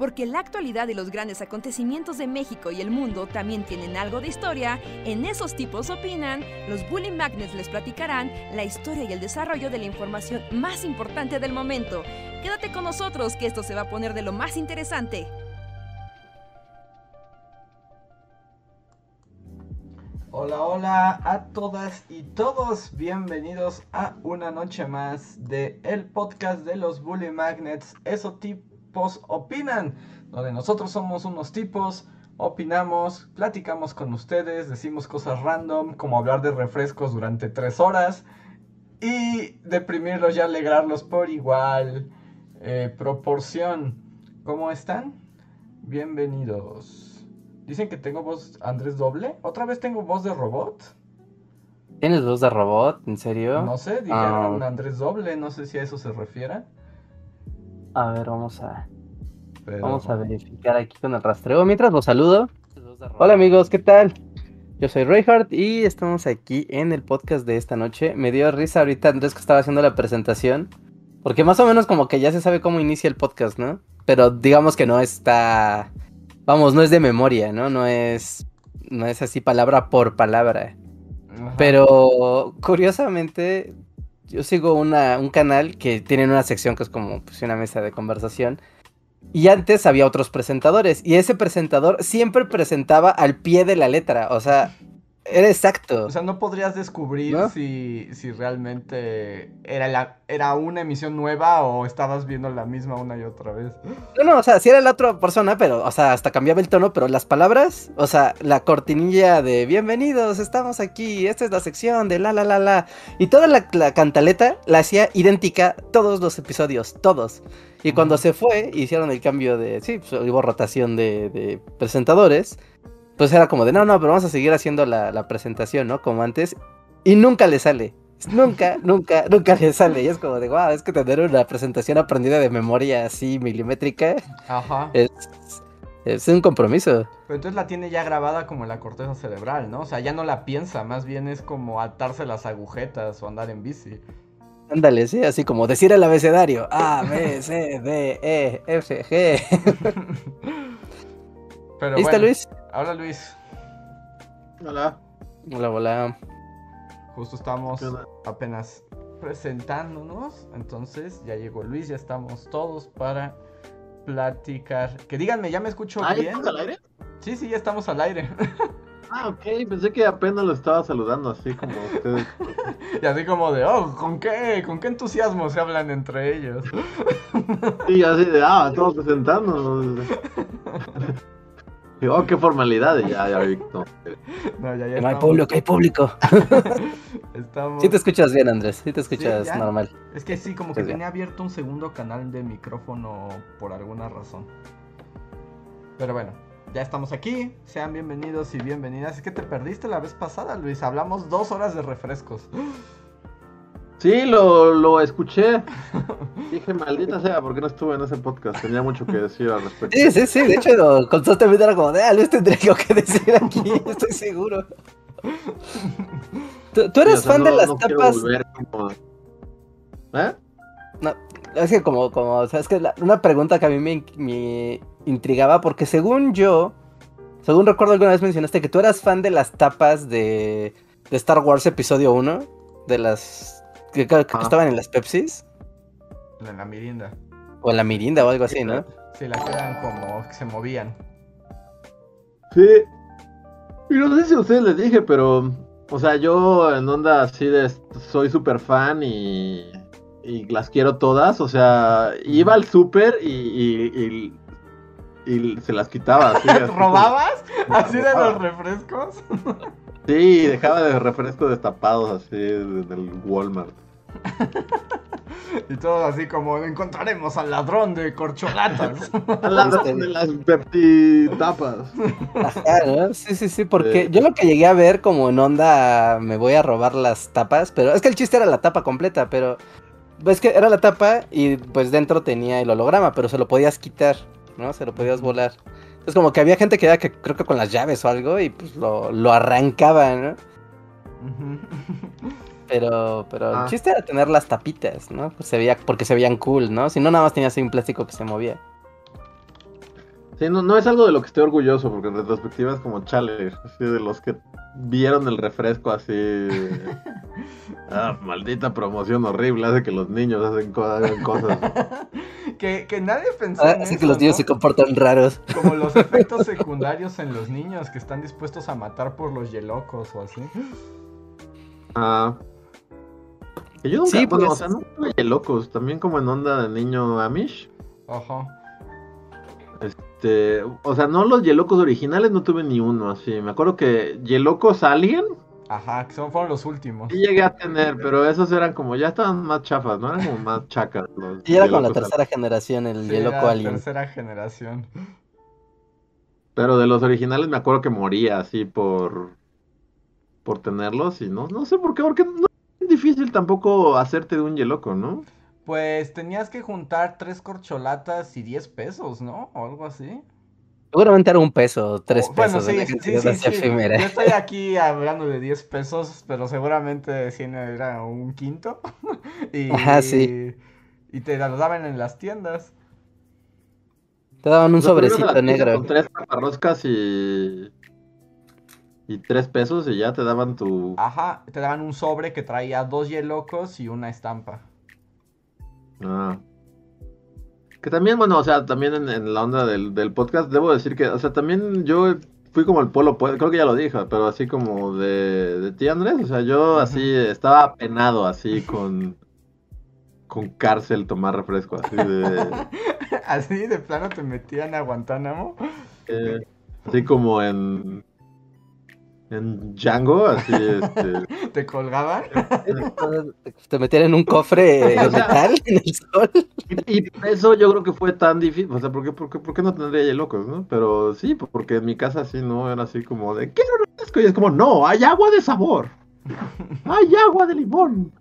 Porque la actualidad y los grandes acontecimientos de México y el mundo también tienen algo de historia, en esos tipos opinan, los Bully Magnets les platicarán la historia y el desarrollo de la información más importante del momento. Quédate con nosotros que esto se va a poner de lo más interesante. Hola, hola a todas y todos, bienvenidos a una noche más de el podcast de los Bully Magnets, eso tipos opinan, donde nosotros somos unos tipos, opinamos, platicamos con ustedes, decimos cosas random, como hablar de refrescos durante tres horas y deprimirlos y alegrarlos por igual eh, proporción. ¿Cómo están? Bienvenidos. Dicen que tengo voz Andrés doble. ¿Otra vez tengo voz de robot? ¿Tienes voz de robot? ¿En serio? No sé, dijeron Andrés doble, no sé si a eso se refiere. A ver, vamos a. Vamos a verificar aquí con el rastreo. Mientras los saludo. Hola amigos, ¿qué tal? Yo soy Reinhardt y estamos aquí en el podcast de esta noche. Me dio risa ahorita Andrés que estaba haciendo la presentación. Porque más o menos como que ya se sabe cómo inicia el podcast, ¿no? Pero digamos que no está Vamos, no es de memoria, ¿no? No es, no es así palabra por palabra. Pero curiosamente, yo sigo una, un canal que tiene una sección que es como pues, una mesa de conversación. Y antes había otros presentadores. Y ese presentador siempre presentaba al pie de la letra. O sea, era exacto. O sea, no podrías descubrir si, si realmente era, la, era una emisión nueva o estabas viendo la misma una y otra vez. No, no, o sea, sí era la otra persona, pero, o sea, hasta cambiaba el tono, pero las palabras, o sea, la cortinilla de bienvenidos, estamos aquí, esta es la sección de la, la, la, la. Y toda la, cantaleta la hacía idéntica todos los episodios, todos. Y cuando se fue, hicieron el cambio de, sí, pues, hubo rotación de, de presentadores. Pues era como de, no, no, pero vamos a seguir haciendo la, presentación, ¿no? Como antes. Y nunca le sale. Nunca, nunca, nunca le sale. Y es como de, wow, es que tener una presentación aprendida de memoria así milimétrica. Ajá. Es, es un compromiso. Pero entonces la tiene ya grabada como en la corteza cerebral, ¿no? O sea, ya no la piensa, más bien es como atarse las agujetas o andar en bici. Ándale, sí, así como decir el abecedario. A, B, C, D, E, F, G. Pero ¿Listo, Luis? Hola, Luis. Hola. Hola, hola. Justo estamos apenas presentándonos. Entonces ya llegó Luis, ya estamos todos para platicar. Que díganme, ¿ya me escucho ¿Ah, bien? ¿Estamos al aire? Sí, sí, ya estamos al aire. Ah, ok, pensé que apenas lo estaba saludando así como ustedes. y así como de, oh, ¿con qué, ¿con qué entusiasmo se hablan entre ellos? sí, así de, ah, estamos presentando. Oh, qué formalidad. Ya, ya vi. No, no, hay público, hay público. estamos... Sí te escuchas bien, Andrés. Sí te escuchas normal. Es que sí, como que tenía abierto un segundo canal de micrófono por alguna razón. Pero bueno, ya estamos aquí. Sean bienvenidos y bienvenidas. Es que te perdiste la vez pasada, Luis. Hablamos dos horas de refrescos. Sí, lo, lo escuché. Dije, maldita sea, porque no estuve en ese podcast. Tenía mucho que decir al respecto. Sí, sí, sí. De hecho, constantemente era como, de, ah, Luis tendría algo que decir aquí, estoy seguro. ¿Tú, eres fan de las tapas? ¿Eh? No, es que como, como, o sea, es que una pregunta que a mí me, me intrigaba, porque según yo, según recuerdo alguna vez mencionaste que tú eras fan de las tapas de, de Star Wars Episodio 1, de las que, estaban en las Pepsis. En la mirinda. O en la mirinda o algo así, ¿no? Sí, las eran como que se movían. Sí. Y no sé si a ustedes les dije, pero. O sea, yo en onda así de. Soy súper fan y. Y las quiero todas. O sea, iba al súper y, y, se las quitaba. Así, ¿Robabas? ¿Así de los refrescos? Sí, dejaba de refrescos destapados así en el Walmart. y todo así como encontraremos al ladrón de corcholatas. al ladrón de las tapas. Sí, sí, sí, porque yo lo que llegué a ver como en onda me voy a robar las tapas, pero es que el chiste era la tapa completa, pero es que era la tapa y pues dentro tenía el holograma, pero se lo podías quitar, ¿no? Se lo podías volar. Es como que había gente que era que creo que con las llaves o algo y pues lo, lo arrancaba, ¿no? Pero, pero el ah. chiste era tener las tapitas, ¿no? Pues se veía, porque se veían cool, ¿no? Si no, nada más tenías ahí un plástico que se movía. Sí, no, no es algo de lo que estoy orgulloso, porque en retrospectiva es como chale, así de los que vieron el refresco así. ah, maldita promoción horrible, hace que los niños hacen cosas. que, que, nadie pensó. Ah, hace que los niños se comportan raros. Como los efectos secundarios en los niños que están dispuestos a matar por los yelocos o así. Ah. yo nunca, sí, bueno, pues... o sea, no tuve yelocos, también como en onda de niño Amish. Ajá. Este, o sea, no los Yelocos originales no tuve ni uno así. Me acuerdo que Yelocos Alien. Ajá, que son, fueron los últimos. Sí llegué a tener, pero esos eran como, ya estaban más chafas, ¿no? Eran como más chacas. Los y era con la tercera generación, el sí, Yeloco Alien. tercera generación. Pero de los originales me acuerdo que moría así por por tenerlos y no, no sé por qué, porque no es difícil tampoco hacerte de un Yeloco, ¿no? Pues tenías que juntar tres corcholatas y diez pesos, ¿no? O algo así. Seguramente era un peso, tres oh, pesos. Bueno, sí, sí, sí, sí. Yo estoy aquí hablando de diez pesos, pero seguramente sí era un quinto. y, Ajá, sí. Y te los daban en las tiendas. Te daban un sobrecito negro. Con tres paparroscas y. Y tres pesos y ya te daban tu. Ajá, te daban un sobre que traía dos yelocos y una estampa. Ah. Que también, bueno, o sea, también en, la onda del, podcast, debo decir que, o sea, también yo fui como el polo, creo que ya lo dije, pero así como de, de ti, Andrés, o sea, yo así estaba penado, así con, con cárcel tomar refresco, así de... así de plano te metían a Guantánamo. Eh, así como en en Django, así este. ¿Te colgaban? Te metían en un cofre de metal en el sol. Y, eso yo creo que fue tan difícil. O sea, ¿por qué, por qué, por qué no tendría ya locos, no? Pero sí, porque en mi casa sí no era así como de quiero refresco. Y es como, no, hay agua de sabor. Hay agua de limón.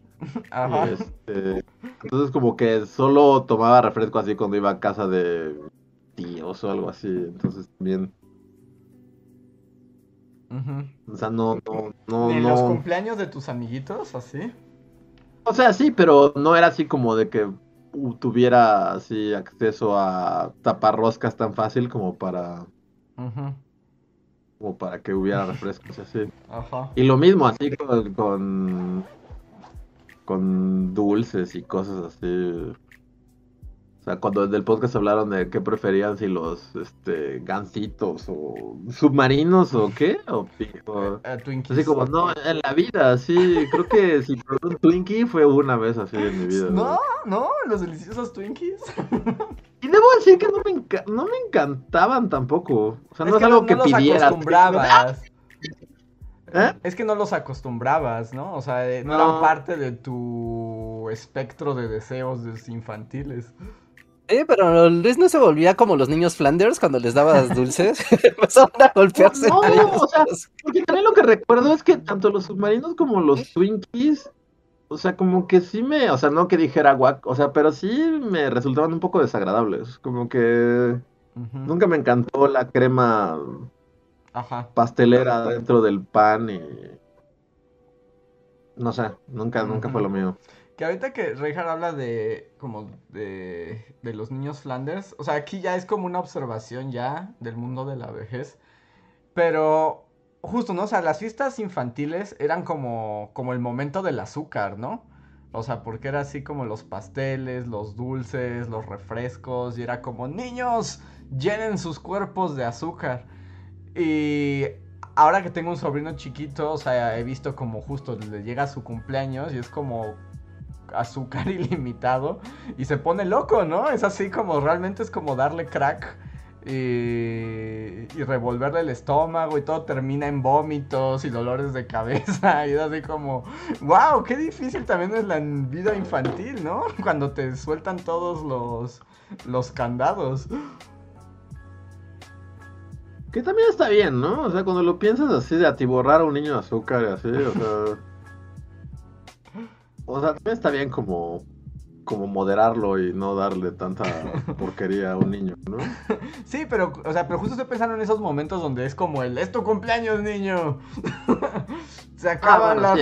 Ajá. Este, entonces como que solo tomaba refresco así cuando iba a casa de tíos o algo así. Entonces también o sea, no, no, no. ¿En los cumpleaños de tus amiguitos, así? O sea, sí, pero no era así como de que tuviera así acceso a taparroscas tan fácil como para. Como para que hubiera refrescos así. Ajá. Y lo mismo así con, con. con dulces y cosas así. Sea, cuando desde el podcast hablaron de qué preferían, si los este, gansitos o submarinos o qué, o, o Twinkies. Así como, no, en la vida, sí, creo que si probé un Twinkie fue una vez así en mi vida. No, no, los deliciosos Twinkies. Y debo decir que no me, no me encantaban tampoco. O sea, no es, algo que no pidieras. ¿Eh? Es que no los acostumbrabas, ¿no? O sea, eh, no, no, eran parte de tu espectro de deseos infantiles. Sí, pero Luis no se volvía como los niños Flanders cuando les dabas dulces. Empezaron a golpearse. No, o sea, porque también lo que recuerdo es que tanto los submarinos como los Twinkies, o sea, como que sí me, o sea, no que dijera guac, o sea, pero sí me resultaban un poco desagradables. Como que nunca me encantó la crema pastelera dentro del pan y. No sé, nunca, nunca fue lo mío. Que ahorita que Reinhardt habla de como de, de los niños Flanders, o sea, aquí ya es como una observación ya del mundo de la vejez, pero justo, ¿no? O sea, las fiestas infantiles eran como, como el momento del azúcar, ¿no? O sea, porque era así como los pasteles, los dulces, los refrescos, y era como, niños, llenen sus cuerpos de azúcar. Y ahora que tengo un sobrino chiquito, o sea, he visto como justo le llega su cumpleaños y es como azúcar ilimitado y se pone loco, ¿no? Es así como realmente es como darle crack y, revolverle el estómago y todo termina en vómitos y dolores de cabeza y es así como, wow, qué difícil también es la vida infantil, ¿no? Cuando te sueltan todos los, los candados. Que también está bien, ¿no? O sea, cuando lo piensas así de atiborrar a un niño de azúcar y así, o sea... O sea, también está bien como, como moderarlo y no darle tanta porquería a un niño, ¿no? Sí, pero, o sea, pero justo estoy pensando en esos momentos donde es como el, es tu cumpleaños, niño. se ah, acaban las,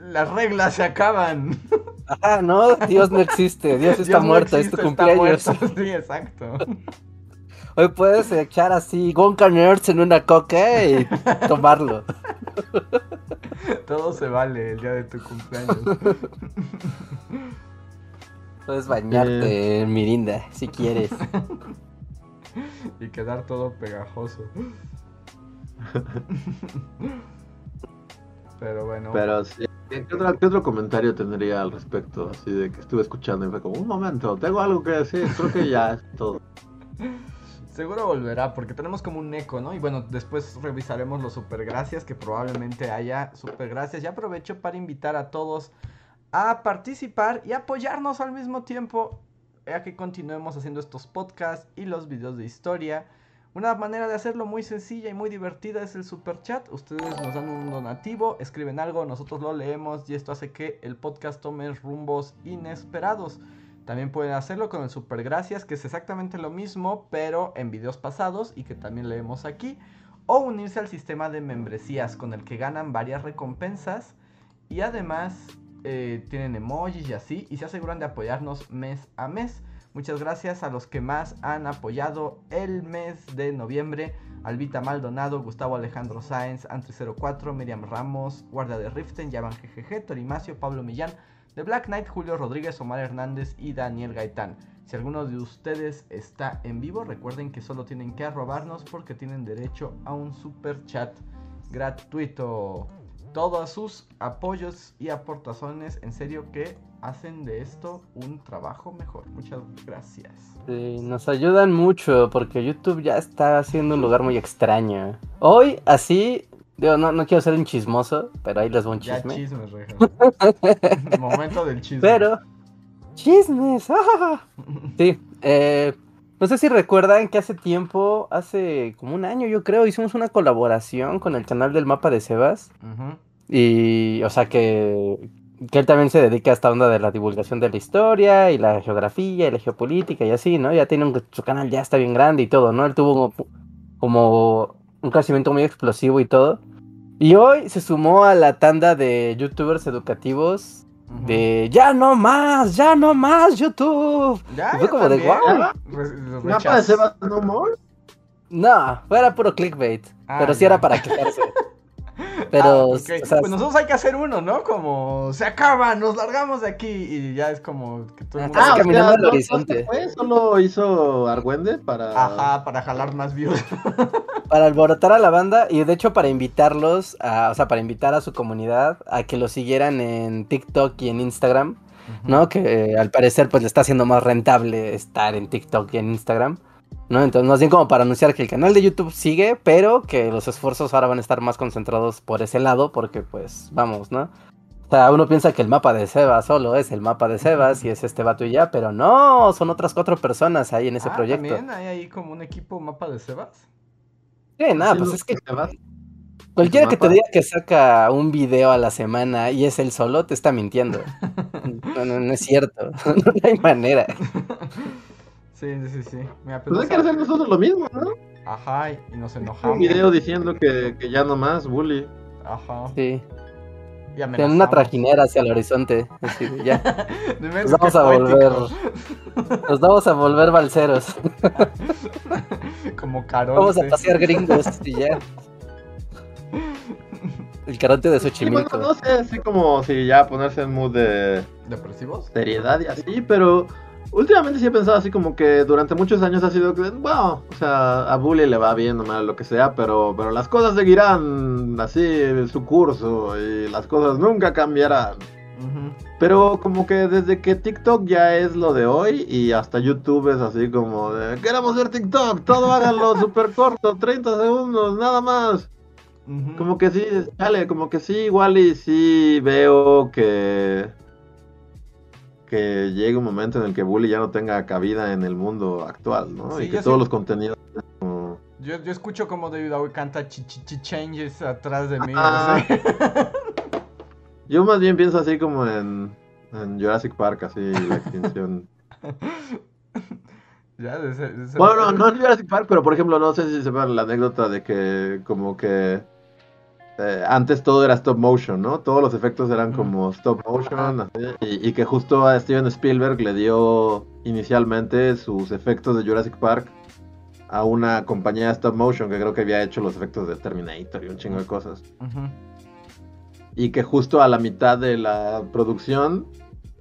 las reglas, se acaban. Ah, no, Dios no existe, Dios está muerto, es tu cumpleaños. Sí, exacto. Hoy puedes echar así Gonka Nerds en una coca y tomarlo. Todo se vale el día de tu cumpleaños. Puedes bañarte en mirinda si quieres. y quedar todo pegajoso. Pero bueno. Pero sí. ¿Qué otro, comentario tendría al respecto? Así de que estuve escuchando y fue como, un momento, tengo algo que decir, creo que ya es todo. Seguro volverá, porque tenemos como un eco, ¿no? Y bueno, después revisaremos los super gracias, que probablemente haya super gracias. Y aprovecho para invitar a todos a participar y apoyarnos al mismo tiempo a que continuemos haciendo estos podcasts y los videos de historia. Una manera de hacerlo muy sencilla y muy divertida es el super chat. Ustedes nos dan un donativo, escriben algo, nosotros lo leemos y esto hace que el podcast tome rumbos inesperados. También pueden hacerlo con el super gracias, que es exactamente lo mismo, pero en videos pasados y que también leemos aquí. O unirse al sistema de membresías con el que ganan varias recompensas y además eh, tienen emojis y así y se aseguran de apoyarnos mes a mes. Muchas gracias a los que más han apoyado el mes de noviembre. Albita Maldonado, Gustavo Alejandro Sáenz, Antri04, Miriam Ramos, Guardia de Riften, Yavan GGG, Torimacio, Pablo Millán, The Black Knight, Julio Rodríguez, Omar Hernández y Daniel Gaitán. Si alguno de ustedes está en vivo, recuerden que solo tienen que arrobarnos porque tienen derecho a un super chat gratuito todos sus apoyos y aportaciones. En serio que hacen de esto un trabajo mejor. Muchas gracias. Nos ayudan mucho porque YouTube ya está haciendo un lugar muy extraño. Hoy, así, digo, no, no quiero ser un chismoso, pero ahí les voy un chisme. Ya chismes, Momento del chisme. Pero, chismes. sí, eh, no sé si recuerdan que hace tiempo, hace como un año yo creo, hicimos una colaboración con el canal del mapa de Sebas. Y, o sea, que, que él también se dedica a esta onda de la divulgación de la historia y la geografía y la geopolítica y así, ¿no? Ya tiene un, su canal ya está bien grande y todo, ¿no? Él tuvo como, un crecimiento muy explosivo y todo. Y hoy se sumó a la tanda de youtubers educativos de ya no más, ya no más YouTube. Ya, fue como de guau. ¿Mapa de Sebas no more? No, era puro clickbait. Ah, pero sí era para quejarse. Pero, ah, pues nosotros hay que hacer uno, ¿no? Como se acaba, nos largamos de aquí y ya es como que todo el mundo. Ah, caminando al horizonte. Solo hizo Argüende para. Ajá, para jalar más views. para alborotar a la banda y de hecho para invitarlos, a, o sea, para invitar a su comunidad a que lo siguieran en TikTok y en Instagram, ¿no? Que eh, al parecer pues le está haciendo más rentable estar en TikTok y en Instagram. ¿No? Entonces, más bien como para anunciar que el canal de YouTube sigue, pero que los esfuerzos ahora van a estar más concentrados por ese lado, porque pues vamos, ¿no? O sea, uno piensa que el mapa de Sebas solo es el mapa de Sebas y es este vato y ya, pero no, son otras cuatro personas ahí en ese ah, proyecto. ¿También hay ahí como un equipo mapa de Sebas? Sí, nada, pues es que cualquiera que te diga que saca un video a la semana y es él solo, te está mintiendo. no, no, no es cierto, no hay manera. Sí, sí, sí. Mira, pues, hay que hacer nosotros lo mismo, ¿no? Ajá, y nos enojamos. Un video diciendo que, que ya no más, bully. Ajá. Sí. En una trajinera hacia el horizonte. Así, ya. nos vamos a volver. Nos vamos a volver balseros. Como Carol. Vamos a pasear gringos y ya. El carote de Xochimilco. Sí, bueno, no sé, así como si ya ponerse en mood de. ¿Depresivos? Seriedad y así, pero. Últimamente sí he pensado así como que durante muchos años ha sido que, bueno, o sea, a Bully le va bien o mal, lo que sea, pero, pero las cosas seguirán así su curso y las cosas nunca cambiarán. Pero como que desde que TikTok ya es lo de hoy y hasta YouTube es así como de, queremos ver TikTok, todo háganlo súper corto, 30 segundos, nada más. Como que sí, sale, como que sí, igual y sí veo que que llegue un momento en el que Bully ya no tenga cabida en el mundo actual, ¿no? y que todos los contenidos... Yo, yo escucho como David Bowie canta ch changes atrás de mí. yo más bien pienso así como en, en Jurassic Park, así, la extinción. ya, Bueno, no, en Jurassic Park, pero por ejemplo, no sé si se ve la anécdota de que como que eh, antes todo era stop motion, ¿no? Todos los efectos eran como stop motion y, que justo a Steven Spielberg le dio inicialmente sus efectos de Jurassic Park a una compañía de stop motion que creo que había hecho los efectos de Terminator y un chingo de cosas. Y que justo a la mitad de la producción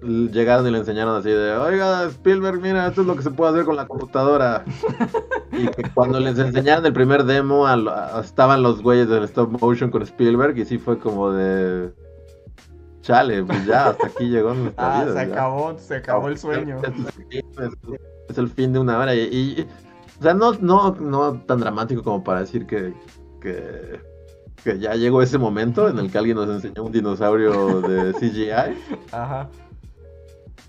llegaron y le enseñaron así de, oiga, Spielberg, mira, esto es lo que se puede hacer con la computadora. y que cuando les enseñaron el primer demo, estaban los güeyes del stop motion con Spielberg y sí fue como de... Chale, pues ya, hasta aquí llegó nuestra ah, Se acabó, se acabó el sueño. Es, el fin de una hora. Y, o sea, no, no, no tan dramático como para decir que, que, que ya llegó ese momento en el que alguien nos enseñó un dinosaurio de CGI. Ajá.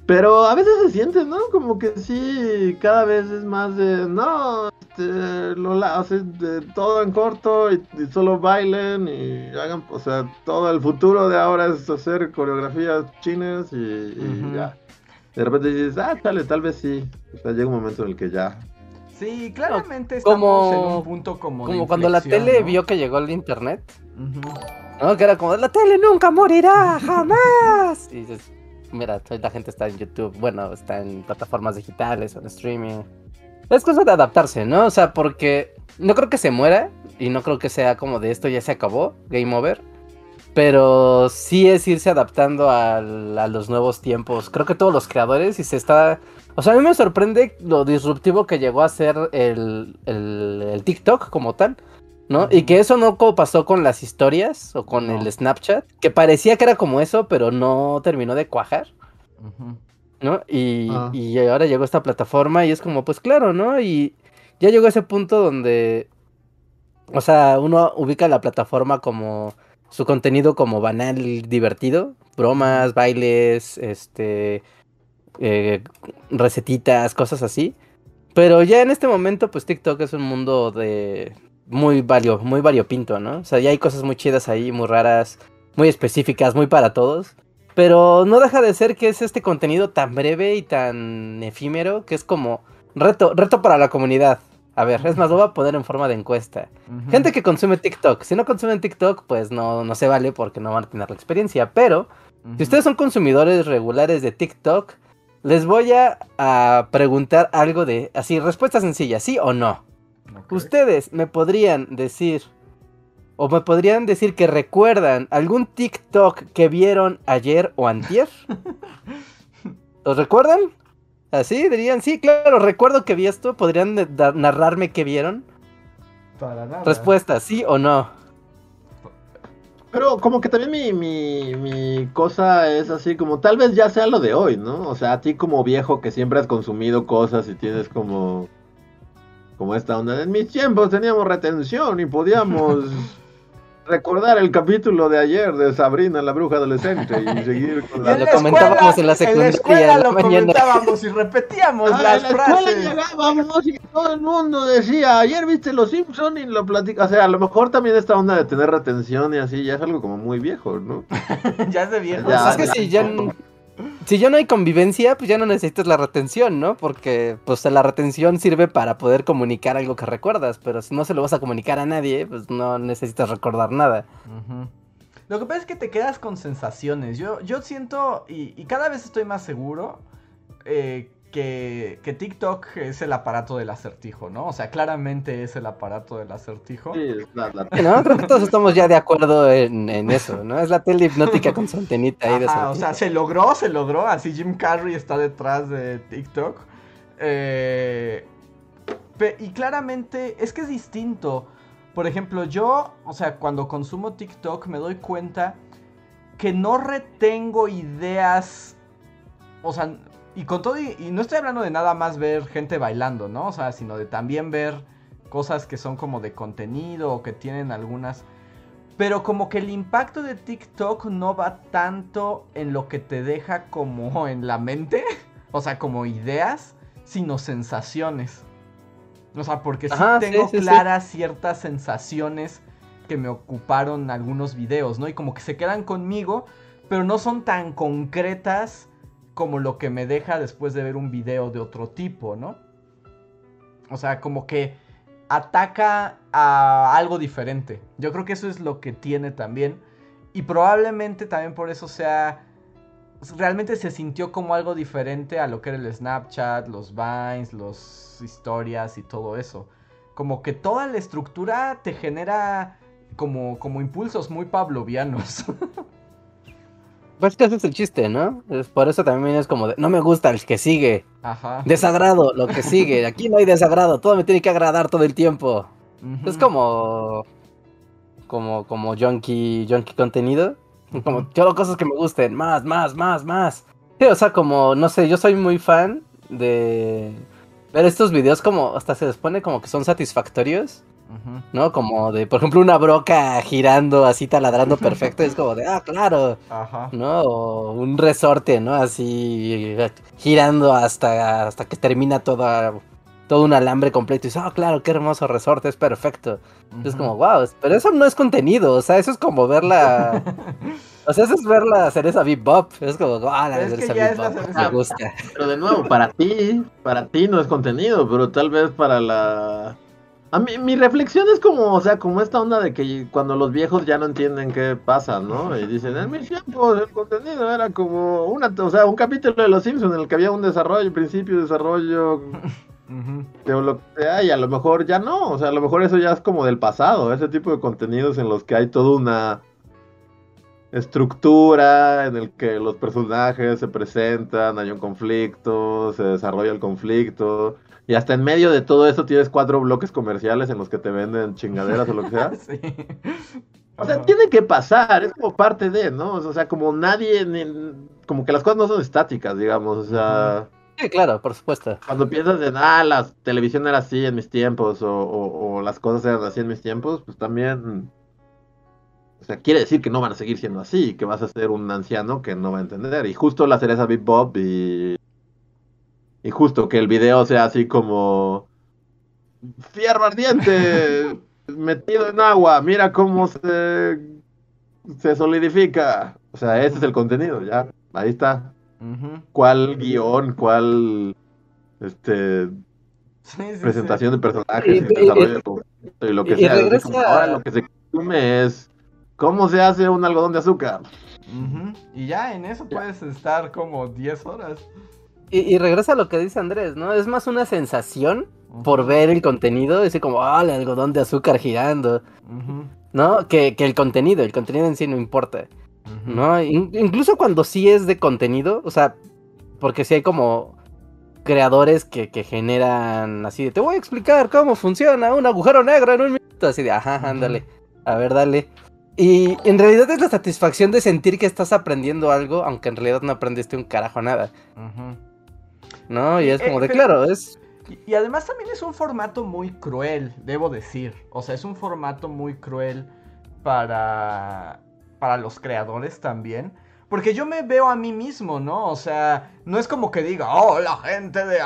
Pero a veces se siente, ¿no? Como que sí, cada vez es más de, no, este, lo hacen de todo en corto y, solo bailen y hagan, o sea, todo el futuro de ahora es hacer coreografías chinas y, ya. De repente dices, ah, tal, tal vez sí. O sea, llega un momento en el que ya. Sí, claramente estamos como, en un punto como. Como cuando la tele vio que llegó el internet. ¿No? Que era como, la tele nunca morirá, jamás. Y dices, mira, la gente está en YouTube, bueno, está en plataformas digitales en streaming. Es cosa de adaptarse, ¿no? O sea, porque no creo que se muera y no creo que sea como de esto ya se acabó, game over. Pero sí es irse adaptando a, los nuevos tiempos. Creo que todos los creadores y se está... O sea, a mí me sorprende lo disruptivo que llegó a ser el, el TikTok como tal. ¿No? Y que eso no pasó con las historias o con el Snapchat, que parecía que era como eso, pero no terminó de cuajar, ¿no? Ah. Y, ahora llegó esta plataforma y es como, pues claro, ¿no? Y ya llegó a ese punto donde, o sea, uno ubica la plataforma como su contenido como banal, divertido, bromas, bailes, este, eh, recetitas, cosas así. Pero ya en este momento, pues TikTok es un mundo de, muy, vario, muy variopinto, ¿no? O sea, ya hay cosas muy chidas ahí, muy raras, muy específicas, muy para todos. Pero no deja de ser que es este contenido tan breve y tan efímero que es como reto, reto para la comunidad. A ver, es más, lo voy a poner en forma de encuesta. Gente que consume TikTok. Si no consumen TikTok, pues no, no se vale porque no van a tener la experiencia. Pero, si ustedes son consumidores regulares de TikTok, les voy a, a preguntar algo de, así, respuesta sencilla, ¿sí o no? Ustedes me podrían decir, o me podrían decir que recuerdan algún TikTok que vieron ayer o antier. ¿Los recuerdan? Así dirían, sí, claro, recuerdo que vi esto. ¿Podrían narrarme qué vieron? Para nada. Respuesta, sí o no. Pero como que también mi, mi, mi, cosa es así como tal vez ya sea lo de hoy, ¿no? O sea, a ti como viejo que siempre has consumido cosas y tienes como como esta onda. En mis tiempos teníamos retención y podíamos recordar el capítulo de ayer de Sabrina, la bruja adolescente, y seguir con la... Lo comentábamos en la secundaria. En la lo comentábamos y repetíamos ah, las en la frases. llegábamos y todo el mundo decía, ayer viste Los Simpsons y lo platica. O sea, a lo mejor también esta onda de tener retención y así ya es algo como muy viejo, ¿no? ya es de viejo. es que si ya si ya no hay convivencia, pues ya no necesitas la retención, ¿no? Porque pues la retención sirve para poder comunicar algo que recuerdas, pero si no se lo vas a comunicar a nadie, pues no necesitas recordar nada. Lo que pasa es que te quedas con sensaciones. Yo, yo siento, y, y cada vez estoy más seguro, eh, que, TikTok es el aparato del acertijo, ¿no? O sea, claramente es el aparato del acertijo. Sí, la, No, creo que todos estamos ya de acuerdo en, eso, ¿no? Es la tele hipnótica con su antenita ahí de O sea, se logró, se logró. Así Jim Carrey está detrás de TikTok. Eh, y claramente es que es distinto. Por ejemplo, yo, o sea, cuando consumo TikTok me doy cuenta que no retengo ideas. O sea, y con todo, y, no estoy hablando de nada más ver gente bailando, ¿no? O sea, sino de también ver cosas que son como de contenido o que tienen algunas... Pero como que el impacto de TikTok no va tanto en lo que te deja como en la mente, o sea, como ideas, sino sensaciones. O sea, porque sí tengo claras ciertas sensaciones que me ocuparon algunos videos, ¿no? Y como que se quedan conmigo, pero no son tan concretas como lo que me deja después de ver un video de otro tipo, ¿no? O sea, como que ataca a algo diferente. Yo creo que eso es lo que tiene también. Y probablemente también por eso sea... Realmente se sintió como algo diferente a lo que era el Snapchat, los Vines, las historias y todo eso. como que toda la estructura te genera como, como impulsos muy pavlovianos. Pues que ese es el chiste, ¿no? Es, por eso también es como de, no me gusta el que sigue. Ajá. Desagrado, lo que sigue. Aquí no hay desagrado, todo me tiene que agradar todo el tiempo. Es como. Como, como junkie, junkie contenido. Como quiero cosas que me gusten. Más, más, más, más. Sí, o sea, como, no sé, yo soy muy fan de ver estos videos como hasta se les pone como que son satisfactorios. ¿No? Como de, por ejemplo, una broca girando así taladrando perfecto. es como de, ah, claro. Ajá. ¿No? O un resorte, ¿no? Así girando hasta, hasta que termina toda, todo un alambre completo. Y dices, ah, claro, qué hermoso resorte, es perfecto. Es como, wow, pero eso no es contenido. O sea, eso es como ver la. O sea, eso es ver la cereza bebop. Es como, ah, la cereza bebop. Me gusta. Pero de nuevo, para ti, para ti no es contenido, pero tal vez para la a mí, mi reflexión es como, o sea, como esta onda de que cuando los viejos ya no entienden qué pasa, ¿no? Y dicen, en mis tiempos el contenido era como una, o sea, un capítulo de Los Simpsons en el que había un desarrollo, principio, desarrollo, de lo que sea, y a lo mejor ya no, o sea, a lo mejor eso ya es como del pasado, ese tipo de contenidos en los que hay toda una estructura, en el que los personajes se presentan, hay un conflicto, se desarrolla el conflicto y hasta en medio de todo eso tienes cuatro bloques comerciales en los que te venden chingaderas o lo que sea. sí. O sea, tiene que pasar, es como parte de, ¿no? O sea, como nadie, como que las cosas no son estáticas, digamos, o sea... Sí, claro, por supuesto. Cuando piensas en, ah, la televisión era así en mis tiempos, o, o, las cosas eran así en mis tiempos, pues también... O sea, quiere decir que no van a seguir siendo así, que vas a ser un anciano que no va a entender. Y justo la cereza Big Bob y y justo que el video sea así como fierro ardiente metido en agua, mira cómo se, se solidifica. O sea, ese es el contenido, ya, ahí está. ¿Cuál guion, cuál este presentación de personajes y, desarrollo y, lo que sea? Ahora lo que se consume es cómo se hace un algodón de azúcar. Y ya en eso puedes estar como 10 horas. Y, regresa a lo que dice Andrés, ¿no? Es más una sensación por ver el contenido, decir como, ah, el algodón de azúcar girando, ¿no? Que, el contenido, el contenido en sí no importa, ¿no? incluso cuando sí es de contenido, o sea, porque sí hay como creadores que, generan así de, te voy a explicar cómo funciona un agujero negro en un minuto, así de, ajá, ándale, a ver, dale. Y en realidad es la satisfacción de sentir que estás aprendiendo algo, aunque en realidad no aprendiste un carajo nada. ¿No? Y es como de, claro, es... Y, además también es un formato muy cruel, debo decir. O sea, es un formato muy cruel para, para los creadores también. Porque yo me veo a mí mismo, ¿no? O sea, no es como que diga, oh, la gente de,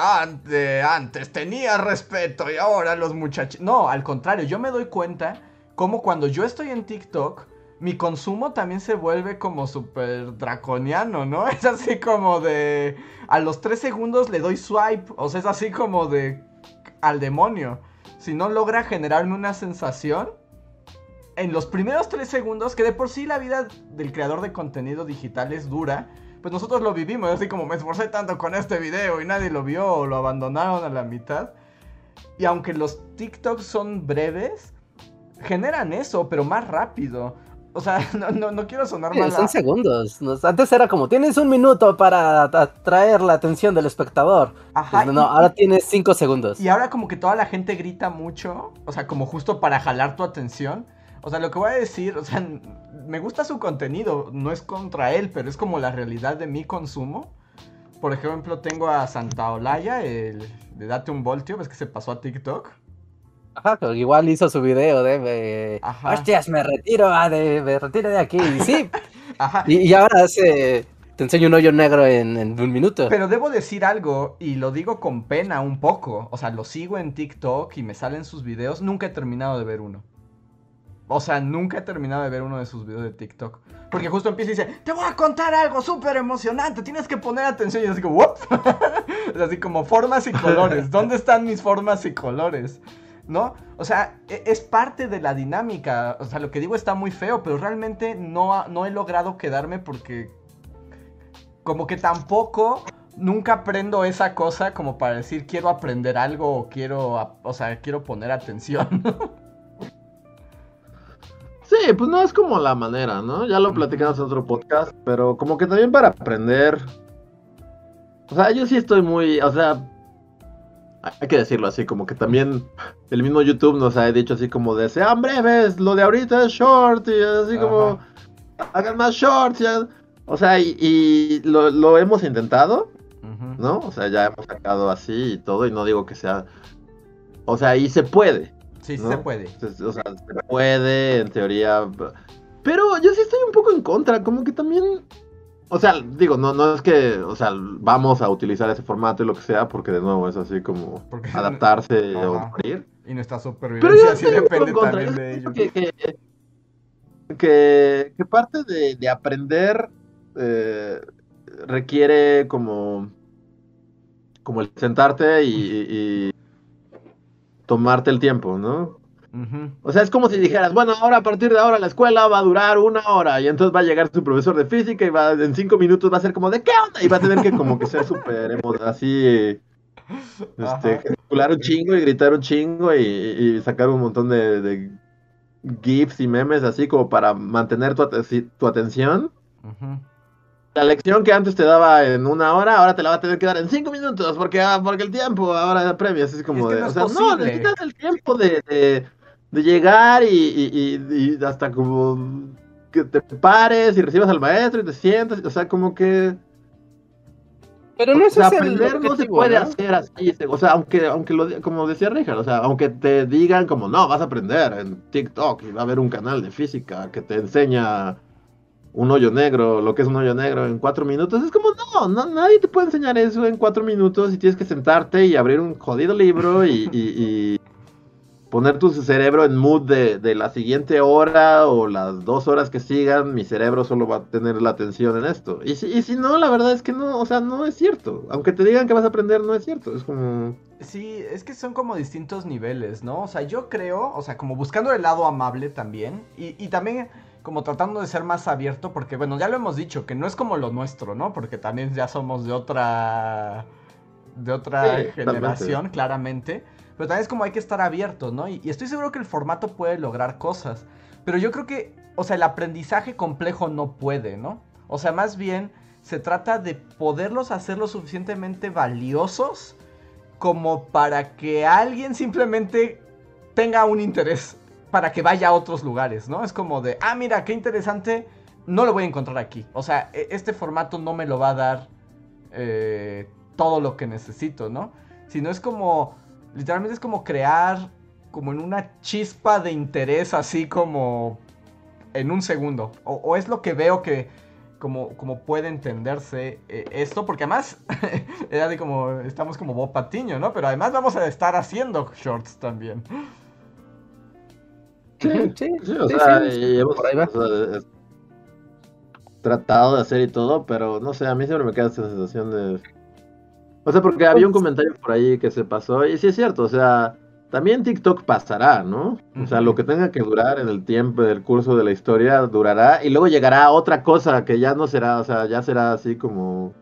de antes tenía respeto y ahora los muchachos... No, al contrario, yo me doy cuenta como cuando yo estoy en TikTok, mi consumo también se vuelve como súper draconiano, ¿no? Es así como de... A los tres segundos le doy swipe, o sea, es así como de... al demonio. Si no logra generarme una sensación, en los primeros tres segundos, que de por sí la vida del creador de contenido digital es dura, pues nosotros lo vivimos, así como me esforcé tanto con este video y nadie lo vio o lo abandonaron a la mitad. Y aunque los TikToks son breves, generan eso, pero más rápido. O sea, no, quiero sonar mal. Son segundos. Antes era como, tienes un minuto para atraer la atención del espectador. Ajá. Pues, no, ahora tienes cinco segundos. Y ahora como que toda la gente grita mucho, o sea, como justo para jalar tu atención. O sea, lo que voy a decir, o sea, me gusta su contenido, no es contra él, pero es como la realidad de mi consumo. Por ejemplo, tengo a Santa Olaya, el de Date un Voltio, ves que se pasó a TikTok. Ajá, igual hizo su video de, hostias, me retiro, ah, de, me retiro de aquí, y sí. Ajá. Y, ahora hace, te enseño un hoyo negro en, un minuto. Pero debo decir algo, y lo digo con pena un poco, o sea, lo sigo en TikTok y me salen sus videos, nunca he terminado de ver uno. O sea, nunca he terminado de ver uno de sus videos de TikTok. Porque justo empieza y dice, te voy a contar algo súper emocionante, tienes que poner atención. Y así como, ¿what? es así como formas y colores. ¿Dónde están mis formas y colores? ¿No? O sea, e, es parte de la dinámica. O sea, lo que digo está muy feo, pero realmente no, no he logrado quedarme porque como que tampoco nunca aprendo esa cosa como para decir quiero aprender algo o quiero, o sea, quiero poner atención. sí, pues no es como la manera, ¿no? Ya lo platicamos en otro podcast, pero como que también para aprender. O sea, yo sí estoy muy, o sea, hay que decirlo así, como que también el mismo YouTube nos ha dicho así como de sean breves, lo de ahorita es short, y así como hagan más shorts, ya. O sea, y, lo, hemos intentado, ¿no? O sea, ya hemos sacado así y todo, y no digo que sea. O sea, y se puede. Sí, se puede. O sea, se puede, en teoría. Pero yo sí estoy un poco en contra, como que también o sea, digo, no, no es que, o sea, vamos a utilizar ese formato y lo que sea, porque de nuevo es así como adaptarse o morir. Y nuestra supervivencia sí depende también de ello. Que, que, parte de, aprender eh, requiere como, como el sentarte y tomarte el tiempo, ¿no? O sea, es como si dijeras, bueno, ahora a partir de ahora la escuela va a durar una hora y entonces va a llegar su profesor de física y va en cinco minutos va a ser como, ¿de qué onda? Y va a tener que como que ser súper así, este, gesticular un chingo y gritar un chingo y, sacar un montón de, GIFs y memes así como para mantener tu, tu atención. La lección que antes te daba en una hora, ahora te la va a tener que dar en cinco minutos, porque, ah, porque el tiempo ahora premia, así como de, o sea, no, necesitas el tiempo de de llegar y, hasta como que te pares y recibas al maestro y te sientas, o sea, como que... Pero no es aprender no se puede hacer así, o sea, aunque, aunque lo, como decía Richard, o sea, aunque te digan como, no, vas a aprender en TikTok y va a haber un canal de física que te enseña un hoyo negro, lo que es un hoyo negro en cuatro minutos, es como, no, no nadie te puede enseñar eso en cuatro minutos y tienes que sentarte y abrir un jodido libro y poner tu cerebro en mood de, la siguiente hora o las dos horas que sigan, mi cerebro solo va a tener la atención en esto. Y si, y si no, la verdad es que no, o sea, no es cierto. Aunque te digan que vas a aprender, no es cierto. Es como... Sí, es que son como distintos niveles, ¿no? O sea, yo creo, o sea, como buscando el lado amable también. Y, también como tratando de ser más abierto, porque bueno, ya lo hemos dicho, que no es como lo nuestro, ¿no? Porque también ya somos de otra... De otra generación, claramente. Pero también es como hay que estar abiertos, ¿no? Y, estoy seguro que el formato puede lograr cosas. Pero yo creo que, o sea, el aprendizaje complejo no puede, ¿no? O sea, más bien se trata de poderlos hacer lo suficientemente valiosos como para que alguien simplemente tenga un interés para que vaya a otros lugares, ¿no? Es como de, ah, mira, qué interesante, no lo voy a encontrar aquí. O sea, e, este formato no me lo va a dar eh, todo lo que necesito, ¿no? Sino es como, Literalmente es como crear como en una chispa de interés así como en un segundo. O, es lo que veo que como, como puede entenderse eh, esto, porque además era de como estamos como Bob Patiño, ¿no? Pero además vamos a estar haciendo shorts también. Sí, sí, sí, o sea, hemos, tratado de hacer y todo, pero no sé, a mí siempre me queda esa sensación de o sea, porque había un comentario por ahí que se pasó, y sí es cierto, o sea, también TikTok pasará, ¿no? O sea, lo que tenga que durar en el tiempo del curso de la historia durará, y luego llegará otra cosa que ya no será, o sea, ya será así como.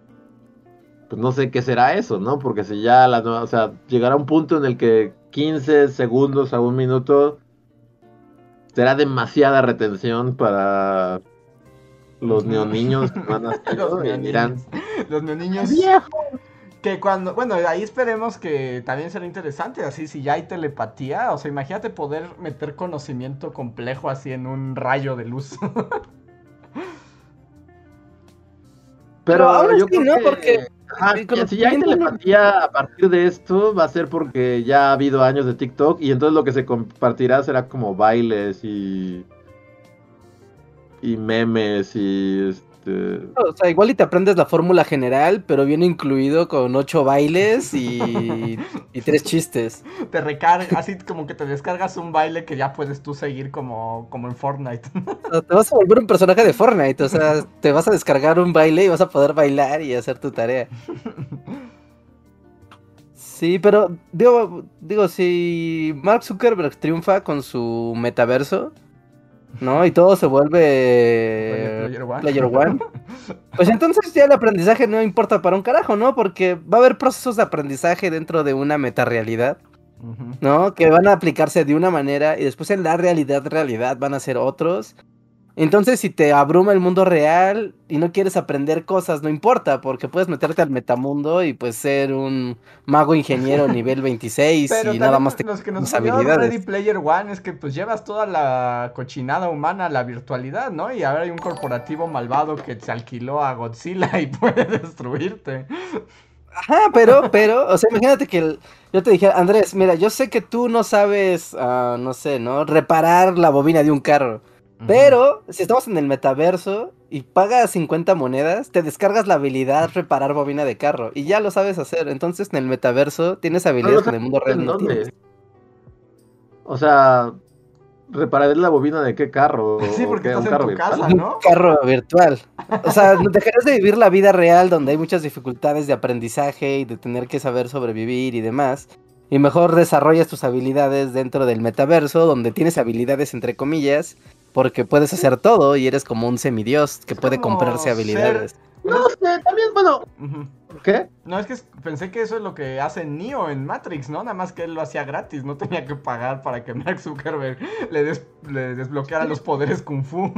Pues no sé qué será eso, ¿no? Porque si ya la nueva, o sea, llegará un punto en el que 15 segundos a un minuto será demasiada retención para los neoniños que van a los, neoniños. los neoniños que cuando, bueno, ahí esperemos que también será interesante, así si ya hay telepatía, o sea, imagínate poder meter conocimiento complejo así en un rayo de luz. Pero, ahora yo creo no, porque si ya hay telepatía a partir de esto, va a ser porque ya ha habido años de TikTok y entonces lo que se compartirá será como bailes y y memes y este, o sea, igual y te aprendes la fórmula general, pero viene incluido con ocho bailes y, tres chistes. Te recarga, así como que te descargas un baile que ya puedes tú seguir como, como en Fortnite. te vas a volver un personaje de Fortnite, o sea, te vas a descargar un baile y vas a poder bailar y hacer tu tarea. Sí, pero digo, digo, si Mark Zuckerberg triunfa con su metaverso, ¿no? Y todo se vuelve Player One. Pues entonces ya el aprendizaje no importa para un carajo, ¿no? Porque va a haber procesos de aprendizaje dentro de una metarealidad, ¿no? Que van a aplicarse de una manera y después en la realidad, realidad van a ser otros. Entonces, si te abruma el mundo real y no quieres aprender cosas, no importa, porque puedes meterte al metamundo y pues ser un mago ingeniero nivel 26 y nada más te los que nos habilidades. Ready Player One es que pues llevas toda la cochinada humana a la virtualidad, ¿no? Y ahora hay un corporativo malvado que se alquiló a Godzilla y puede destruirte. Ajá, pero, pero, o sea, imagínate que yo te dije, Andrés, mira, yo sé que tú no sabes, uh, no sé, ¿no? Reparar la bobina de un carro. Pero si estamos en el metaverso y pagas 50 monedas, te descargas la habilidad reparar bobina de carro y ya lo sabes hacer. Entonces en el metaverso tienes habilidades que en el mundo real no tienes. O sea, reparar la bobina de qué carro? Sí, porque estás un carro en tu casa, ¿no? Un carro virtual. O sea, dejarás de vivir la vida real donde hay muchas dificultades de aprendizaje y de tener que saber sobrevivir y demás. Y mejor desarrollas tus habilidades dentro del metaverso, donde tienes habilidades entre comillas, porque puedes hacer todo y eres como un semidios que puede comprarse habilidades. No sé, también, bueno. ¿Qué? No, es que pensé que eso es lo que hace Neo en Matrix, ¿no? Nada más que él lo hacía gratis, no tenía que pagar para que Mark Zuckerberg le, desbloqueara los poderes Kung Fu.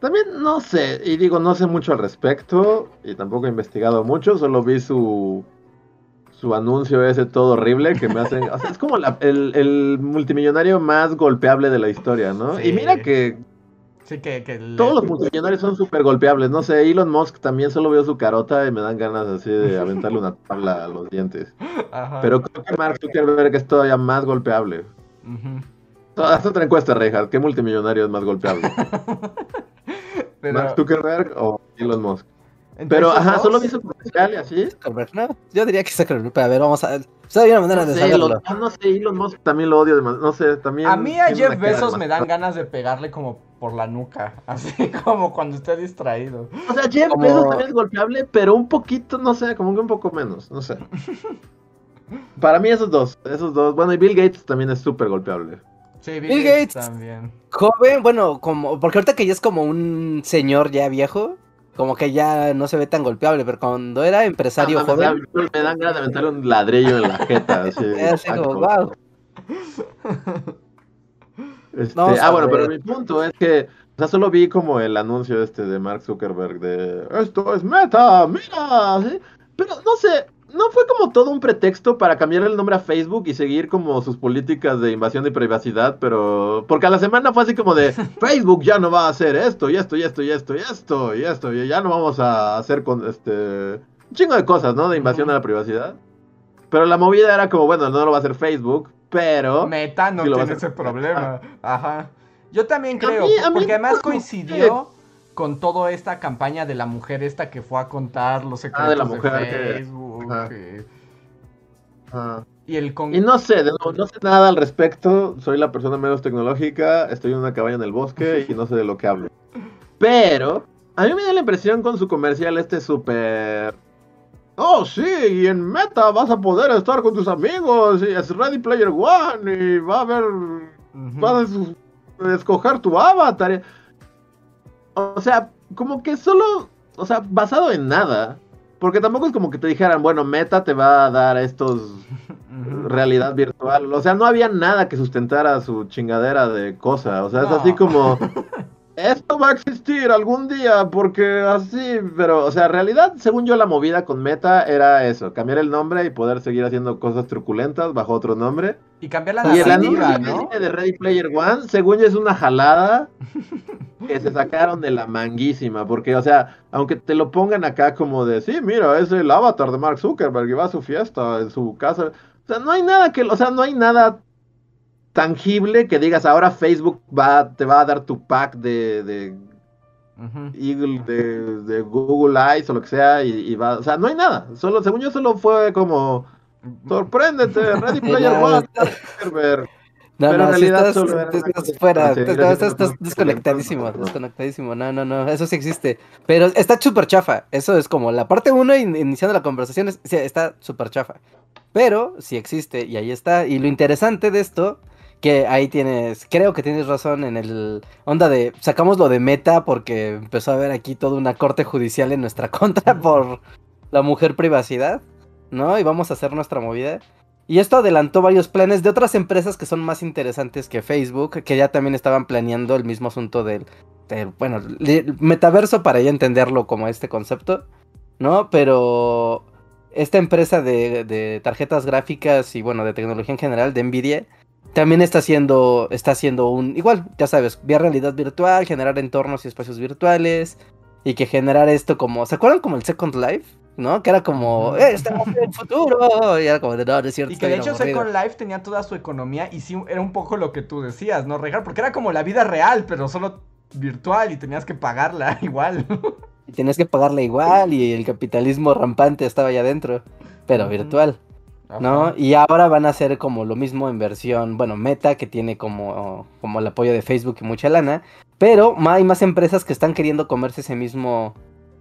También no sé, y digo, no sé mucho al respecto, y tampoco he investigado mucho, solo vi su su anuncio ese todo horrible que me hacen. O sea, es como el, multimillonario más golpeable de la historia, ¿no? Y mira que. Sí, que, Todos los multimillonarios son súper golpeables. No sé, Elon Musk también solo veo su carota y me dan ganas así de aventarle una tabla a los dientes. Pero creo que Mark Zuckerberg es todavía más golpeable. Haz otra encuesta, Reinhardt. ¿Qué multimillonario es más golpeable? ¿Mark Zuckerberg o Elon Musk? Pero, ajá, solo vi su comercial y así. No, yo diría que Zuckerberg, pero a ver, vamos a... hay una manera no de sé, lo, No sé, Elon Musk también lo odio, no sé, también... A mí a Jeff Bezos me dan ganas de pegarle como por la nuca, así como cuando esté distraído. O sea, Jeff Bezos también es golpeable, pero un poquito, no sé, como que un poco menos, no sé. Para mí esos dos, esos dos. Bueno, y Bill Gates también es súper golpeable. Sí, Bill, Gates, también. Joven, bueno, como porque ahorita que ya es como un señor ya viejo, como que ya no se ve tan golpeable, pero cuando era empresario ah, joven. Me, dan ganas de aventarle un ladrillo en la jeta. Así, como, wow. Este, ah, bueno, pero mi punto es que, o sea, solo vi como el anuncio este de Mark Zuckerberg de esto es meta, mira, ¿sí? pero no sé, no fue como todo un pretexto para cambiar el nombre a Facebook y seguir como sus políticas de invasión de privacidad, pero porque a la semana fue así como de Facebook ya no va a hacer esto y esto y esto y esto y esto y esto y ya no vamos a hacer con este un chingo de cosas, ¿no? De invasión a la privacidad. Pero la movida era como, bueno, no lo va a hacer Facebook, pero Meta no tiene ese problema. Ajá. Yo también creo, porque además coincidió con toda esta campaña de la mujer esta que fue a contar los secretos ah, de, la mujer Facebook. Y, el y no sé, no sé nada al respecto. Soy la persona menos tecnológica. Estoy en una cabaña en el bosque y no sé de lo que hablo. Pero a mí me da la impresión con su comercial este súper... Oh, sí, y en Meta vas a poder estar con tus amigos. Y es Ready Player One. Y va a haber... Vas a escoger tu avatar. O sea, como que solo, o sea, basado en nada. Porque tampoco es como que te dijeran, bueno, Meta te va a dar estos realidad virtual. O sea, no había nada que sustentara su chingadera de cosa. O sea, es así como, esto va a existir algún día porque así, pero, o sea, en realidad, según yo, la movida con Meta era eso, cambiar el nombre y poder seguir haciendo cosas truculentas bajo otro nombre. Y cambiar la narrativa, ¿no? de Ready Player One, según yo, es una jalada que se sacaron de la manguísima, porque, o sea, aunque te lo pongan acá como de, sí, mira, es el avatar de Mark Zuckerberg y va a su fiesta en su casa. O sea, no hay nada que, o sea, no hay nada tangible que digas ahora Facebook va, te va a dar tu pack de, de Eagle, de, Google Eyes o lo que sea, y, va, o sea, no hay nada. Solo, según yo, solo fue como sorpréndete, Ready Player One, no, Pero no, en realidad estás, estás, fuera, estás, desconectadísimo, desconectadísimo, no, no, no, eso sí existe, pero está súper chafa, eso es como la parte uno iniciando la conversación, está súper chafa, pero sí existe y ahí está, y lo interesante de esto que ahí tienes, creo que tienes razón en el onda de, sacamos lo de meta porque empezó a haber aquí toda una corte judicial en nuestra contra por la mujer privacidad, ¿no? Y vamos a hacer nuestra movida. Y esto adelantó varios planes de otras empresas que son más interesantes que Facebook, que ya también estaban planeando el mismo asunto del, bueno, metaverso para ya entenderlo como este concepto, ¿no? Pero esta empresa de, de, tarjetas gráficas y bueno, de tecnología en general, de Nvidia, también está haciendo, está haciendo un, igual, ya sabes, vía realidad virtual, generar entornos y espacios virtuales, y que generar esto como, ¿se acuerdan como el Second Life? ¿no? Que era como, ¡eh, estamos en el futuro! Y era como, de, no, no es cierto. Y que de hecho Second Life tenía toda su economía y sí, era un poco lo que tú decías, ¿no, Regal? Porque era como la vida real, pero solo virtual y tenías que pagarla igual. Y tenías que pagarla igual y el capitalismo rampante estaba allá adentro, pero virtual. Y ahora van a hacer como lo mismo en versión, bueno, Meta, que tiene como, como el apoyo de Facebook y mucha lana. Pero hay más empresas que están queriendo comerse ese mismo,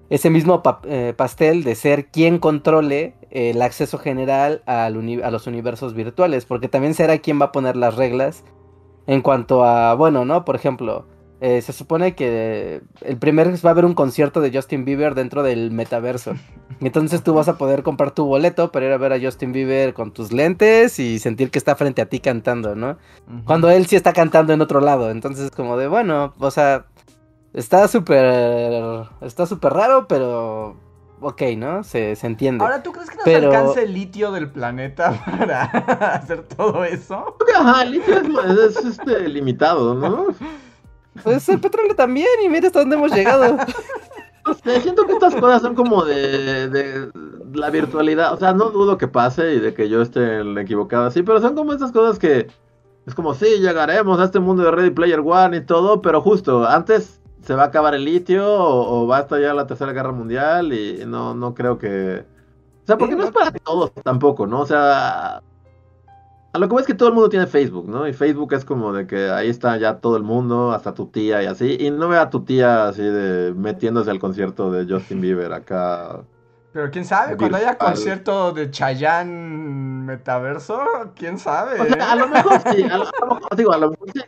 ese mismo eh, pastel de ser quien controle el acceso general a los universos virtuales, porque también será quien va a poner las reglas en cuanto a, bueno, ¿no? Por ejemplo, eh, se supone que el primer va a haber un concierto de Justin Bieber dentro del metaverso. Entonces tú vas a poder comprar tu boleto para ir a ver a Justin Bieber con tus lentes y sentir que está frente a ti cantando, ¿no? Cuando él sí está cantando en otro lado. Entonces como de, bueno, o sea, Está súper. Está súper raro, pero. Ok, ¿no? Se, entiende. Ahora, ¿tú crees que nos alcance el litio del planeta para hacer todo eso? Ajá, el litio es, este, limitado, ¿no? Pues el petróleo también, y mira hasta dónde hemos llegado. siento que estas cosas son como de, de, la virtualidad. O sea, no dudo que pase y de que yo esté equivocado así, pero son como estas cosas que es como, sí, llegaremos a este mundo de Ready Player One y todo, pero justo antes se va a acabar el litio o, va a estallar la tercera guerra mundial y no, no creo que... O sea, porque no es para todos tampoco, ¿no? O sea, a lo que ves es que todo el mundo tiene Facebook, ¿no? Y Facebook es como de que ahí está ya todo el mundo, hasta tu tía y así. Y no ve a tu tía así de metiéndose al concierto de Justin Bieber acá. Pero quién sabe, cuando haya concierto de Chayanne Metaverso, quién sabe. O sea, a lo mejor sí, a lo, mejor, digo, a lo mejor sí.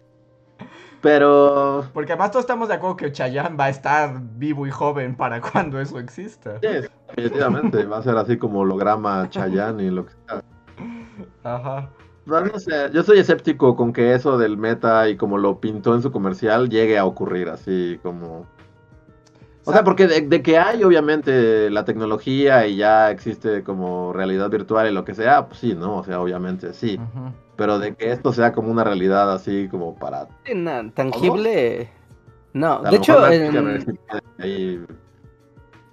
Pero. Porque además todos estamos de acuerdo que Chayanne va a estar vivo y joven para cuando eso exista. Sí, definitivamente. va a ser así como holograma Chayanne y lo que sea. Ajá. No, sé, yo soy escéptico con que eso del meta y como lo pintó en su comercial llegue a ocurrir así como. O sea, porque de, que hay obviamente la tecnología y ya existe como realidad virtual y lo que sea, pues sí, ¿no? O sea, obviamente sí. Pero de que esto sea como una realidad así como para... tangible... No, de hecho...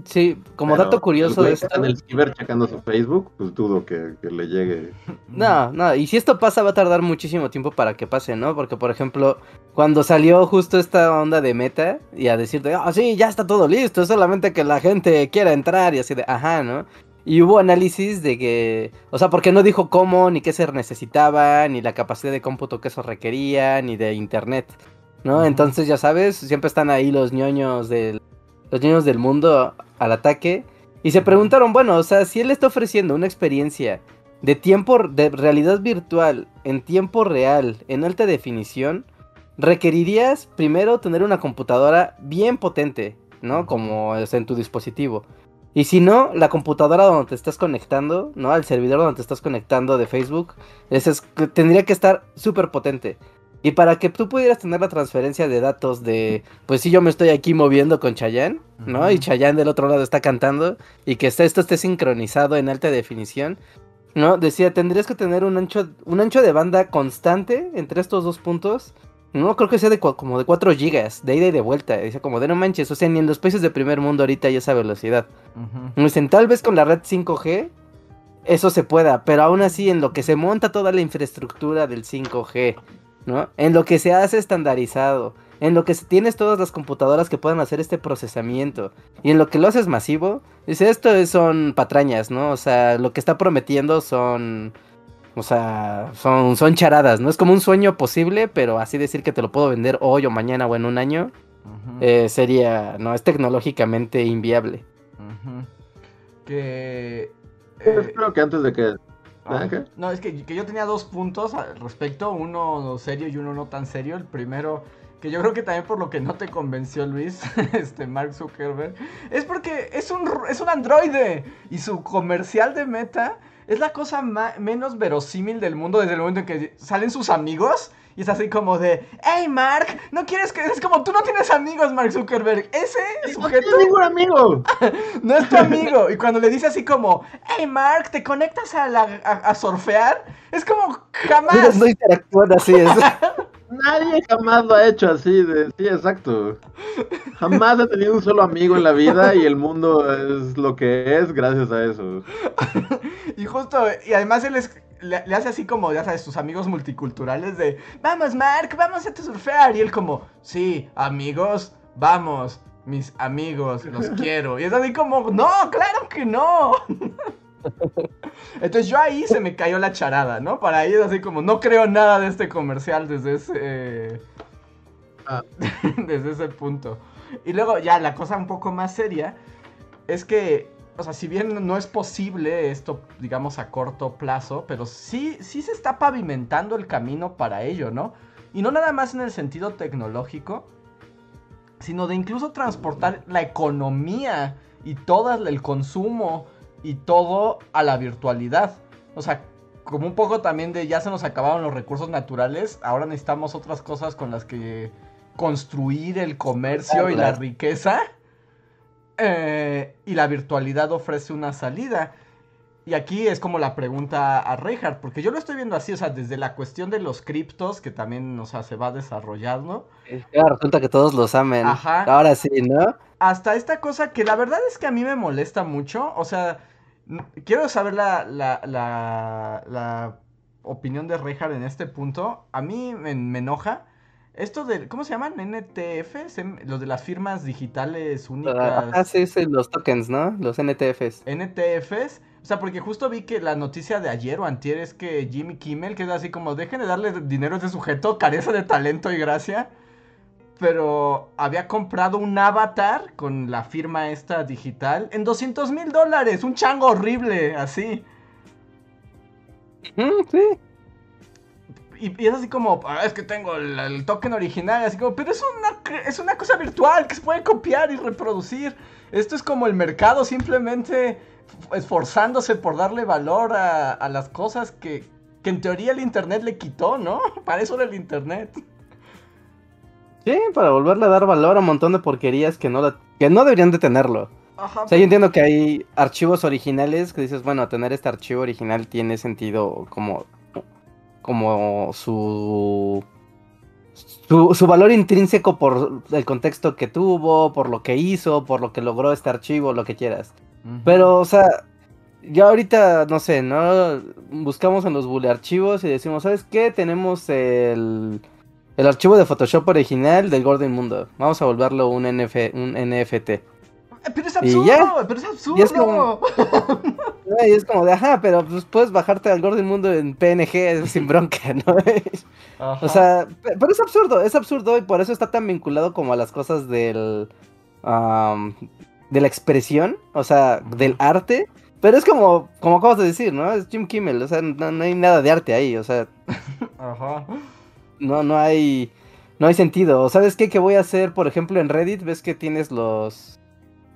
Sí, como dato curioso de esto. en el ciber checando su Facebook, pues dudo que, le llegue. No, no, y si esto pasa va a tardar muchísimo tiempo para que pase, ¿no? Porque, por ejemplo, cuando salió justo esta onda de meta y a decirte, ah, sí, ya está todo listo, es solamente que la gente quiera entrar y así de, ajá, ¿no? Y hubo análisis de que, o sea, porque no dijo cómo, ni qué se necesitaba, ni la capacidad de cómputo que eso requería, ni de internet, ¿no? Entonces, ya sabes, siempre están ahí los ñoños del los niños del mundo al ataque. Y se preguntaron, bueno, o sea, si él está ofreciendo una experiencia de tiempo, de realidad virtual, en tiempo real, en alta definición, requerirías primero tener una computadora bien potente, ¿no? Como es en tu dispositivo. Y si no, la computadora donde te estás conectando, ¿no? Al servidor donde te estás conectando de Facebook, tendría que estar súper potente. Y para que tú pudieras tener la transferencia de datos de, pues si yo me estoy aquí moviendo con Chayanne, ¿no? Y Chayanne del otro lado está cantando y que esto esté sincronizado en alta definición, ¿no? Decía, tendrías que tener un ancho, un ancho de banda constante entre estos dos puntos. No creo que sea de como de 4 gigas, de ida y de vuelta. Dice como de no manches, o sea, ni en los países de primer mundo ahorita hay esa velocidad. Dicen, tal vez con la red 5G eso se pueda, pero aún así en lo que se monta toda la infraestructura del 5G, ¿no? En lo que se hace estandarizado, en lo que tienes todas las computadoras que puedan hacer este procesamiento y en lo que lo haces masivo, dice, esto son patrañas, ¿no? O sea, lo que está prometiendo son... O sea, son, son charadas, ¿no? Es como un sueño posible, pero así decir que te lo puedo vender hoy o mañana o en un año, eh, sería, no, es tecnológicamente inviable. Que... Pues creo que antes de que Ah, no, es que, yo tenía dos puntos al respecto, uno serio y uno no tan serio. El primero, que yo creo que también por lo que no te convenció Luis, este Mark Zuckerberg, es porque es un, es un androide y su comercial de meta es la cosa menos verosímil del mundo desde el momento en que salen sus amigos y es así como de, hey Mark, no quieres que... Es como, tú no tienes amigos, Mark Zuckerberg. Ese sujeto... No ningún amigo. no es tu amigo. Y cuando le dice así como, hey Mark, ¿te conectas a, la, a, surfear? Es como, jamás. No interactúan así. Es. Nadie jamás lo ha hecho así, de, sí, exacto. Jamás he tenido un solo amigo en la vida y el mundo es lo que es gracias a eso. y justo, y además él es le, hace así como, ya sabes, sus amigos multiculturales de, vamos Mark, vamos a surfear. Y él como, sí, amigos, vamos, mis amigos, los quiero. Y es así como, no, claro que no. Entonces yo ahí se me cayó la charada, ¿no? Para ahí es así como, no creo nada de este comercial desde ese... Ah. desde ese punto. Y luego ya la cosa un poco más seria es que o sea, si bien no es posible esto, digamos, a corto plazo, pero sí, sí se está pavimentando el camino para ello, ¿no? Y no nada más en el sentido tecnológico, sino de incluso transportar la economía y todo el consumo y todo a la virtualidad. O sea, como un poco también de ya se nos acabaron los recursos naturales, ahora necesitamos otras cosas con las que construir el comercio y la riqueza. Eh, y la virtualidad ofrece una salida. Y aquí es como la pregunta a Reinhardt, porque yo lo estoy viendo así, o sea, desde la cuestión de los criptos, que también, o sea, se va desarrollando. resulta que todos los amen. Ajá. Ahora sí, ¿no? Hasta esta cosa que la verdad es que a mí me molesta mucho, o sea, quiero saber la, la, la, la opinión de Reinhardt en este punto. A mí me enoja esto de, ¿cómo se llaman? NTFs, los de las firmas digitales únicas. Ah, sí, sí, los tokens, ¿no? Los NTFs. NTFs. O sea, porque justo vi que la noticia de ayer o antier es que Jimmy Kimmel, que es así como, dejen de darle dinero a este sujeto, carece de talento y gracia. Pero había comprado un avatar con la firma esta digital en 200 mil dólares. Un chango horrible, así. sí y, es así como, ah, es que tengo el, token original, así como, pero es una, es una cosa virtual que se puede copiar y reproducir. Esto es como el mercado simplemente esforzándose por darle valor a, las cosas que, que, en teoría el Internet le quitó, ¿no? Para eso era el Internet. Sí, para volverle a dar valor a un montón de porquerías que no, que no deberían de tenerlo. Ajá, o sea, yo entiendo que hay archivos originales que dices, bueno, tener este archivo original tiene sentido como como su, su, valor intrínseco por el contexto que tuvo, por lo que hizo, por lo que logró este archivo, lo que quieras. Pero, o sea, ya ahorita, no sé, ¿no? Buscamos en los bully archivos y decimos, ¿sabes qué? Tenemos el, el archivo de Photoshop original del Gordon Mundo. Vamos a volverlo un, NF, un NFT. Pero es absurdo, pero es absurdo. Y es como, de, ajá, pero pues puedes bajarte al Gordon Mundo en PNG sin bronca, ¿no? O sea, pero es absurdo, es absurdo y por eso está tan vinculado como a las cosas del... de la expresión, o sea, del arte. Pero es como, como acabas de decir, ¿no? Es Jim Kimmel, o sea, no, hay nada de arte ahí, o sea... Ajá. No, no hay... No hay sentido. ¿Sabes qué? Que voy a hacer, por ejemplo, en Reddit, ves que tienes los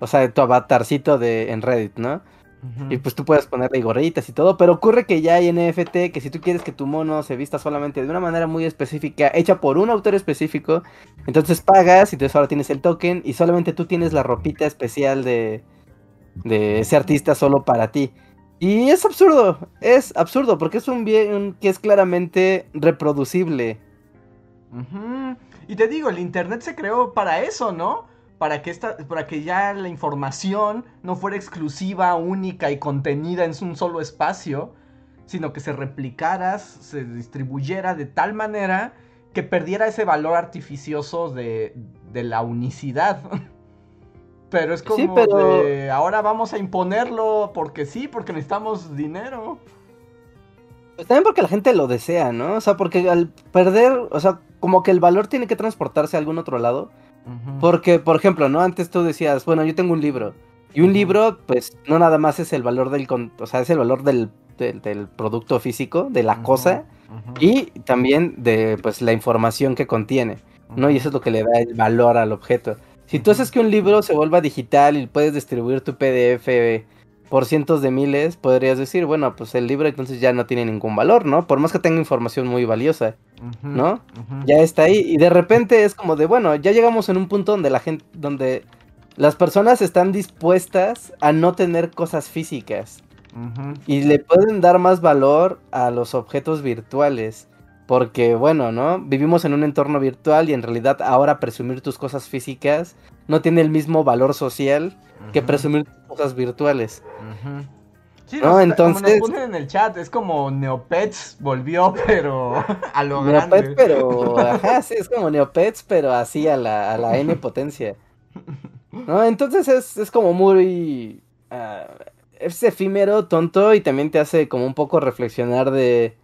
o sea, tu avatarcito de, en Reddit, ¿no? Y pues tú puedes ponerle gorritas y todo, pero ocurre que ya hay NFT que si tú quieres que tu mono se vista solamente de una manera muy específica, hecha por un autor específico, entonces pagas y entonces ahora tienes el token y solamente tú tienes la ropita especial de, de ese artista solo para ti. Y es absurdo, es absurdo porque es un bien que es claramente reproducible. Y te digo, el Internet se creó para eso, ¿no? Para que, esta, para que ya la información no fuera exclusiva, única y contenida en un solo espacio, sino que se replicara, se distribuyera de tal manera que perdiera ese valor artificioso de, de la unicidad. Pero es como de ahora vamos a imponerlo porque sí, porque necesitamos dinero. Pues también porque la gente lo desea, ¿no? O sea, porque al perder, o sea, como que el valor tiene que transportarse a algún otro lado. Porque, por ejemplo, ¿no? Antes tú decías, bueno, yo tengo un libro. Y un libro, pues, no nada más es el valor del... O sea, es el valor del, del, producto físico, de la cosa, y también de pues la información que contiene, ¿no? Y eso es lo que le da el valor al objeto. Si tú haces que un libro se vuelva digital y puedes distribuir tu PDF por cientos de miles, podrías decir, bueno, pues el libro entonces ya no tiene ningún valor, ¿no? Por más que tenga información muy valiosa, ¿no? Ya está ahí y de repente es como de, bueno, ya llegamos en un punto donde la gente, donde las personas están dispuestas a no tener cosas físicas y le pueden dar más valor a los objetos virtuales. Porque, bueno, ¿no? Vivimos en un entorno virtual y en realidad ahora presumir tus cosas físicas no tiene el mismo valor social que presumir cosas virtuales. Sí, no, entonces... como nos ponen en el chat, es como Neopets volvió, pero a lo Neopets, pero... Ajá, sí, es como Neopets, pero así a la, a la N potencia. ¿No? Entonces es, es como muy... Uh, es efímero, tonto y también te hace como un poco reflexionar de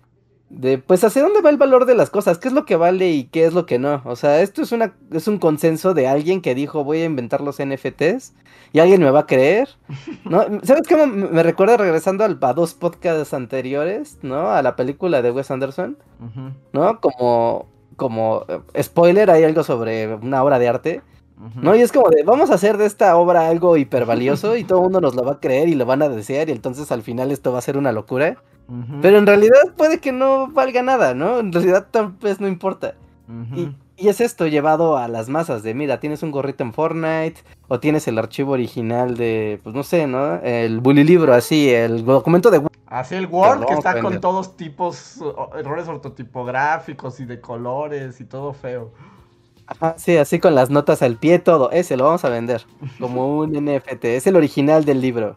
de pues hacia dónde va el valor de las cosas, qué es lo que vale y qué es lo que no. O sea, esto es una es un consenso de alguien que dijo, "Voy a inventar los NFTs" y alguien me va a creer. ¿No? ¿Sabes qué me, recuerda regresando al, a dos podcasts anteriores, ¿no? A la película de Wes Anderson. ¿No? Como como eh, spoiler hay algo sobre una obra de arte. ¿No? Y es como de, vamos a hacer de esta obra algo hipervalioso y todo el mundo nos lo va a creer y lo van a desear y entonces al final esto va a ser una locura. Pero en realidad puede que no valga nada, ¿no? En realidad tal vez no importa. y, es esto llevado a las masas de, mira, tienes un gorrito en Fortnite o tienes el archivo original de, pues no sé, ¿no? El bully libro, así, el documento de... Así el Word que está con todos tipos, errores ortotipográficos y de colores y todo feo. Ajá, sí, así con las notas al pie, todo. Ese lo vamos a vender como un NFT. Es el original del libro.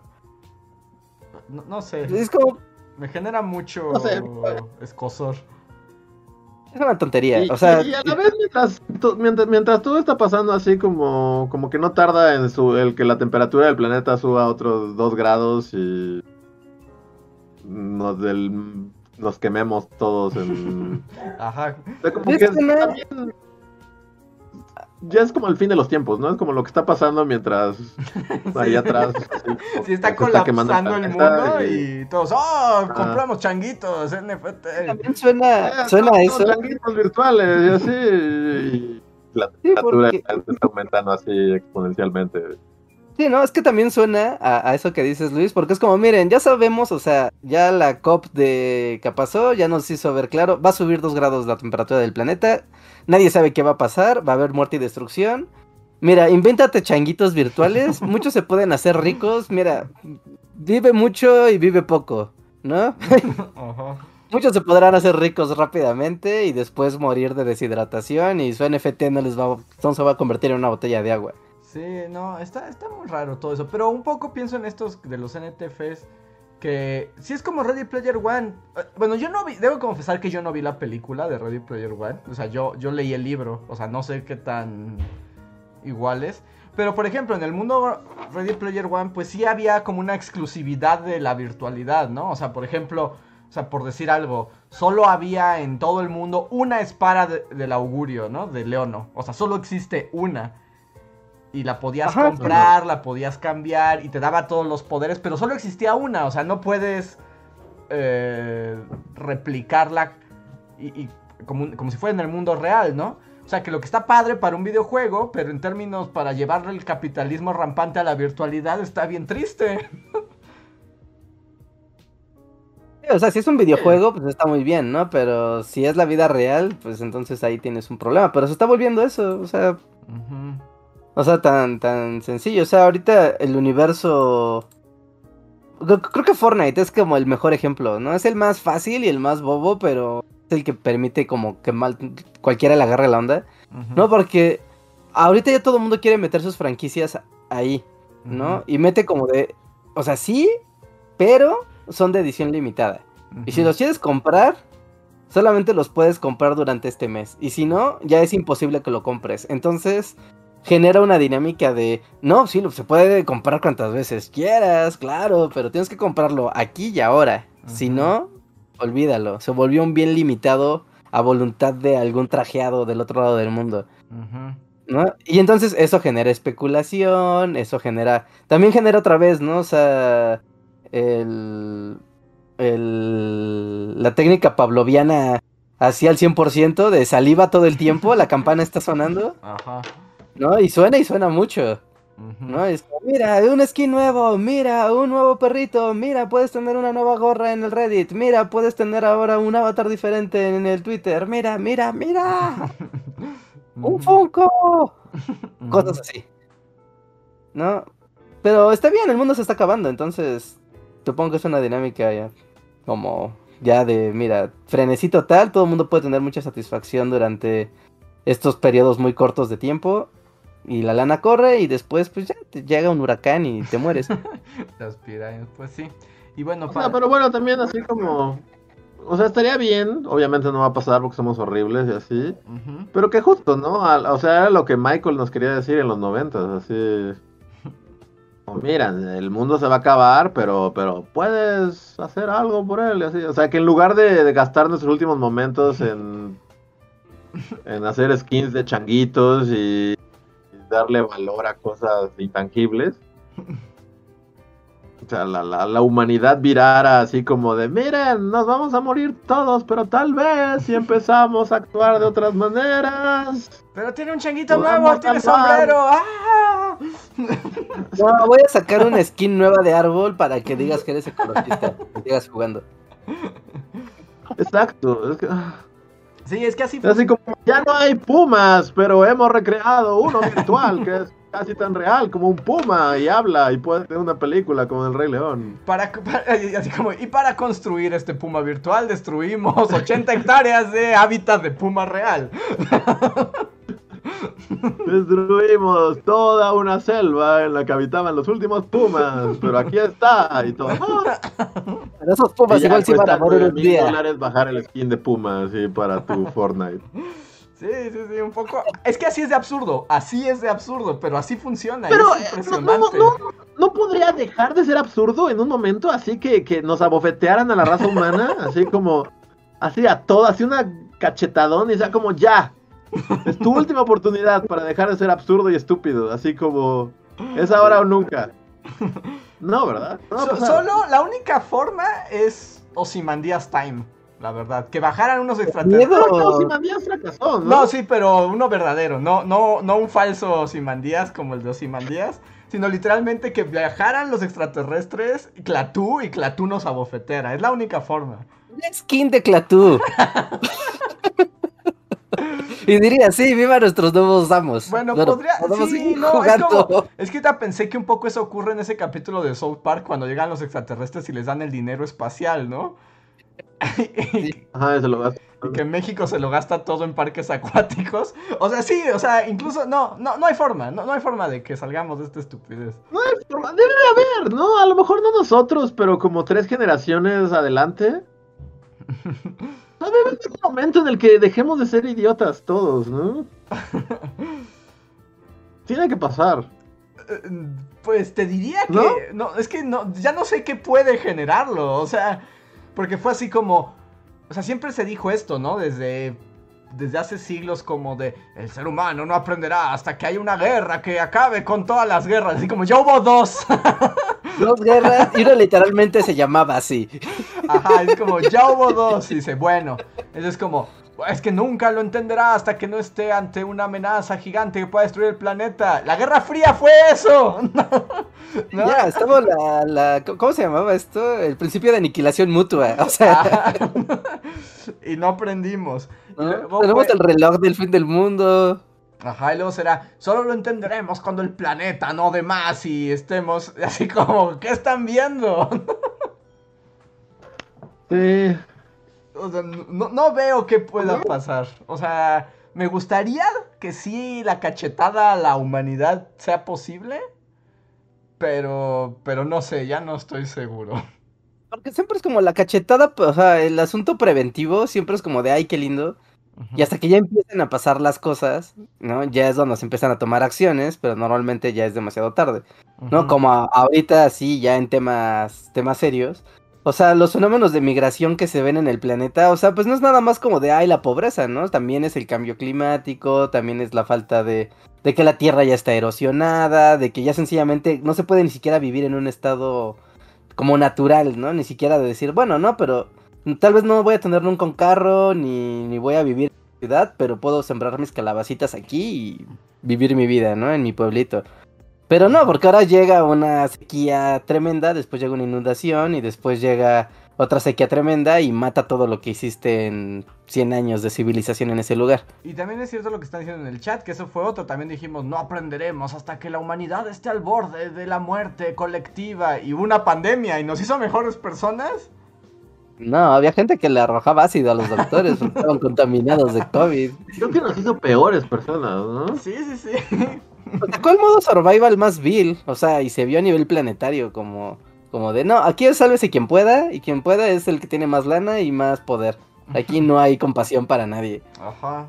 No, no sé. Es como me genera mucho escosor. Es una tontería. Y, o sea, y a la vez, mientras, mientras, todo está pasando así como, como que no tarda en su, el que la temperatura del planeta suba a otros dos grados y nos, del, nos quememos todos en... Ajá. como que también ya es como el fin de los tiempos, ¿no? Es como lo que está pasando mientras ahí atrás. sí, está colapsando el mundo y... todos, ¡oh! Compramos changuitos, NFT. También suena, eh, suena eso. Changuitos virtuales y así. Y la temperatura está aumentando así exponencialmente. Sí, no, es que también suena a, a, eso que dices, Luis, porque es como, miren, ya sabemos, o sea, ya la COP de que pasó ya nos hizo ver claro, va a subir dos grados la temperatura del planeta, nadie sabe qué va a pasar, va a haber muerte y destrucción. Mira, invéntate changuitos virtuales, muchos se pueden hacer ricos, mira, vive mucho y vive poco, ¿no? Muchos se podrán hacer ricos rápidamente y después morir de deshidratación y su NFT no les va, no se va a convertir en una botella de agua. Sí, no, está, está muy raro todo eso. Pero un poco pienso en estos de los NTFs. Que si es como Ready Player One. Eh, bueno, yo no vi, debo confesar que yo no vi la película de Ready Player One. O sea, yo, yo leí el libro. O sea, no sé qué tan iguales. Pero por ejemplo, en el mundo Ready Player One, pues sí había como una exclusividad de la virtualidad, ¿no? O sea, por ejemplo, o sea, por decir algo, solo había en todo el mundo una espada del augurio, ¿no? De Leono. O sea, solo existe una y la podías comprar, la podías cambiar y te daba todos los poderes, pero solo existía una, o sea, no puedes eh, replicarla y, como, como, si fuera en el mundo real, ¿no? O sea, que lo que está padre para un videojuego, pero en términos para llevarle el capitalismo rampante a la virtualidad está bien triste. O sea, si es un videojuego, pues está muy bien, ¿no? Pero si es la vida real, pues entonces ahí tienes un problema. Pero se está volviendo eso, o sea... O sea, tan, tan sencillo. O sea, ahorita el universo. Creo que Fortnite es como el mejor ejemplo, ¿no? Es el más fácil y el más bobo, pero es el que permite como que mal, cualquiera le agarre la onda. ¿No? Porque ahorita ya todo el mundo quiere meter sus franquicias ahí, ¿no? Y mete como de. O sea, sí, pero son de edición limitada. Y si los quieres comprar, solamente los puedes comprar durante este mes. Y si no, ya es imposible que lo compres. Entonces, genera una dinámica de, no, sí, se puede comprar cuantas veces quieras, claro, pero tienes que comprarlo aquí y ahora. Si no, olvídalo. Se volvió un bien limitado a voluntad de algún trajeado del otro lado del mundo. ¿No? Y entonces eso genera especulación, eso genera... También genera otra vez, ¿no? O sea, el... el, la técnica pavloviana así al 100% de saliva todo el tiempo, la campana está sonando. Ajá. ¿No? Y suena y suena mucho. ¿No? Es mira, un skin nuevo, mira, un nuevo perrito, mira, puedes tener una nueva gorra en el Reddit, mira, puedes tener ahora un avatar diferente en el Twitter, mira, mira, mira. ¡Un Funko! Cosas así. ¿No? Pero está bien, el mundo se está acabando, entonces supongo que es una dinámica ya como ya de, mira, frenesí total, todo el mundo puede tener mucha satisfacción durante estos periodos muy cortos de tiempo y la lana corre y después pues ya te llega un huracán y te mueres. te aspira, pues sí. Y bueno, pero bueno, también así como o sea, estaría bien, obviamente no va a pasar porque somos horribles y así, pero que justo, ¿no? o sea, era lo que Michael nos quería decir en los noventas, así mira, el mundo se va a acabar, pero, pero puedes hacer algo por él. Así. O sea, que en lugar de, gastar nuestros últimos momentos en, en hacer skins de changuitos y, darle valor a cosas intangibles, o sea, la, la, humanidad virara así como de, miren, nos vamos a morir todos, pero tal vez si empezamos a actuar de otras maneras. Pero tiene un changuito nuevo, tiene sombrero. ¡Ah! No, voy a sacar una skin nueva de árbol para que digas que eres ecologista y sigas jugando. Exacto. Es que... Sí, es que así. Así como ya no hay pumas, pero hemos recreado uno virtual que es casi tan real como un puma y habla y puede tener una película como El Rey León. Para, así como, y para construir este puma virtual destruimos 80 hectáreas de hábitat de puma real. Destruimos toda una selva en la que habitaban los últimos pumas, pero aquí está y todo. esos pumas igual si van a morir un día. dólares bajar el skin de puma así para tu Fortnite. Sí, sí, sí, un poco. Es que así es de absurdo, así es de absurdo, pero así funciona. Pero es impresionante. No, no, no, podría dejar de ser absurdo en un momento así que, que nos abofetearan a la raza humana, así como, así a todo, así una cachetadón y sea como ya, es tu última oportunidad para dejar de ser absurdo y estúpido. Así como es ahora o nunca. No, ¿verdad? solo la única forma es Osimandías Time. La verdad, que bajaran unos extraterrestres. No, fracasó, ¿no? No, sí, pero uno verdadero, no, no, no un falso Osimandías como el de Osimandías, sino literalmente que viajaran los extraterrestres, Clatú y Clatú nos abofetera. Es la única forma. Skin de Clatú. Y diría, sí, viva nuestros nuevos amos. Bueno, podría. Sí, no, es, como, es que ya pensé que un poco eso ocurre en ese capítulo de South Park cuando llegan los extraterrestres y les dan el dinero espacial, ¿no? Ajá, se lo gasta. Y que México se lo gasta todo en parques acuáticos. O sea, sí, o sea, incluso no, no, no hay forma, no, no hay forma de que salgamos de esta estupidez. No hay forma, debe haber, ¿no? A lo mejor no nosotros, pero como tres generaciones adelante. Va a haber un momento en el que dejemos de ser idiotas todos, ¿no? Tiene que pasar. Eh, pues te diría que. ¿No? es que no, ya no sé qué puede generarlo. O sea, porque fue así como. O sea, siempre se dijo esto, ¿no? Desde. Desde hace siglos, como de el ser humano no aprenderá hasta que haya una guerra que acabe con todas las guerras. Así como ya hubo dos. Dos guerras y uno literalmente se llamaba así. Ajá, es como, ya hubo dos. Y dice, bueno, eso es como, es que nunca lo entenderá hasta que no esté ante una amenaza gigante que pueda destruir el planeta. La Guerra Fría fue eso. Ya, estamos la, la, ¿Cómo se llamaba esto? El principio de aniquilación mutua. O sea. y no aprendimos. Tenemos el reloj del fin del mundo. Ajá, y luego será, solo lo entenderemos cuando el planeta no de más y estemos así como, ¿qué están viendo? sí. O sea, no, veo qué pueda pasar. O sea, me gustaría que sí la cachetada a la humanidad sea posible, pero, pero no sé, ya no estoy seguro. Porque siempre es como la cachetada, o sea, el asunto preventivo siempre es como de, ay, qué lindo. Y hasta que ya empiecen a pasar las cosas, ¿no? Ya es donde se empiezan a tomar acciones, pero normalmente ya es demasiado tarde, ¿no? Como ahorita sí, ya en temas, temas serios. O sea, los fenómenos de migración que se ven en el planeta, o sea, pues no es nada más como de, ay, la pobreza, ¿no? También es el cambio climático, también es la falta de, de que la tierra ya está erosionada, de que ya sencillamente no se puede ni siquiera vivir en un estado como natural, ¿no? Ni siquiera de decir, bueno, no, pero tal vez no voy a tener nunca un carro, ni, ni voy a vivir en ciudad, pero puedo sembrar mis calabacitas aquí y vivir mi vida, ¿no? En mi pueblito. Pero no, porque ahora llega una sequía tremenda, después llega una inundación y después llega otra sequía tremenda y mata todo lo que hiciste en 100 años de civilización en ese lugar. Y también es cierto lo que están diciendo en el chat, que eso fue otro. También dijimos, no aprenderemos hasta que la humanidad esté al borde de la muerte colectiva. Y hubo una pandemia y nos hizo mejores personas. No, había gente que le arrojaba ácido a los doctores porque estaban contaminados de COVID. Creo que nos hizo peores personas, ¿no? Sí, sí, sí. ¿Cuál modo survival más vil? O sea, y se vio a nivel planetario como como de, no, aquí es sálvese quien pueda, y quien pueda es el que tiene más lana y más poder. Aquí no hay compasión para nadie. Ajá.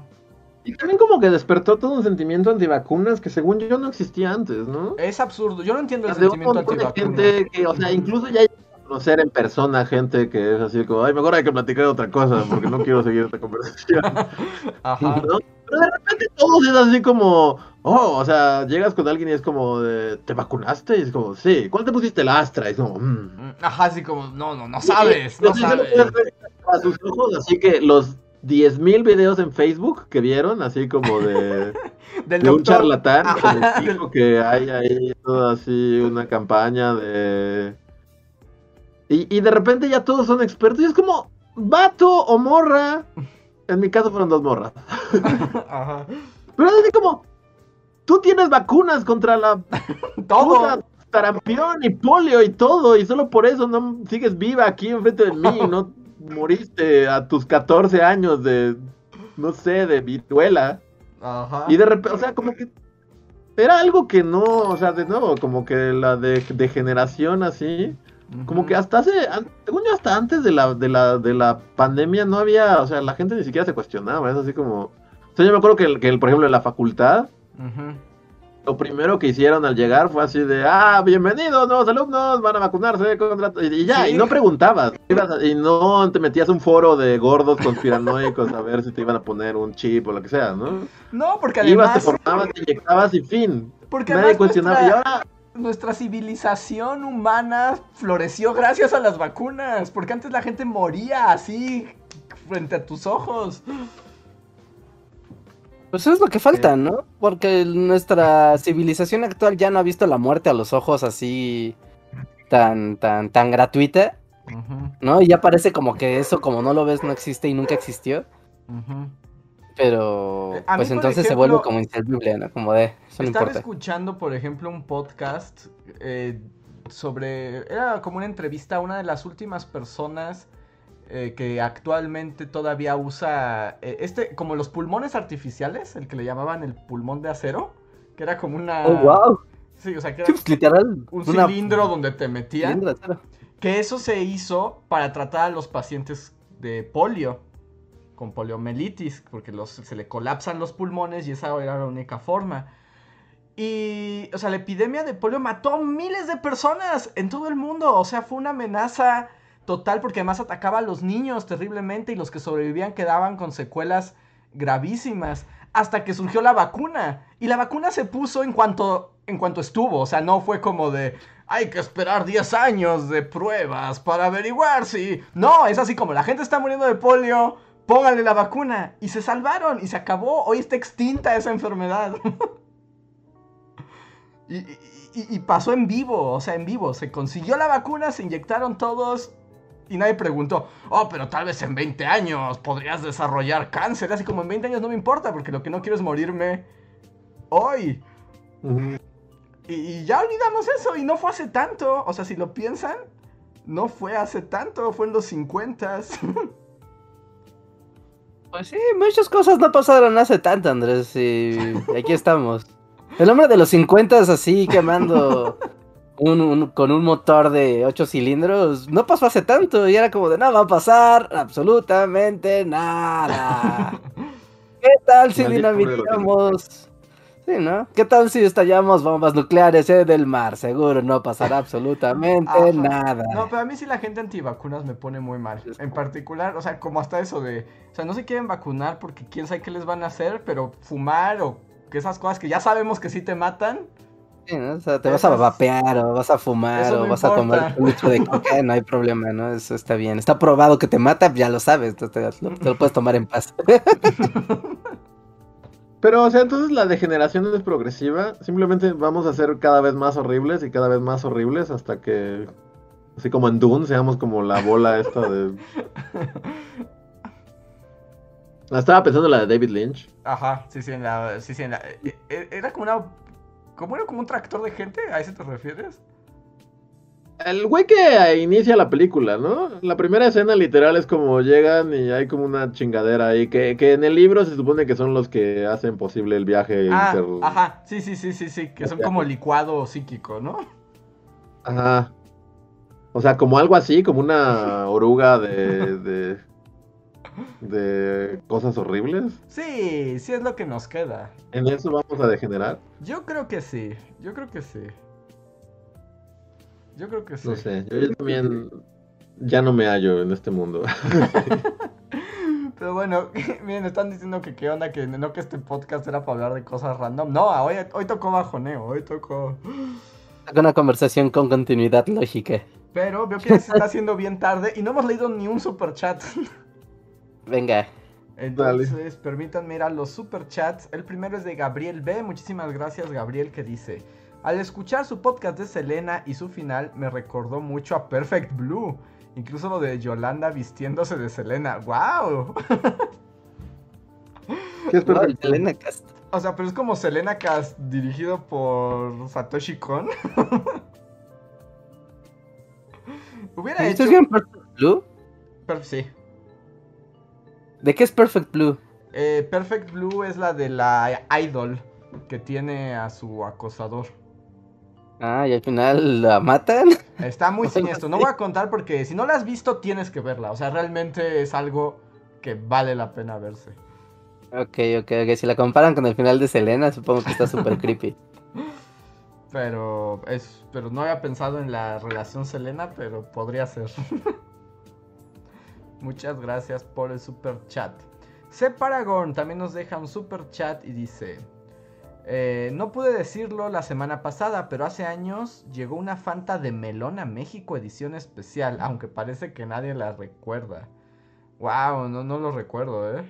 Y también como que despertó todo un sentimiento antivacunas que según yo no existía antes, ¿no? Es absurdo, yo no entiendo el sentimiento antivacunas. gente que, o sea, incluso ya hay conocer en persona gente que es así como, ay, mejor hay que platicar de otra cosa porque no quiero seguir esta conversación. Ajá. Pero de repente todos es así como, oh, o sea, llegas con alguien y es como, de, ¿te vacunaste? Y es como, sí, ¿cuál te pusiste el Astra? Y es como, mm". Ajá, así como, no, no, no sabes, no sabes. A sus ojos, así que los 10.000 videos en Facebook que vieron, así como de, de un charlatán que que hay ahí toda así una campaña de... Y, y de repente ya todos son expertos y es como, vato o morra, en mi caso fueron dos morras. Ajá. Pero es así como, tú tienes vacunas contra la todo. tarampión y polio y todo, y solo por eso no sigues viva aquí enfrente de mí, no moriste a tus 14 años de, no sé, de viruela. Ajá. Y de repente, o sea, como que era algo que no, o sea, de nuevo, como que la de, generación así. Como que hasta hace, según yo, hasta antes de la, de, la, de la pandemia no había, o sea, la gente ni siquiera se cuestionaba, es así como... O sea, yo me acuerdo que, que por ejemplo, en la facultad, lo primero que hicieron al llegar fue así de, ah, bienvenidos, nuevos alumnos, van a vacunarse, y, ya, y no preguntabas, y no te metías un foro de gordos conspiranoicos a ver si te iban a poner un chip o lo que sea, ¿no? No, porque además... Ibas, te formabas, te inyectabas y fin. Porque Nadie cuestionaba, y ahora nuestra civilización humana floreció gracias a las vacunas, porque antes la gente moría así frente a tus ojos. Pues eso es lo que falta, ¿no? Porque nuestra civilización actual ya no ha visto la muerte a los ojos así tan, tan, tan gratuita, ¿no? Y ya parece como que eso, como no lo ves, no existe y nunca existió. Pero, eh, pues entonces se vuelve como inservible, ¿no? Como de, eso estaba escuchando, por ejemplo, un podcast eh, sobre, era como una entrevista a una de las últimas personas eh, que actualmente todavía usa, este, como los pulmones artificiales, el que le llamaban el pulmón de acero, que era como una... ¡Oh, wow! Sí, o sea, que era pues, literal, un cilindro donde te metían. Que eso se hizo para tratar a los pacientes de polio con poliomielitis, porque los, se le colapsan los pulmones y esa era la única forma. Y, o sea, la epidemia de polio mató a miles de personas en todo el mundo. O sea, fue una amenaza total porque además atacaba a los niños terriblemente y los que sobrevivían quedaban con secuelas gravísimas. Hasta que surgió la vacuna. Y la vacuna se puso en cuanto, en cuanto estuvo. O sea, no fue como de, hay que esperar 10 años de pruebas para averiguar si... No, es así como la gente está muriendo de polio pónganle la vacuna. Y se salvaron y se acabó. Hoy está extinta esa enfermedad. y, pasó en vivo, o sea, en vivo. Se consiguió la vacuna, se inyectaron todos. Y nadie preguntó, oh, pero tal vez en 20 años podrías desarrollar cáncer. Así como en 20 años no me importa, porque lo que no quiero es morirme hoy. y, y ya olvidamos eso, y no fue hace tanto. O sea, si lo piensan, no fue hace tanto, fue en los 50. Pues sí, muchas cosas no pasaron hace tanto, Andrés, y aquí estamos. El hombre de los 50 así quemando con un motor de 8 cilindros no pasó hace tanto y era como de nada va a pasar absolutamente nada. ¿Qué tal si dinamitamos ¿no? ¿Qué tal si estallamos bombas nucleares en el mar? Seguro no pasará absolutamente nada. No, pero a mí sí la gente antivacunas me pone muy mal. En particular, o sea, como hasta eso de, o sea, no se quieren vacunar porque quién sabe qué les van a hacer, pero fumar o que esas cosas que ya sabemos que sí te matan, o sea, te vas a vapear o vas a fumar o vas a comer mucho de coca, no hay problema, ¿no? Eso está bien. Está probado que te mata, ya lo sabes, te, te lo puedes tomar en paz. Pero, o sea, entonces la degeneración es progresiva. Simplemente vamos a ser cada vez más horribles y cada vez más horribles hasta que, así como en Dune, seamos como la bola esta de... Estaba pensando en la de David Lynch. Ajá, sí, sí, en la, sí, sí, en la, e, e, era como una, ¿cómo era como un tractor de gente? ¿A eso te refieres? El güey que inicia la película, ¿no? La primera escena literal es como llegan y hay como una chingadera ahí, que, que en el libro se supone que son los que hacen posible el viaje. Ah, ajá, sí, sí, sí, sí, sí, que son como licuado psíquico, ¿no? Ajá. O sea, como algo así, como una oruga de, de, de cosas horribles. Sí, sí es lo que nos queda. ¿En eso vamos a degenerar? Yo creo que sí, yo creo que sí. Yo creo que sí. No sé, yo, también ya no me hallo en este mundo. Pero bueno, miren, están diciendo que qué onda, que no que este podcast era para hablar de cosas random. No, hoy, hoy tocó bajoneo, hoy tocó... Una conversación con continuidad lógica. Pero veo que se está haciendo bien tarde y no hemos leído ni un super chat. Venga. Entonces, permítanme ir a los super chats. El primero es de Gabriel B. Muchísimas gracias, Gabriel, que dice: al escuchar su podcast de Selena y su final me recordó mucho a Perfect Blue. Incluso lo de Yolanda vistiéndose de Selena. ¡Wow! ¿Qué es Perfect Selena Cast? O sea, pero es como Selena Cast dirigido por Satoshi Kon. Hubiera hecho... bien Perfect Blue? sí. ¿De qué es Perfect Blue? Eh, Perfect Blue es la de la idol que tiene a su acosador. Ah, y al final la matan. Está muy siniestro. No voy a contar porque si no la has visto tienes que verla. O sea, realmente es algo que vale la pena verse. Ok, ok, ok. Si la comparan con el final de Selena, supongo que está súper creepy. Pero es, pero no había pensado en la relación Selena, pero podría ser. Muchas gracias por el super chat. C Paragon también nos deja un super chat y dice. Eh, no pude decirlo la semana pasada, pero hace años llegó una Fanta de melón a México edición especial, aunque parece que nadie la recuerda. Wow, no, no lo recuerdo, ¿eh?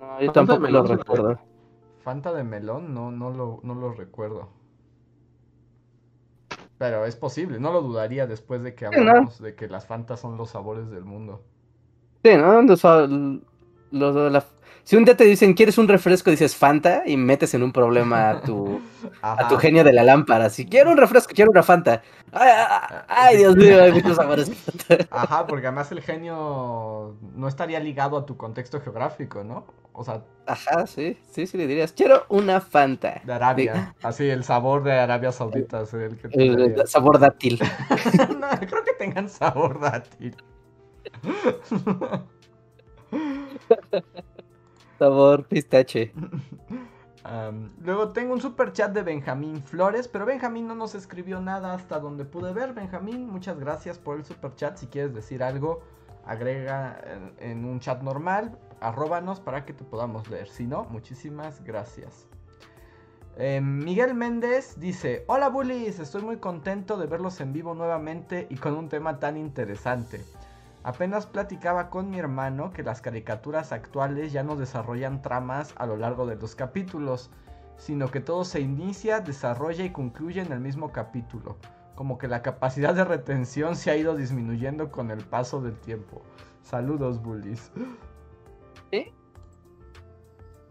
No, yo tampoco lo recuerdo. Fanta de melón, no, no, lo, no lo recuerdo. Pero es posible, no lo dudaría después de que hablamos de que las Fantas son los sabores del mundo. Sí, ¿no? Los, los, la, si un día te dicen, ¿quieres un refresco? Dices Fanta y metes en un problema a tu, a tu genio de la lámpara. Si quiero un refresco, quiero una Fanta. Ay, Dios mío, hay muchos sabores. Ajá, porque además el genio no estaría ligado a tu contexto geográfico, ¿no? O sea. Ajá, sí, sí, sí le dirías, quiero una Fanta. De Arabia. Así, el sabor de Arabia Saudita el que El sabor dátil. no, creo que tengan sabor dátil. Sabor pistache. luego tengo un super chat de Benjamín Flores, pero Benjamín no nos escribió nada hasta donde pude ver. Benjamín, muchas gracias por el super chat. Si quieres decir algo, agrega en, un chat normal, arróbanos para que te podamos leer. Si no, muchísimas gracias. Em, Miguel Méndez dice, hola bullies, estoy muy contento de verlos en vivo nuevamente y con un tema tan interesante. Apenas platicaba con mi hermano que las caricaturas actuales ya no desarrollan tramas a lo largo de los capítulos, sino que todo se inicia, desarrolla y concluye en el mismo capítulo. Como que la capacidad de retención se ha ido disminuyendo con el paso del tiempo. Saludos, bullies. ¿Sí?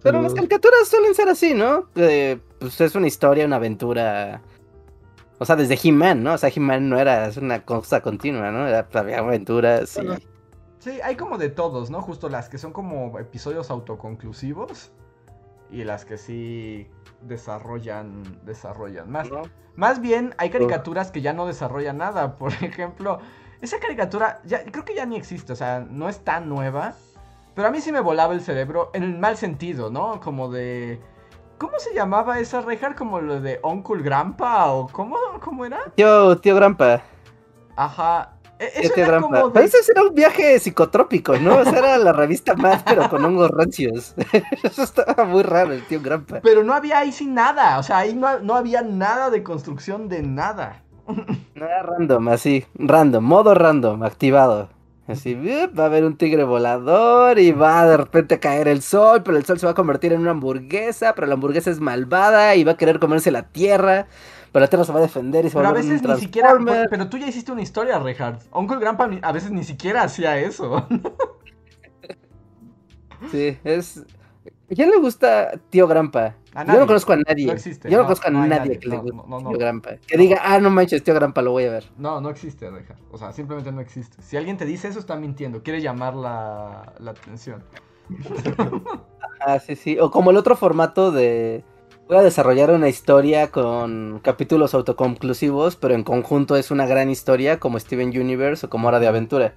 Pero las caricaturas suelen ser así, ¿no? pues es una historia, una aventura o sea, desde He-Man, ¿no? O sea, He-Man no era una cosa continua, ¿no? Era, había aventuras y... Sí, hay como de todos, ¿no? Justo las que son como episodios autoconclusivos y las que sí desarrollan, desarrollan más. Más bien, hay caricaturas que ya no desarrollan nada. Por ejemplo, esa caricatura ya creo que ya ni existe, o sea, no es tan nueva. Pero a mí sí me volaba el cerebro en el mal sentido, ¿no? Como de ¿Cómo se llamaba esa rejar? ¿Como lo de Uncle Grandpa? ¿O cómo, cómo era? Tío, tío Grandpa. Ajá. E, eso era como de... Ese era un viaje psicotrópico, ¿no? O sea, era la revista más, pero con hongos rancios. Eso estaba muy raro, el tío Grampa. Pero no había ahí sin nada, o sea, ahí no, no había nada de construcción de nada. No era random, así, random, modo random, activado. Así, va a haber un tigre volador y va de repente a caer el sol, pero el sol se va a convertir en una hamburguesa, pero la hamburguesa es malvada y va a querer comerse la tierra, pero la tierra se va a defender y se va a Pero a veces ni siquiera, pero tú ya hiciste una historia, Reinhardt. Uncle Grandpa a veces ni siquiera hacía eso. sí, es... ¿A quién le gusta Tío Grampa? Yo no conozco a nadie. No existe. Yo no, conozco a nadie, que le guste Tío Grampa. Que diga, ah, no manches, Tío Grampa, lo voy a ver. No, no existe, Reja. O sea, simplemente no existe. Si alguien te dice eso, está mintiendo. Quiere llamar la, la atención. ah, sí, sí. O como el otro formato de... Voy a desarrollar una historia con capítulos autoconclusivos, pero en conjunto es una gran historia, como Steven Universe o como Hora de Aventura.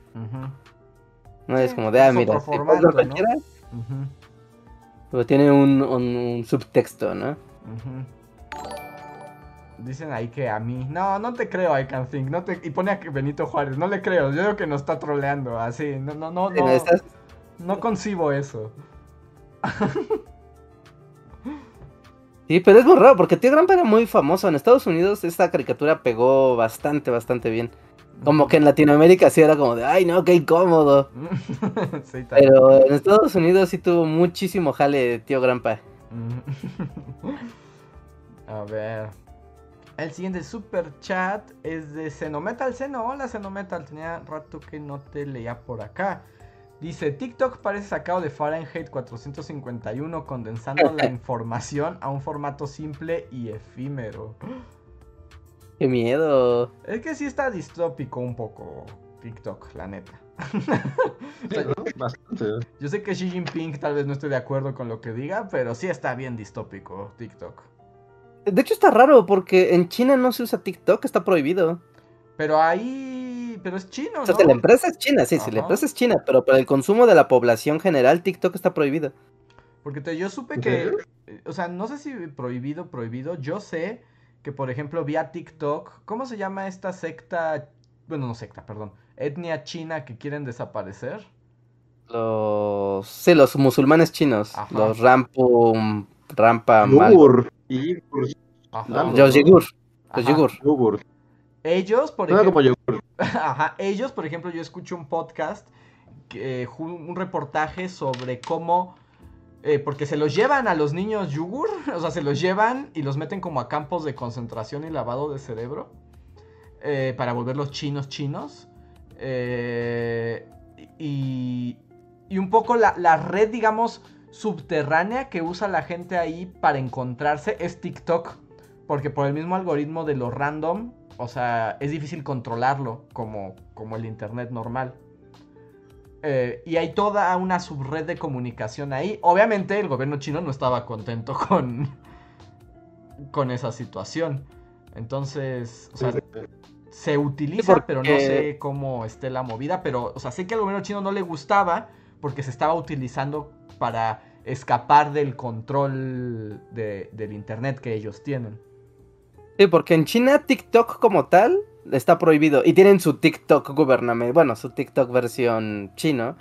No es como de, ah, mira, formato, ¿no? Pero tiene un, subtexto, ¿no? Dicen ahí que a mí. No, no te creo, I can think. No te... Y pone a Benito Juárez. No le creo. Yo creo que nos está troleando. Así. No, no, no. No, no concibo eso. Sí, pero es muy raro porque Tío Grampa era muy famoso. En Estados Unidos esta caricatura pegó bastante, bastante bien. Como que en Latinoamérica sí era como de, ay no, qué incómodo. Pero en Estados Unidos sí tuvo muchísimo jale tío Grampa. A ver. El siguiente super chat es de Xenometal Seno. Hola Xenometal, tenía rato que no te leía por acá. Dice, TikTok parece sacado de Fahrenheit 451 condensando la información a un formato simple y efímero. Qué miedo. Es que sí está distópico un poco TikTok, la neta. Bastante. Yo sé que Xi Jinping tal vez no esté de acuerdo con lo que diga, pero sí está bien distópico TikTok. De hecho está raro porque en China no se usa TikTok, está prohibido. Pero ahí, pero es chino, ¿no? O sea, la empresa es china, sí, sí, la empresa es china, pero para el consumo de la población general TikTok está prohibido. Porque te, yo supe que, o sea, no sé si prohibido, prohibido, yo sé que por ejemplo vía TikTok, ¿cómo se llama esta secta? Bueno, no secta, perdón, etnia china que quieren desaparecer. Los, sí, los musulmanes chinos, los Rampum, Rampa, Yugur. Los Yigur, los Yigur. Ellos, por ejemplo, Ajá, ellos, por ejemplo, yo escucho un podcast, un reportaje sobre cómo eh, porque se los llevan a los niños yugur, o sea, se los llevan y los meten como a campos de concentración y lavado de cerebro eh, para volverlos chinos chinos. Eh, y, y, un poco la, red, digamos, subterránea que usa la gente ahí para encontrarse es TikTok. Porque por el mismo algoritmo de lo random, o sea, es difícil controlarlo como, como el Internet normal. Eh, y hay toda una subred de comunicación ahí. Obviamente el gobierno chino no estaba contento con, con esa situación. Entonces, o sea, se utiliza, pero no sé cómo esté la movida. Pero, o sea, sé que al gobierno chino no le gustaba porque se estaba utilizando para escapar del control del Internet que ellos tienen. Sí, porque en China TikTok como tal está prohibido. Y tienen su TikTok gubernamental, bueno, su TikTok versión chino,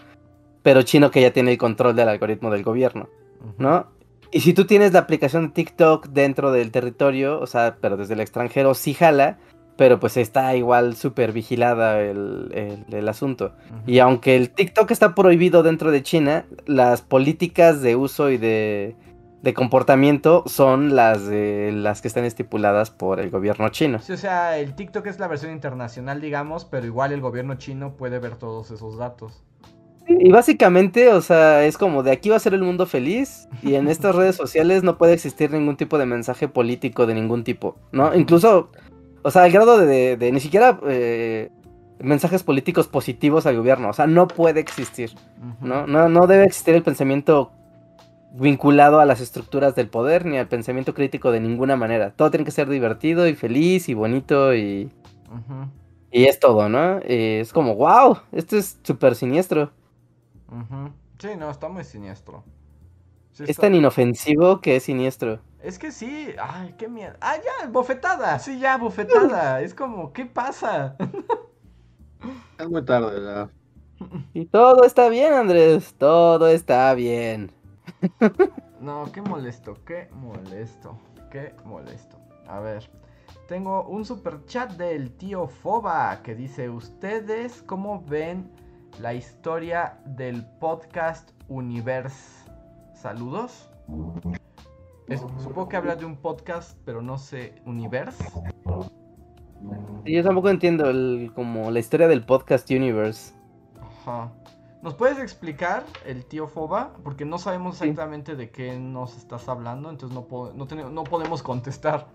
pero chino que ya tiene el control del algoritmo del gobierno, ¿no? Y si tú tienes la aplicación de TikTok dentro del territorio, o sea, pero desde el extranjero sí jala, pero pues está igual súper vigilada el, el, asunto. Y aunque el TikTok está prohibido dentro de China, las políticas de uso y de de comportamiento son las de las que están estipuladas por el gobierno chino. Sí, o sea, el TikTok es la versión internacional, digamos, pero igual el gobierno chino puede ver todos esos datos. Y básicamente, o sea, es como de aquí va a ser el mundo feliz y en estas redes sociales no puede existir ningún tipo de mensaje político de ningún tipo, ¿no? Incluso, o sea, al grado de, ni siquiera eh, mensajes políticos positivos al gobierno, o sea, no puede existir, ¿no? No, no debe existir el pensamiento vinculado a las estructuras del poder ni al pensamiento crítico de ninguna manera. Todo tiene que ser divertido y feliz y bonito y... Y es todo, ¿no? es como, wow, esto es súper siniestro. Sí, no, está muy siniestro. es tan inofensivo que es siniestro. Es que sí, ay, qué miedo. Ah, ya, bofetada, sí, ya, bofetada. es como, ¿qué pasa? Es muy tarde ya. Y todo está bien, Andrés. Todo está bien. No, qué molesto, qué molesto, qué molesto. A ver, tengo un super chat del tío Foba que dice: ¿Ustedes cómo ven la historia del podcast Universe? Saludos. supongo que habla de un podcast, pero no sé, Universe. Yo tampoco entiendo el, como la historia del podcast Universe. Ajá. ¿Nos puedes explicar el tío Foba? Porque no sabemos exactamente de qué nos estás hablando, entonces no, no, no podemos contestar.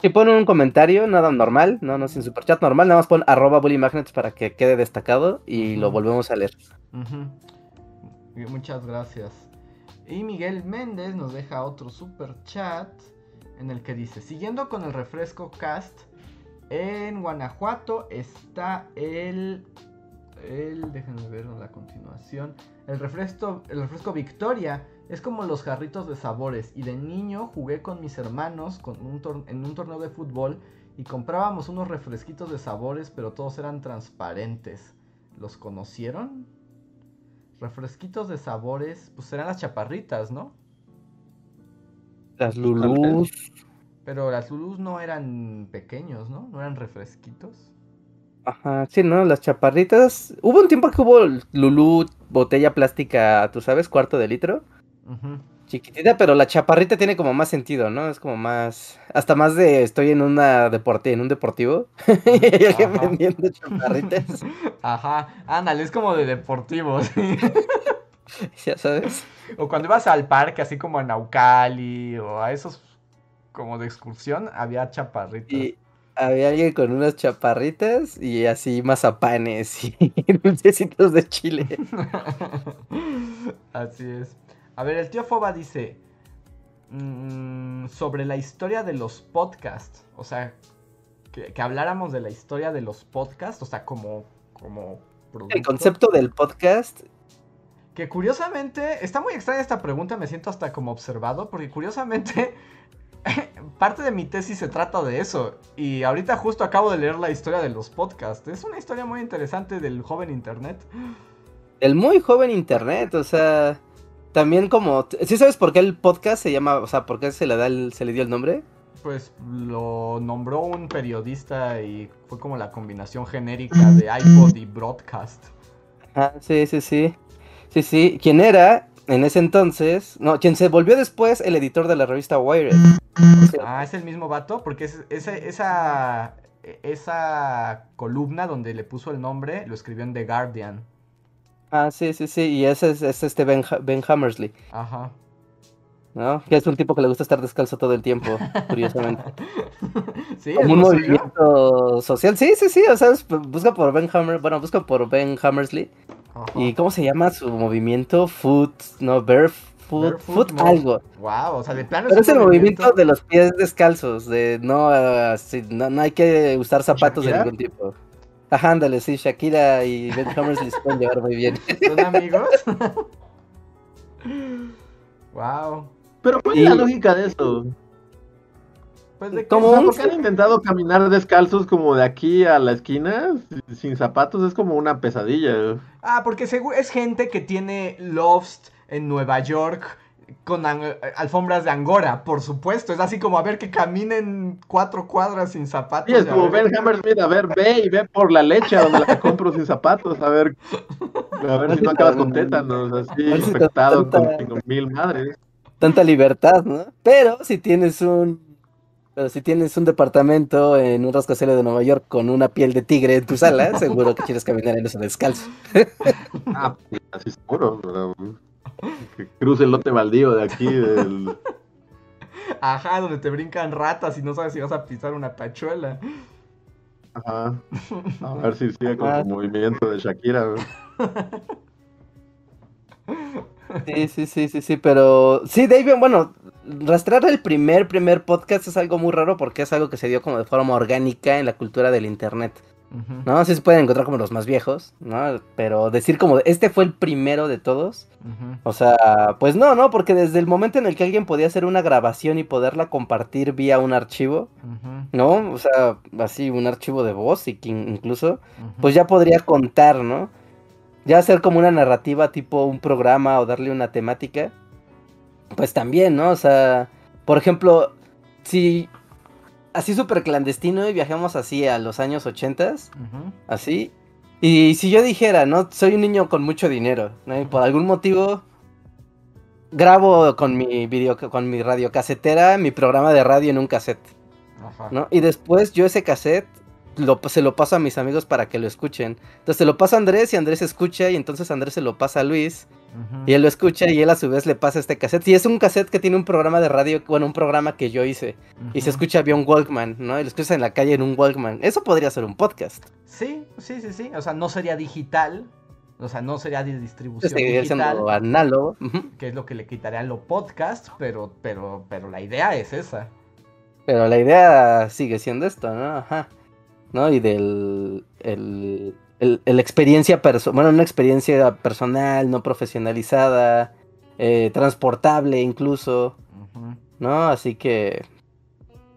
Si ponen un comentario, nada normal, no, no sin superchat normal, nada más pon arroba bullymagnets para que quede destacado y lo volvemos a leer. Muchas gracias. Y Miguel Méndez nos deja otro super chat en el que dice, siguiendo con el refresco cast, en Guanajuato está el el, déjenme ver la continuación. El refresco, el refresco Victoria es como los jarritos de sabores. Y de niño jugué con mis hermanos con un en un torneo de fútbol y comprábamos unos refresquitos de sabores, pero todos eran transparentes. ¿Los conocieron? Refresquitos de sabores, pues eran las chaparritas, ¿no? Las Lulus. Pero las Lulus no eran pequeños, ¿no? No eran refresquitos. Ajá, sí, ¿no? Las chaparritas. Hubo un tiempo que hubo Lulú, botella plástica, tú sabes, cuarto de litro. Chiquitita, pero la chaparrita tiene como más sentido, ¿no? Es como más. Hasta más de estoy en una deporte, en un deportivo. y alguien vendiendo chaparritas. Ajá, ándale, es como de deportivo, sí. ya sabes. O cuando ibas al parque, así como a Naucali, o a esos como de excursión, había chaparritas había alguien con unas chaparritas y así mazapanes y dulcecitos de chile. así es. A ver, el tío Foba dice mm, sobre la historia de los podcasts. O sea, que, habláramos de la historia de los podcasts. O sea, como, como El concepto del podcast. Que curiosamente, está muy extraña esta pregunta, me siento hasta como observado, porque curiosamente parte de mi tesis se trata de eso. Y ahorita justo acabo de leer la historia de los podcasts. Es una historia muy interesante del joven Internet. El muy joven Internet, o sea, también como... ¿Sí sabes por qué el podcast se llama, o sea, por qué se le, da se le dio el nombre? Pues lo nombró un periodista y fue como la combinación genérica de iPod y broadcast. Ah, sí, sí, sí. Sí, sí. ¿Quién era? En ese entonces, no, quien se volvió después el editor de la revista Wired. ah, es el mismo vato, porque es, esa, esa columna donde le puso el nombre lo escribió en The Guardian. Ah, sí, sí, sí, y ese es, este Ben, Hammersley. Ajá. ¿No? Que es un tipo que le gusta estar descalzo todo el tiempo, curiosamente. sí, Como un movimiento social. Sí, sí, sí, o sea, busca por Ben Hammer, bueno, busca por Ben Hammersley ¿Y cómo se llama su movimiento? Foot, no, barefoot, foot, algo. Wow, o sea, de plano Pero es el movimiento... de los pies descalzos, de no, no, no, hay que usar zapatos de ningún tipo. Ajá, ándale, sí, Shakira y Ben Hammersley se pueden llevar muy bien. ¿Son amigos? wow. Pero ¿cuál es la lógica de eso? Pues de porque han intentado caminar descalzos como de aquí a la esquina sin zapatos es como una pesadilla. Ah, porque es gente que tiene Lost en Nueva York con alfombras de Angora, por supuesto. Es así como a ver que caminen cuatro cuadras sin zapatos. Sí, es como Ben Hammersmith, a ver, ve y ve por la leche donde la compro sin zapatos, a ver, a ver si no acabas con tétanos, así infectado con mil madres. Tanta libertad, ¿no? Pero si tienes un pero si tienes un departamento en un rascacielos de Nueva York con una piel de tigre en tu sala, seguro que quieres caminar en eso descalzo. ah, así seguro. Que cruce el lote baldío de aquí del... Ajá, donde te brincan ratas y no sabes si vas a pisar una tachuela. Ajá. A ver si sigue con el movimiento de Shakira. Sí, sí, sí, sí, sí, pero sí, David, bueno, rastrear el primer, primer podcast es algo muy raro porque es algo que se dio como de forma orgánica en la cultura del internet. ¿no? Sí se pueden encontrar como los más viejos, ¿no? Pero decir como, este fue el primero de todos, o sea, pues no, ¿no? Porque desde el momento en el que alguien podía hacer una grabación y poderla compartir vía un archivo, ¿no? O sea, así un archivo de voz y que incluso, pues ya podría contar, ¿no? Ya hacer como una narrativa tipo un programa o darle una temática, pues también, ¿no? O sea, por ejemplo, si así súper clandestino y viajamos así a los años ochentas, así. Y si yo dijera, no, soy un niño con mucho dinero, ¿no? Y por algún motivo grabo con mi video, con mi radiocasetera, mi programa de radio en un cassette, ¿no? Y después yo ese cassette se lo paso a mis amigos para que lo escuchen. Entonces se lo pasa a Andrés y Andrés escucha y entonces Andrés se lo pasa a Luis y él lo escucha y él a su vez le pasa este cassette. Y es un cassette que tiene un programa de radio, bueno, un programa que yo hice. Y se escucha vía un Walkman, ¿no? Y lo escuchas en la calle en un Walkman. Eso podría ser un podcast. Sí, sí, sí, sí. O sea, no sería digital. O sea, no sería de distribución Seguiría digital. análogo. Que es lo que le quitaría a lo podcast, pero, pero, pero la idea es esa. Pero la idea sigue siendo esto, ¿no? Ajá. ¿No? Y del... El, el, experiencia personal, bueno, una experiencia personal, no profesionalizada, eh, transportable incluso, ¿no? Así que,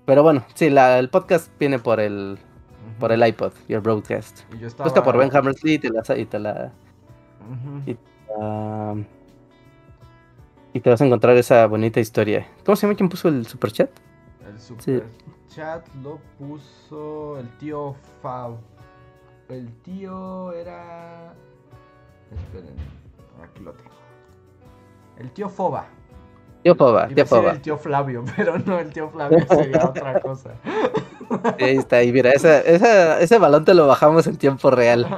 pero bueno, sí, la, el podcast viene por el, por el iPod y el broadcast. Y Busca por Ben Hammersley y te la, y te la, y, te vas a encontrar esa bonita historia. ¿Cómo se llama quien puso el super chat? El super chat lo puso el tío Fab. El tío era. Esperen, aquí lo tengo. El tío Foba. Tío Foba, tío Foba. El tío Flavio, pero no, el tío Flavio sería otra cosa. ahí está, y mira, ese balón te lo bajamos en tiempo real.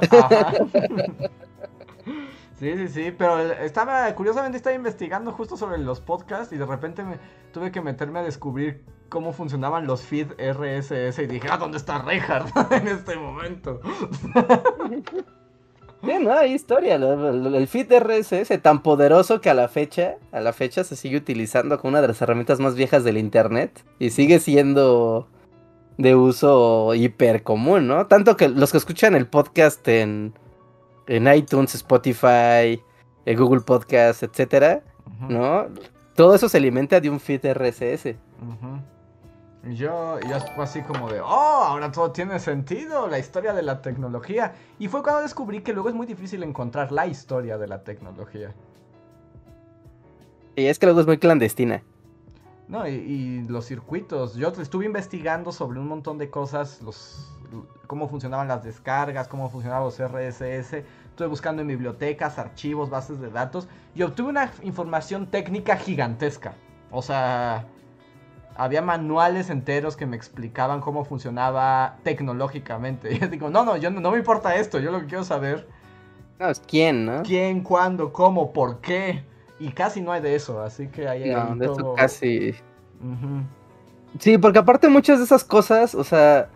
Sí, sí, sí, pero estaba, curiosamente estaba investigando justo sobre los podcasts y de repente me tuve que meterme a descubrir cómo funcionaban los feed RSS y dije, ah, ¿dónde está Reinhardt en este momento? Sí, no, hay historia. El feed RSS tan poderoso que a la fecha, a la fecha se sigue utilizando como una de las herramientas más viejas del internet y sigue siendo de uso hiper común, ¿no? Tanto que los que escuchan el podcast en en iTunes, Spotify, en Google Podcast, etcétera, ¿no? Todo eso se alimenta de un feed RSS. Y yo, yo fue así como de, oh, ahora todo tiene sentido, la historia de la tecnología. Y fue cuando descubrí que luego es muy difícil encontrar la historia de la tecnología. Y es que luego es muy clandestina. No, y, y los circuitos. Yo estuve investigando sobre un montón de cosas, los, cómo funcionaban las descargas, cómo funcionaban los RSS estuve buscando en bibliotecas, archivos, bases de datos y obtuve una información técnica gigantesca. O sea, había manuales enteros que me explicaban cómo funcionaba tecnológicamente. Y yo digo, no, no, yo no, me importa esto, yo lo que quiero saber... No, es quién, ¿no? ¿Quién, cuándo, cómo, por qué? Y casi no hay de eso, así que ahí no, de eso casi... Sí, porque aparte muchas de esas cosas, o sea,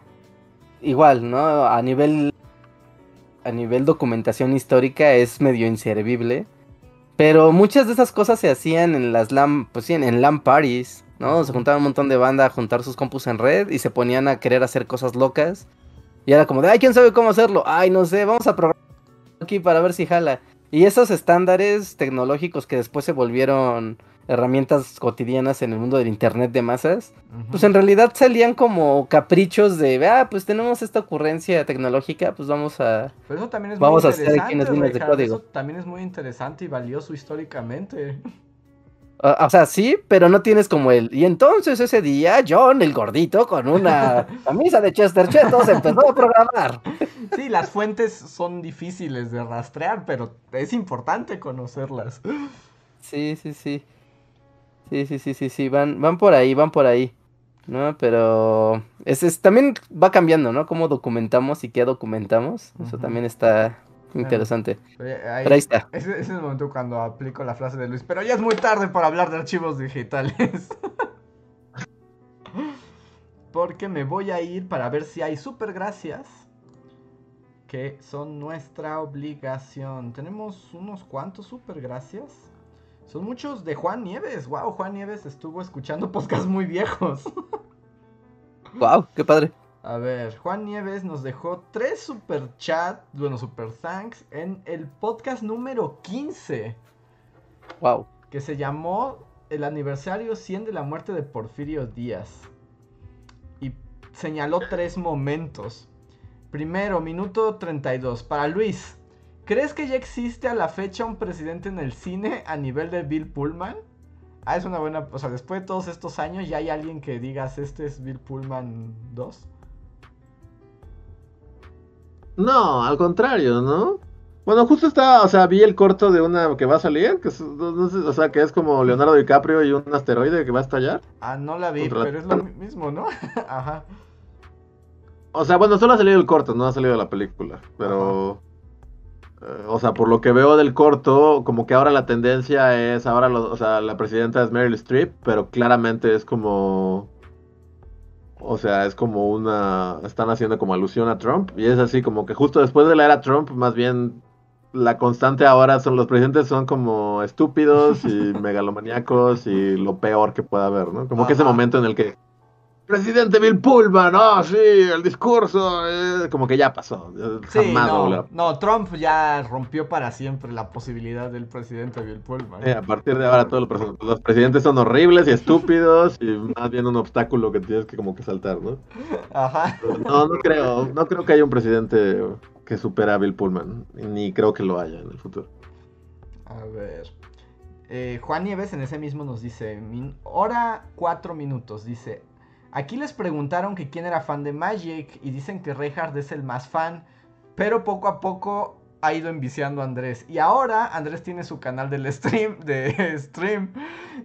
igual, ¿no? A nivel a nivel documentación histórica es medio inservible. Pero muchas de esas cosas se hacían en las LAN, pues sí, en, LAN parties, ¿no? Se juntaban un montón de banda a juntar sus compus en red y se ponían a querer hacer cosas locas. Y era como de, ay, ¿quién sabe cómo hacerlo? Ay, no sé, vamos a programar aquí para ver si jala. Y esos estándares tecnológicos que después se volvieron herramientas cotidianas en el mundo del internet de masas, pues en realidad salían como caprichos de, ah, pues tenemos esta ocurrencia tecnológica, pues vamos a Pero eso también es vamos a hacer aquí unas líneas de código. Eso también es muy interesante y valioso históricamente. O, sea, sí, pero no tienes como el. Y entonces ese día, John, el gordito, con una camisa de Chester Chetos, empezó a programar. Sí, las fuentes son difíciles de rastrear, pero es importante conocerlas. Sí, sí, sí. Sí, sí, sí, sí, sí, van, van por ahí, van por ahí. ¿No? Pero es, también va cambiando, ¿no? Cómo documentamos y qué documentamos. Eso también está interesante. ahí, pero ahí está. Ese, es el momento cuando aplico la frase de Luis. Pero ya es muy tarde para hablar de archivos digitales. Porque me voy a ir para ver si hay super gracias. Que son nuestra obligación. Tenemos unos cuantos super gracias. Son muchos de Juan Nieves. Wow, Juan Nieves estuvo escuchando podcasts muy viejos. wow, qué padre. A ver, Juan Nieves nos dejó tres super chat, bueno, super thanks, en el podcast número 15. Wow. Que se llamó El aniversario 100 de la muerte de Porfirio Díaz. Y señaló tres momentos. Primero, minuto 32. Para Luis, ¿crees que ya existe a la fecha un presidente en el cine a nivel de Bill Pullman? Ah, es una buena. O sea, después de todos estos años, ¿ya hay alguien que digas este es Bill Pullman 2? No, al contrario, ¿no? Bueno, justo estaba, o sea, vi el corto de una que va a salir, que es, o sea, que es como Leonardo DiCaprio y un asteroide que va a estallar. Ah, no la vi, pero es lo mismo, ¿no? Ajá. O sea, bueno, solo ha salido el corto, no ha salido la película, pero... Eh, o sea, por lo que veo del corto, como que ahora la tendencia es, ahora, o sea, la presidenta es Meryl Streep, pero claramente es como o sea, es como una. Están haciendo como alusión a Trump. Y es así como que justo después de la era Trump, más bien la constante ahora son los presidentes son como estúpidos y megalomaníacos y lo peor que pueda haber, ¿no? Como que ese momento en el que Presidente Bill Pullman, ah, sí, el discurso, eh, como que ya pasó. Sí, no, no, Trump ya rompió para siempre la posibilidad del presidente Bill Pullman. a partir de ahora todos los, presidentes son horribles y estúpidos y más bien un obstáculo que tienes que como que saltar, ¿no? Ajá. No, no creo, no creo que haya un presidente que supera a Bill Pullman, ni creo que lo haya en el futuro. A ver. Eh, Juan Nieves en ese mismo nos dice, hora cuatro minutos, dice, Aquí les preguntaron que quién era fan de Magic y dicen que Reinhardt es el más fan, pero poco a poco ha ido enviciando a Andrés. Y ahora Andrés tiene su canal del stream, de stream.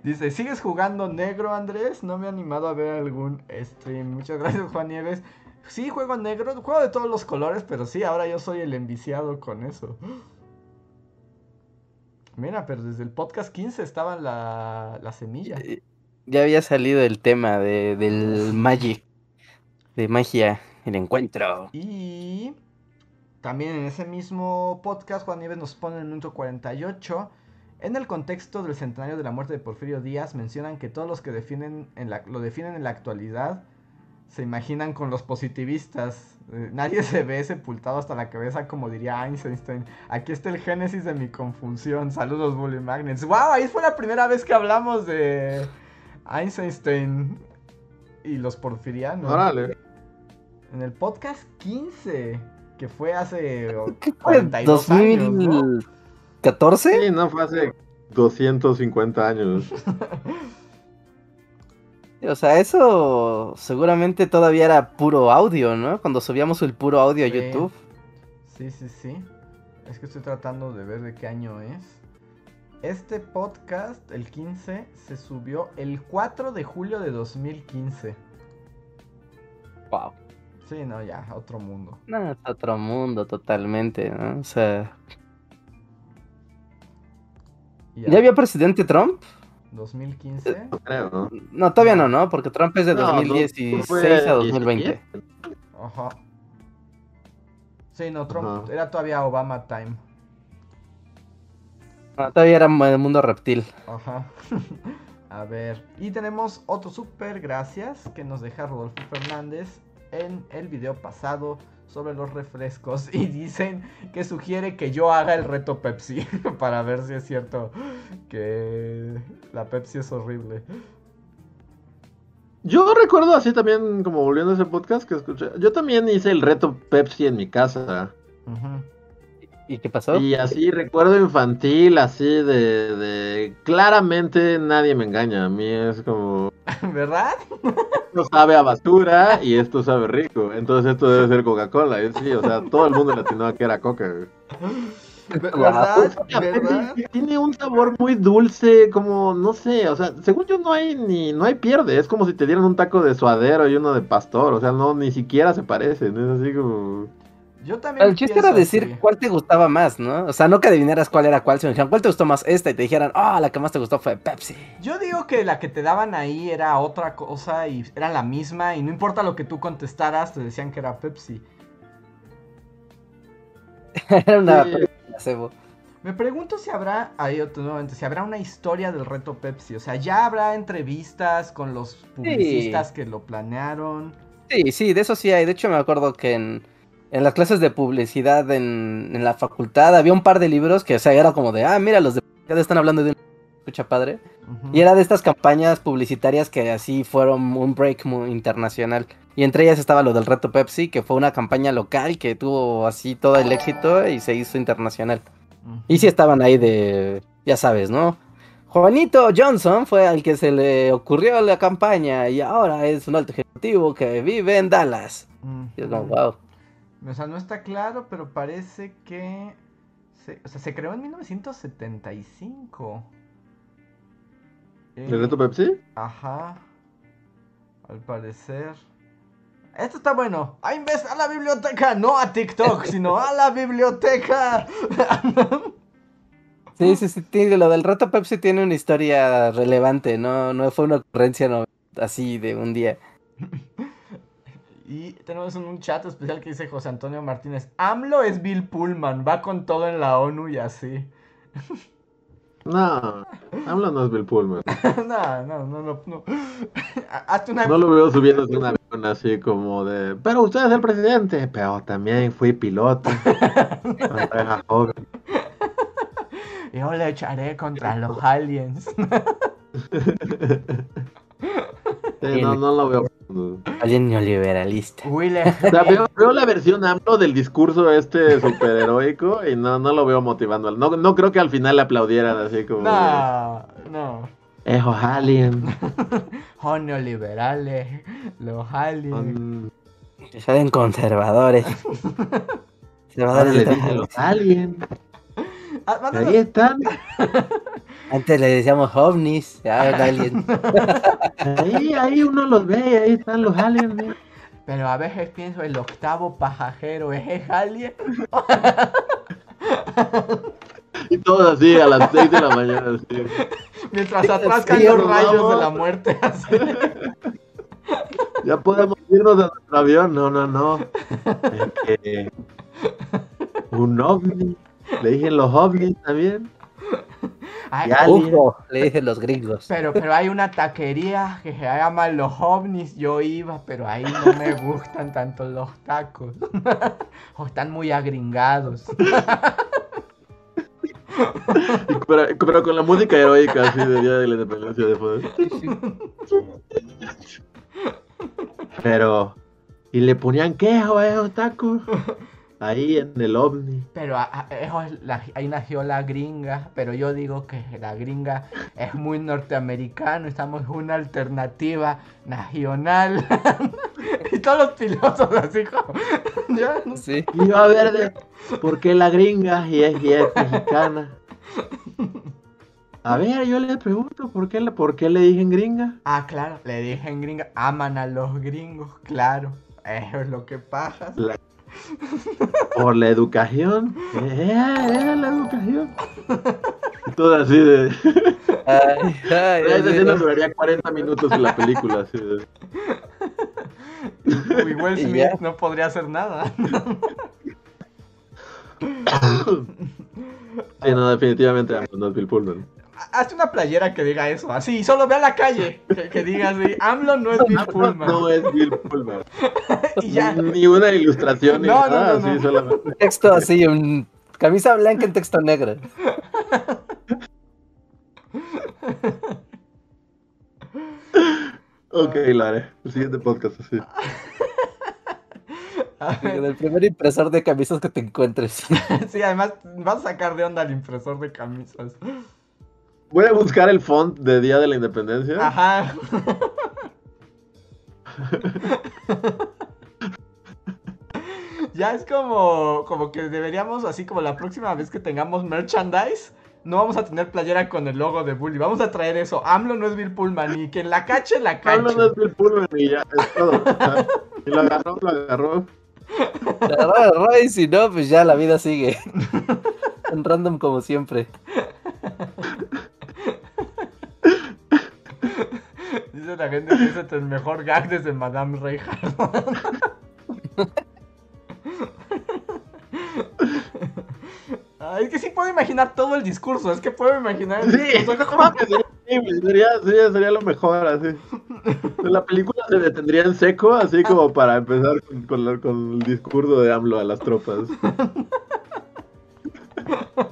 Dice, ¿sigues jugando negro Andrés? No me he animado a ver algún stream. Muchas gracias Juan Nieves. Sí, juego negro, juego de todos los colores, pero sí, ahora yo soy el enviciado con eso. Mira, pero desde el podcast 15 estaba la, la semilla. Ya había salido el tema de, del Magic, de magia, el encuentro. Y también en ese mismo podcast, Juan Nieves nos pone en el minuto 48. En el contexto del centenario de la muerte de Porfirio Díaz, mencionan que todos los que definen en la, lo definen en la actualidad se imaginan con los positivistas. Eh, nadie se ve sepultado hasta la cabeza, como diría Einstein. Aquí está el génesis de mi confusión. Saludos, Bully Magnets. ¡Wow! Ahí fue la primera vez que hablamos de Einstein y los porfirianos. Órale. En el podcast 15, que fue hace 42 años. ¿2014? Sí, no, fue hace 250 años. O sea, eso seguramente todavía era puro audio, ¿no? Cuando subíamos el puro audio a YouTube. Sí, sí, sí. Es que estoy tratando de ver de qué año es. Este podcast, el 15, se subió el 4 de julio de 2015. Wow. Sí, no, ya, otro mundo. No, es otro mundo totalmente, ¿no? O sea. ¿Ya, había presidente Trump? 2015. No creo, ¿no? No, todavía no, ¿no? Porque Trump es de 2016 a 2020. Ajá. Sí, no, Trump era todavía Obama time. Ah, todavía era el mundo reptil. Ajá. A ver. Y tenemos otro super gracias que nos deja Rodolfo Fernández en el video pasado sobre los refrescos y dicen que sugiere que yo haga el reto Pepsi para ver si es cierto que la Pepsi es horrible. Yo recuerdo así también, como volviendo a ese podcast que escuché, yo también hice el reto Pepsi en mi casa. Ajá. ¿Y qué pasó? Y así recuerdo infantil, así de, de, claramente nadie me engaña. A mí es como. ¿Verdad? Esto sabe a basura y esto sabe rico. Entonces esto debe ser Coca-Cola. Sí, o sea, todo el mundo le atinó que era Coca. ¿Verdad? ¿Verdad? Tiene un sabor muy dulce, como, no sé, o sea, según yo no hay ni, no hay pierde, es como si te dieran un taco de suadero y uno de pastor, o sea, no, ni siquiera se parecen, es así como... Yo también. El chiste era decir cuál te gustaba más, ¿no? O sea, no que adivinaras cuál era cuál, sino dijeran cuál te gustó más esta y te dijeran, ah, la que más te gustó fue Pepsi. Yo digo que la que te daban ahí era otra cosa y era la misma y no importa lo que tú contestaras, te decían que era Pepsi. era una cebo. Me pregunto si habrá, ahí otro nuevamente, si habrá una historia del reto Pepsi. O sea, ya habrá entrevistas con los publicistas que lo planearon. Sí, sí, de eso sí hay. De hecho, me acuerdo que en, en las clases de publicidad en, en, la facultad había un par de libros que, o sea, era como de, ah, mira, los de publicidad están hablando de un escucha padre. Y era de estas campañas publicitarias que así fueron un break muy internacional. Y entre ellas estaba lo del reto Pepsi, que fue una campaña local que tuvo así todo el éxito y se hizo internacional. Y sí estaban ahí de, ya sabes, ¿no? Juanito Johnson fue al que se le ocurrió la campaña y ahora es un alto ejecutivo que vive en Dallas. Y es como, wow. O sea, no está claro, pero parece que se, o sea, se creó en 1975. ¿El reto Pepsi? Ajá. Al parecer. Esto está bueno. A, a la biblioteca, no a TikTok, sino a la biblioteca. sí, sí, sí. Lo del reto Pepsi tiene una historia relevante. No, no fue una ocurrencia así de un día. Y tenemos un chat especial que dice José Antonio Martínez. AMLO es Bill Pullman, va con todo en la ONU y así. No, AMLO no es Bill Pullman. no, no, no, no. No, una... no lo veo subiendo de un avión así como de. Pero usted es el presidente. Pero también fui piloto. cuando era joven. Yo le echaré contra los aliens. No, no lo veo. Alguien neoliberalista. O sea, veo, la versión AMLO del discurso este superheroico y no, no lo veo motivando. No, no creo que al final le aplaudieran así como. No, no. Esos aliens. Son neoliberales. Los aliens. Son conservadores. conservadores le dicen los aliens. Ah, Ahí están. Antes le decíamos ovnis, ahí, ahí uno los ve, ahí están los aliens. Pero a veces pienso, el octavo pasajero es el alien. y todo así a las 6 de la mañana. Mientras atrás caen los rayos de la muerte. Ya podemos irnos a nuestro avión. No, no, no. Un ovni. Le dije los ovnis también le dicen los gringos. Pero, pero hay una taquería que se llama Los OVNIs. Yo iba, pero ahí no me gustan tanto los tacos. o están muy agringados. pero, con la música heroica así de Día de la Independencia de Poder. Pero, y le ponían quejo a esos tacos. Ahí en el ovni. Pero ahí nació la gringa, pero yo digo que la gringa es muy norteamericano, estamos una alternativa nacional. y todos los pilotos así como... ¿ya? Sí. Y yo a ver, de, ¿por qué la gringa y es, mexicana? A ver, yo le pregunto, ¿por qué, ¿por qué le dije gringa? Ah, claro, le dije gringa, aman a los gringos, claro, eso es lo que pasa. Por la educación. Eh, eh, la educación. Todo así de. Ay, ay, Esa escena duraría 40 minutos en la película. Así de... Will Smith no podría hacer nada. sí, no, definitivamente no es Bill Pullman hazte una playera que diga eso, así, solo ve a la calle, que, diga así, AMLO no es Bill Pullman. No es Bill Pullman. y ya. Ni una ilustración, ni no, nada, no, no, así solamente. Texto así, un camisa blanca en texto negro. ok, lo haré. El siguiente podcast así. El primer impresor de camisas que te encuentres. sí, además vas a sacar de onda el impresor de camisas. Voy a buscar el font de Día de la Independencia. Ajá. ya es como, como que deberíamos, así como la próxima vez que tengamos merchandise, no vamos a tener playera con el logo de Bully. Vamos a traer eso. AMLO no es Bill Pullman y que la cache, la cache. AMLO no es Bill Pullman y ya, es todo. y lo agarró, lo agarró. Lo agarró, agarró y si no, pues ya la vida sigue. En random como siempre. Dice la gente que es el mejor gag desde Madame Reinhardt. es que sí puedo imaginar todo el discurso, es que puedo imaginar el sí, sería, sería, sería, lo mejor, así. La película se detendría en seco, así como para empezar con, con el discurso de AMLO a las tropas.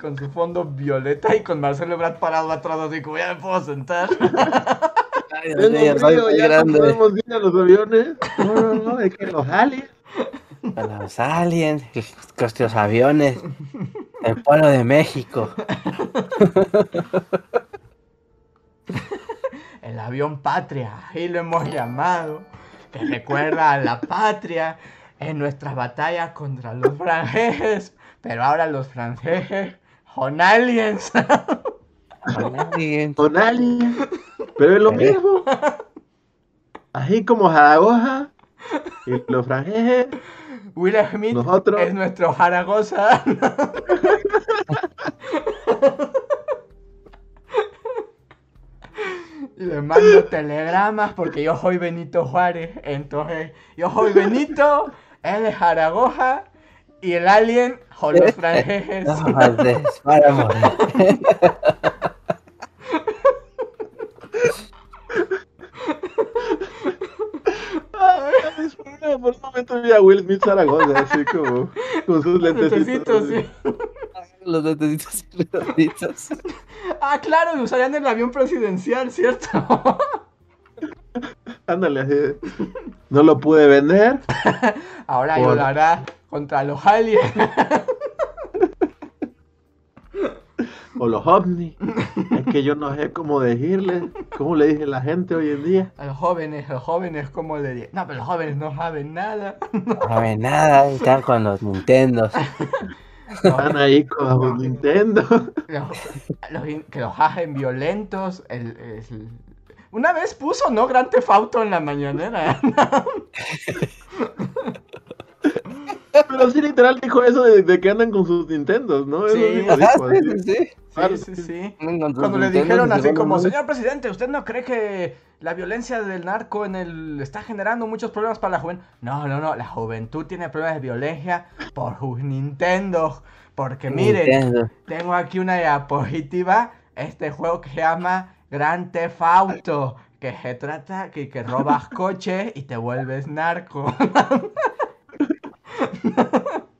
con su fondo violeta y con Marcelo Ebrard parado atrás, así como ya me puedo sentar. Ay, Dios mío, ya no podemos ir a los aviones. No, no, no, es que los aliens. A los aliens, nuestros aviones, el pueblo de México. El avión patria, ahí lo hemos llamado, que recuerda a la patria en nuestras batallas contra los franceses, pero ahora los franceses son aliens. Con aliens. Con aliens. Pero es lo mismo. Así como Zaragoza y los franceses. Will Smith Nosotros. es nuestro Zaragoza. Y le mando telegramas porque yo soy Benito Juárez. Entonces, yo soy Benito, él es Zaragoza y el alien son los franceses. No, por un momento vi a Will Smith Zaragoza, así como con sus lentecitos. Necesito, sí. Los lentecitos y redonditos. Ah, claro, lo usarían en el avión presidencial, ¿cierto? Ándale, así. No lo pude vender. Ahora Por- yo lo hará contra los aliens. O los ovnis. Es que yo no sé cómo decirle. ¿Cómo le dice la gente hoy en día? A los jóvenes, a los jóvenes, como le di- No, pero los jóvenes no saben nada. No saben nada, están con los Nintendos. Están ahí con los Nintendo. Los- los in- que los hacen violentos. El, el- Una vez puso, ¿no? Gran Tefauto en la mañanera. Pero sí, literal dijo eso de, de que andan con sus Nintendos, ¿no? Eso Sí. dijo, Ajá, sí, sí, sí. Claro, Sí, sí, sí. Cuando le dijeron así como, señor presidente, ¿usted no cree que la violencia del narco en el está generando muchos problemas para la juventud? No, no, no, la juventud tiene problemas de violencia por sus Nintendo. Porque miren, Nintendo. tengo aquí una diapositiva, este juego que se llama Gran Theft Auto, que se trata que, que robas coches y te vuelves narco.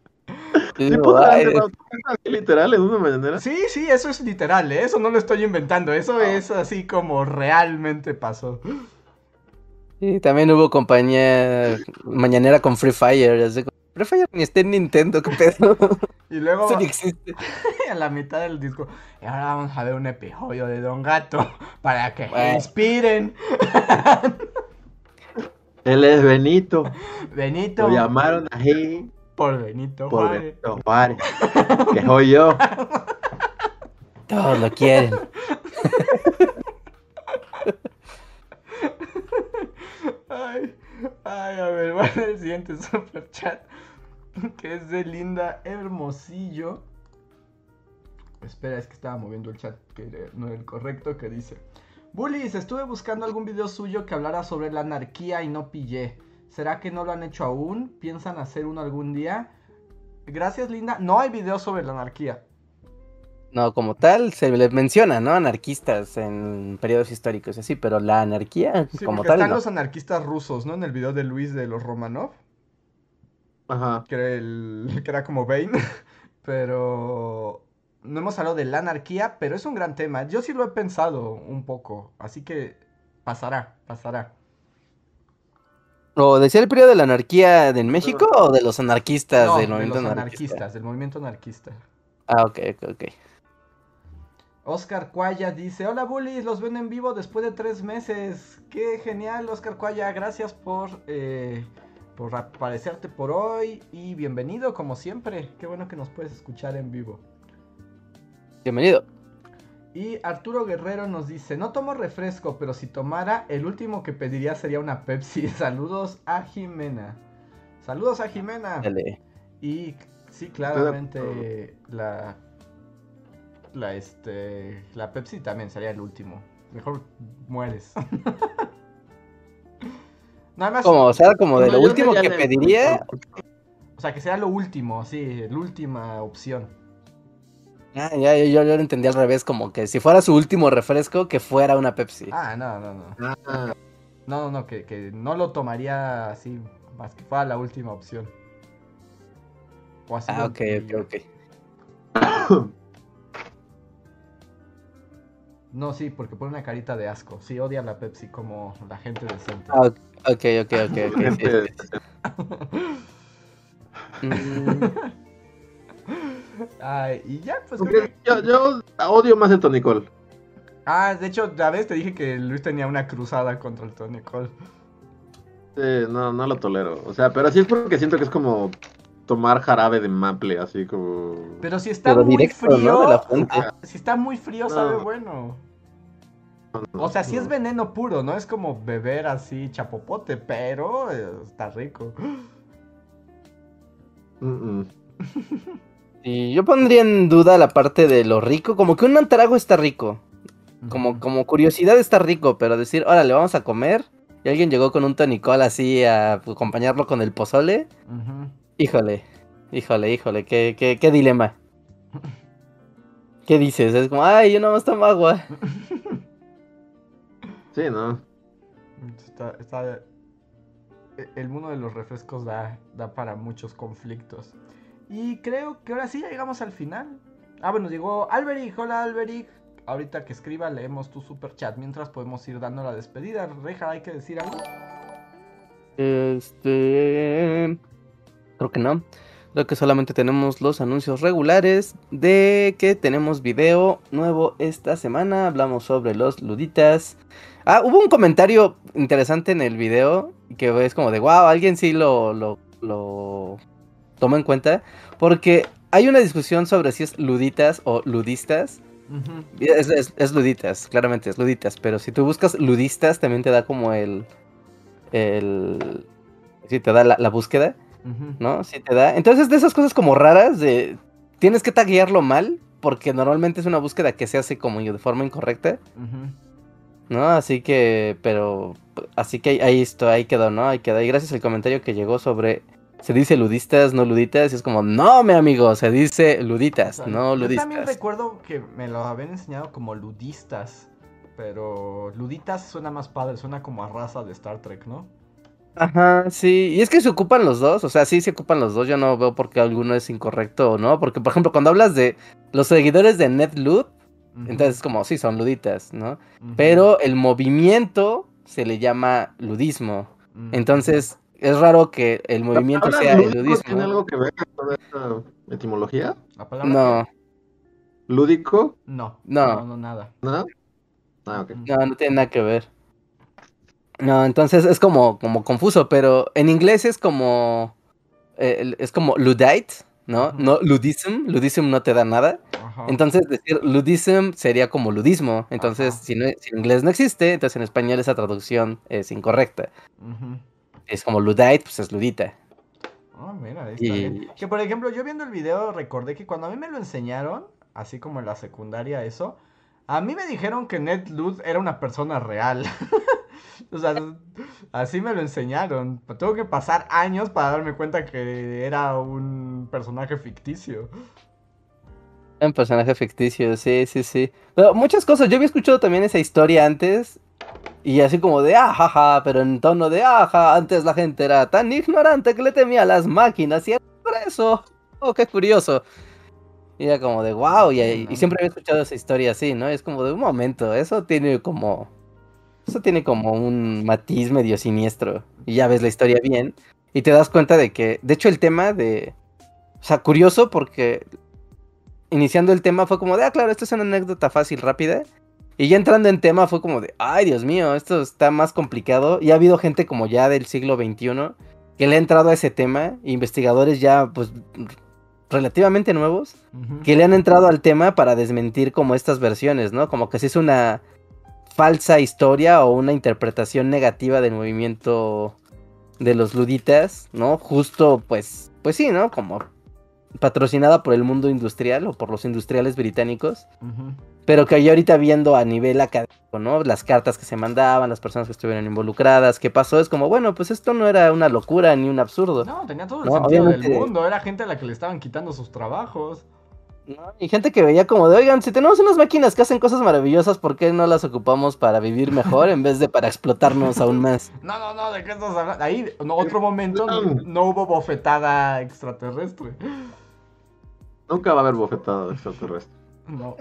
Literal, en una mañanera. Sí, sí, eso es literal, ¿eh? eso no lo estoy inventando, eso es así como realmente pasó. Y también hubo compañía mañanera con Free Fire. así como, Free Fire ni está en Nintendo, qué pedo. Y luego Eso ni existe. a la mitad del disco, y ahora vamos a ver un episodio de Don Gato para que se Bueno. inspiren. Él es Benito. Benito, Lo llamaron así por Benito por Juárez. Benito Juárez. Que soy yo. Todos lo quieren. Ay, ay, a ver, va el siguiente super chat. Que es de Linda Hermosillo. Espera, es que estaba moviendo el chat, que no era el correcto, que dice. Bullies, estuve buscando algún video suyo que hablara sobre la anarquía y no pillé. ¿Será que no lo han hecho aún? ¿Piensan hacer uno algún día? Gracias, Linda. No hay video sobre la anarquía. No, como tal, se les menciona, ¿no? Anarquistas en periodos históricos, y así, pero la anarquía, Sí, como tal, están no. los anarquistas rusos, ¿no? En el video de Luis de los Romanov. Ajá. que era, el, que era como Bane, pero no hemos hablado de la anarquía, pero es un gran tema. Yo sí lo he pensado un poco, así que pasará, pasará. ¿O decía el periodo de la anarquía de en México o de los anarquistas No, del de movimiento los anarquista? anarquistas, del movimiento anarquista. Ah, ok, ok, ok. Oscar Cuaya dice, hola bullies, los ven en vivo después de tres meses. Qué genial, Oscar Cuaya, gracias por, eh, por aparecerte por hoy y bienvenido como siempre. Qué bueno que nos puedes escuchar en vivo. Bienvenido. Y Arturo Guerrero nos dice, no tomo refresco, pero si tomara, el último que pediría sería una Pepsi. Saludos a Jimena. Saludos a Jimena. Dale. Y sí, claramente la la este la Pepsi también sería el último. Mejor mueres. Nada más, Como, o sea, como de lo último que pediría, o sea, que sea lo último, sí, la última opción. Ah, ya, yo, yo, lo entendí al revés, como que si fuera su último refresco, que fuera una Pepsi. Ah, no, no, no. Ah. No, no, que, que no lo tomaría así, más que fuera la última opción. O así ah, ok, ok, ok. No, sí, porque pone una carita de asco. Sí, odia la Pepsi como la gente decente. Ah, ok, ok, ok, ok. Mm. Ay, y ya, pues. Yo, yo, odio más el tonicol. Ah, de hecho, ya ves, te dije que Luis tenía una cruzada contra el tonicol. Sí, no, no lo tolero. O sea, pero así es porque siento que es como tomar jarabe de maple, así como. Pero si está muy frío. Ah, si está muy frío, sabe bueno. o sea, si es veneno puro, no es como beber así chapopote, pero eh, está rico. y yo pondría en duda la parte de lo rico, como que un trago está rico. Como, como curiosidad está rico, pero decir, órale, vamos a comer. Y alguien llegó con un tonicol así a acompañarlo con el pozole. Híjole, híjole, híjole, qué, qué, qué dilema. ¿Qué dices? Es como, ay, yo no más tomo agua. Sí, ¿no? Está, está, e, el mundo de los refrescos da, da para muchos conflictos. Y creo que ahora sí llegamos al final. Ah, bueno, llegó Alberic. Hola, Alberic. Ahorita que escriba leemos tu super chat. Mientras podemos ir dando la despedida. Reja, ¿hay que decir algo? Este... Creo que no. Creo que solamente tenemos los anuncios regulares de que tenemos video nuevo esta semana. Hablamos sobre los luditas. Ah, hubo un comentario interesante en el video que es como de wow, alguien sí lo, lo toma en cuenta. Porque hay una discusión sobre si es luditas o ludistas. es, luditas, claramente es luditas. Pero si tú buscas ludistas, también te da como el. el sí, te da la búsqueda. ¿no? Si te da. Entonces, de esas cosas como raras, de tienes que taguearlo mal, porque normalmente es una búsqueda que se hace como de forma incorrecta. ¿No? Así que, pero, así que ahí esto, ahí quedó, ¿no? Ahí quedó. Y gracias al comentario que llegó sobre, se dice ludistas, no luditas, y es como, no, mi amigo, se dice luditas, no ludistas. Yo también recuerdo que me lo habían enseñado como ludistas, pero luditas suena más padre, suena como a raza de Star Trek, ¿no? Ajá, sí, y es que se ocupan los dos, o sea, sí se ocupan los dos, yo no veo por qué alguno es incorrecto o no, porque por ejemplo cuando hablas de los seguidores de NetLoot, entonces es como, sí, son luditas, ¿no? Pero el movimiento se le llama ludismo, entonces es raro que el movimiento sea el ludismo. ¿Tiene algo que ver con esta etimología? No. ¿Lúdico? No, no, no, nada. ¿No? Ah, no, no tiene nada que ver. No, entonces es como, como confuso, pero en inglés es como. Eh, es como ludite, ¿no? No ludism. Ludism no te da nada. Entonces decir ludism sería como ludismo. Entonces, si, no, si en inglés no existe, entonces en español esa traducción es incorrecta. Es como ludite, pues es ludita. Ah, mira, ahí está bien. Que por ejemplo, yo viendo el video recordé que cuando a mí me lo enseñaron, así como en la secundaria, eso, a mí me dijeron que Ned Lud era una persona real. O sea, así me lo enseñaron. Tengo que pasar años para darme cuenta que era un personaje ficticio. Un personaje ficticio, sí, sí, sí. Pero muchas cosas. Yo había escuchado también esa historia antes. Y así como de ajaja, ah, pero en tono de aja. Antes la gente era tan ignorante que le temía a las máquinas. Y era por eso. Oh, qué curioso. Y era como de wow. Y, y siempre había escuchado esa historia así, ¿no? Es como de un momento. Eso tiene como eso tiene como un matiz medio siniestro. Y ya ves la historia bien. Y te das cuenta de que, de hecho, el tema de. O sea, curioso porque iniciando el tema fue como de, ah, claro, esto es una anécdota fácil, rápida. Y ya entrando en tema fue como de, ay, Dios mío, esto está más complicado. Y ha habido gente como ya del siglo XXI que le ha entrado a ese tema, investigadores ya, pues, relativamente nuevos, que le han entrado al tema para desmentir como estas versiones, ¿no? Como que si es una falsa historia o una interpretación negativa del movimiento de los luditas, ¿no? Justo, pues, pues sí, ¿no? Como patrocinada por el mundo industrial o por los industriales británicos, pero que yo ahorita viendo a nivel académico, ¿no? Las cartas que se mandaban, las personas que estuvieron involucradas, qué pasó, es como, bueno, pues esto no era una locura ni un absurdo. No, tenía todo el sentido del mundo, era gente a la que le estaban quitando sus trabajos. y gente que veía como de, oigan, si tenemos unas máquinas que hacen cosas maravillosas, ¿por qué no las ocupamos para vivir mejor en vez de para explotarnos aún más? No, no, no, ¿de qué estás hablando? Ahí, en otro momento, no hubo bofetada extraterrestre. Nunca va a haber bofetada extraterrestre. No.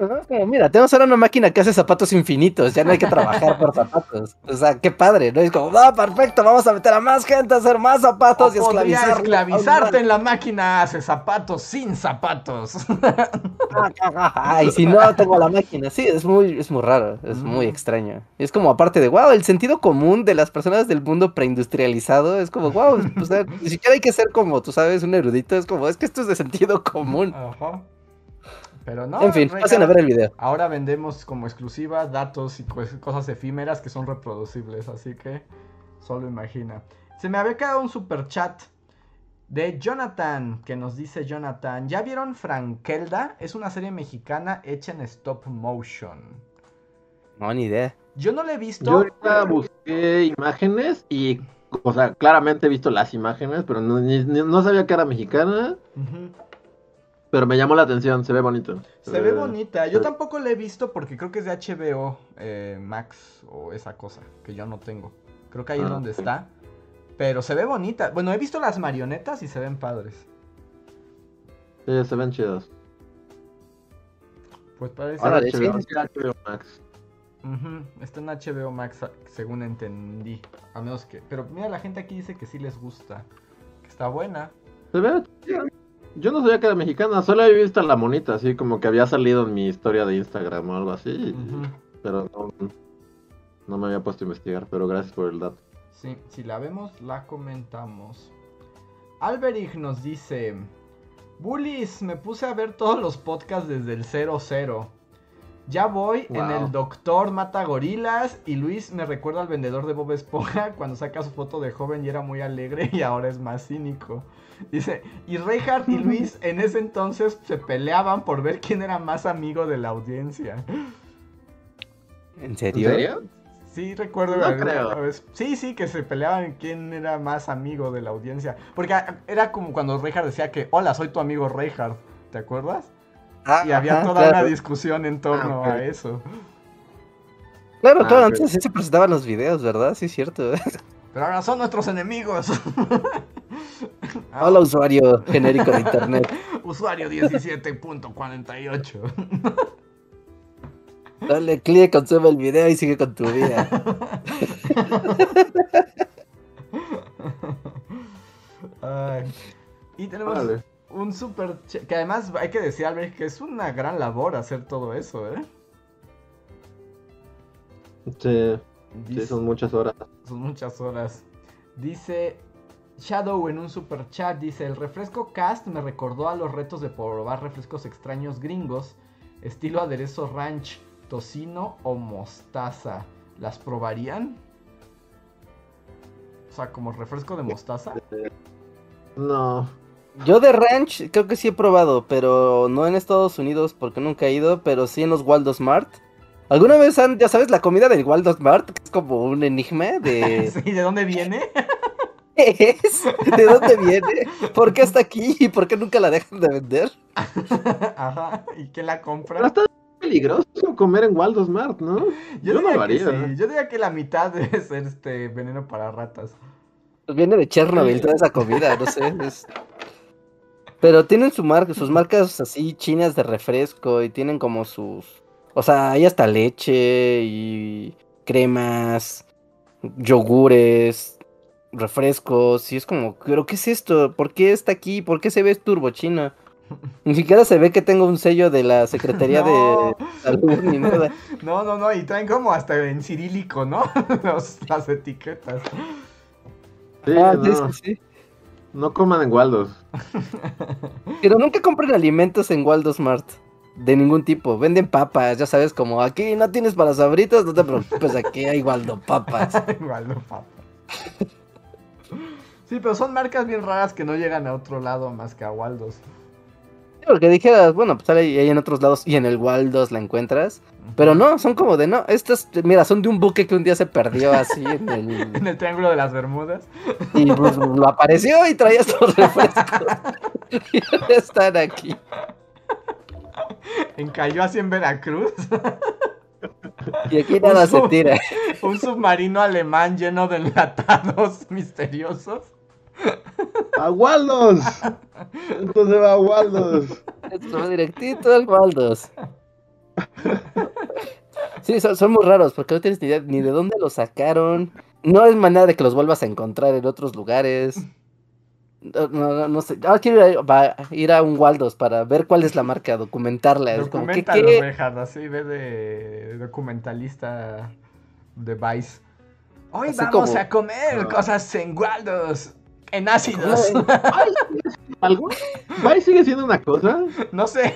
mira, tenemos ahora una máquina que hace zapatos infinitos, ya no hay que trabajar por zapatos. O sea, qué padre, ¿no? Es como, no, perfecto, vamos a meter a más gente a hacer más zapatos y esclavizar. esclavizarte en la máquina, hace zapatos sin zapatos. Ay, si no tengo la máquina, sí, es muy, es muy raro, es muy extraño. Es como aparte de, wow, el sentido común de las personas del mundo preindustrializado es como, wow, ni siquiera hay que ser como, tú sabes, un erudito, es como, es que esto es de sentido común. Ajá. Pero no. En fin, pasen a ver el video. Ahora vendemos como exclusiva datos y cosas efímeras que son reproducibles, así que solo imagina. Se me había quedado un super chat de Jonathan, que nos dice Jonathan, ¿ya vieron Frankelda? Es una serie mexicana hecha en stop motion. No, ni idea. Yo no la he visto. Yo ahorita busqué imágenes y, o sea, claramente he visto las imágenes, pero no, sabía que era mexicana. Pero me llamó la atención, se ve bonito. Se, ve, bonita. Yo tampoco la he visto porque creo que es de HBO eh, Max o esa cosa que yo no tengo. Creo que ahí es ah, donde está. Pero se ve bonita. Bueno, he visto las marionetas y se ven padres. Sí, se ven chidos. Pues parece Ahora, está en HBO Max. Está en HBO Max, según entendí. A menos que. Pero mira, la gente aquí dice que sí les gusta. Que está buena. Se ve yo no sabía que era mexicana, solo había visto a la monita, así como que había salido en mi historia de Instagram o algo así. Pero no, me había puesto a investigar, pero gracias por el dato. Sí, si la vemos, la comentamos. Alberich nos dice: Bullies, me puse a ver todos los podcasts desde el 00. Ya voy en el Doctor Mata Gorilas y Luis me recuerda al vendedor de Bob Esponja cuando saca su foto de joven y era muy alegre y ahora es más cínico. Dice, y Reinhardt y Luis en ese entonces se peleaban por ver quién era más amigo de la audiencia. ¿En serio? ¿En serio? Sí, recuerdo. Sí, sí, que se peleaban quién era más amigo de la audiencia. Porque era como cuando Reinhardt decía que, hola, soy tu amigo Reinhardt. ¿Te acuerdas? Ah, y había toda una discusión en torno ah, a eso. Claro, claro, ah, antes así se presentaban los videos, ¿verdad? Sí, es cierto. Pero ahora son nuestros enemigos. Hola, usuario genérico de internet. usuario 17.48. Dale clic, consume el video y sigue con tu vida. Y tenemos un super... Que además hay que decir, Albert, que es una gran labor hacer todo eso, ¿eh? Sí, son muchas horas. Son muchas horas. Dice Shadow en un super chat, dice, el refresco cast me recordó a los retos de probar refrescos extraños gringos, estilo aderezo ranch, tocino o mostaza. ¿Las probarían? O sea, como refresco de mostaza. No. Yo de ranch creo que sí he probado, pero no en Estados Unidos porque nunca he ido, pero sí en los Waldo Smart. ¿Alguna vez han, ya sabes, la comida del Waldo Smart? Que es como un enigma de... sí, ¿de dónde viene? es? ¿De dónde viene? ¿Por qué está aquí? ¿Y por qué nunca la dejan de vender? Ajá, ¿y quién la compra? está peligroso comer en Waldo Smart, ¿no? Yo, no lo haría. sí. Yo diría que la mitad debe ser este veneno para ratas. Pues viene de Chernobyl toda esa comida, no sé. Pero tienen su marca, sus marcas así chinas de refresco y tienen como sus... O sea, hay hasta leche y cremas, yogures, refrescos y es como, pero ¿qué es esto? ¿Por qué está aquí? ¿Por qué se ve turbo china? Ni siquiera se ve que tengo un sello de la Secretaría de Salud ni nada. No, no, no, y traen como hasta en cirílico, ¿no? las etiquetas. Sí, ah, no. Sí, sí, no coman en Waldos. Pero nunca compren alimentos en Waldos Mart. De ningún tipo. Venden papas, ya sabes, como aquí no tienes para sabritas, no te preocupes, aquí hay Waldo papas. Waldo papas. Sí, pero son marcas bien raras que no llegan a otro lado más que a Waldos. Porque dijeras, bueno, pues ahí, en otros lados y en el Waldos la encuentras. Pero no, son como de no. Estas, mira, son de un buque que un día se perdió así en el. en el Triángulo de las Bermudas. Y pues lo apareció y traía estos refrescos. y están aquí. Encalló así en Veracruz. Y aquí nada se tira. Un submarino alemán lleno de enlatados misteriosos. ¡A Waldos! Entonces va a Waldos. Esto va directito al Waldos. Sí, son, muy raros porque no tienes ni idea ni de dónde los sacaron. No es manera de que los vuelvas a encontrar en otros lugares. No, no, no sé. Ahora quiero ir a, ir a, un Waldos para ver cuál es la marca, documentarla. Documentalo, así ve de documentalista de Vice. Hoy vamos a comer cosas en Waldos. En ácidos. ¿Vice sigue siendo una cosa? No sé.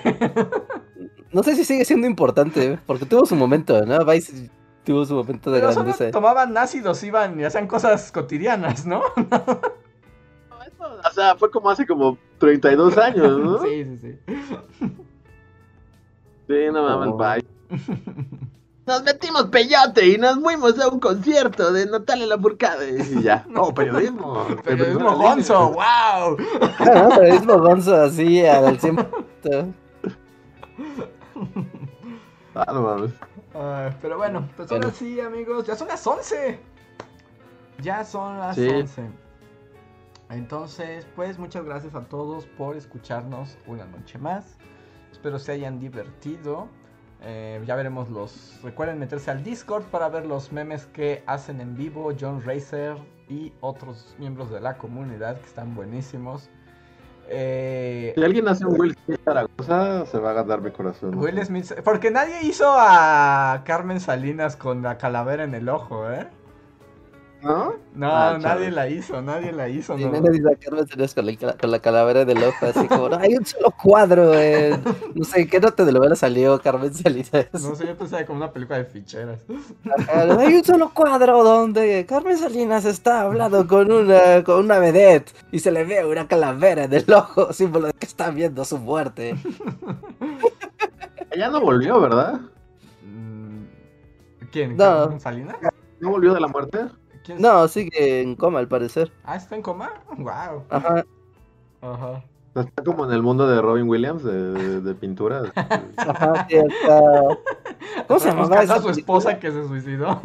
No sé si sigue siendo importante, porque tuvo su momento, ¿no? Vice tuvo su momento de Pero grandeza. tomaban ácidos, iban y hacían cosas cotidianas, ¿no? o sea, fue como hace como 32 años, ¿no? Sí, sí, sí. Sí, no mames, bye. Nos metimos peyote y nos fuimos a un concierto de Natalia Lafourcade. Y ya. No, periodismo. Periodismo gonzo, wow. No, periodismo gonzo, así, al 100%. Ah, no mames. pero bueno, pues ahora sí, amigos. Ya son las 11. Ya son las 11. Entonces, pues muchas gracias a todos por escucharnos una noche más. Espero se hayan divertido. Eh, ya veremos los. Recuerden meterse al Discord para ver los memes que hacen en vivo John Racer y otros miembros de la comunidad que están buenísimos. Eh, si alguien hace un Will Smith Zaragoza, se va a ganar mi corazón. Will Smith, porque nadie hizo a Carmen Salinas con la calavera en el ojo, ¿eh? ¿No? No, ah, nadie la hizo, nadie la hizo. Sí, no. nadie a Carmen Salinas con la, con la, calavera del ojo, así como, no, hay un solo cuadro, eh. No sé, ¿qué nota de novela salió Carmen Salinas? No sé, yo pensaba como una película de ficheras. hay un solo cuadro donde Carmen Salinas está hablando con una, con una vedette y se le ve una calavera en el ojo, símbolo de que está viendo su muerte. Ella no volvió, ¿verdad? Mm, ¿Quién? No. ¿Carmen Salinas? ¿No volvió de la muerte? No, sigue en coma al parecer. Ah, ¿está en coma? Wow. Ajá. Ajá. Está como en el mundo de Robin Williams, de, de, pintura. Ajá, sí, está... ¿Cómo se llama? a su esposa que se suicidó.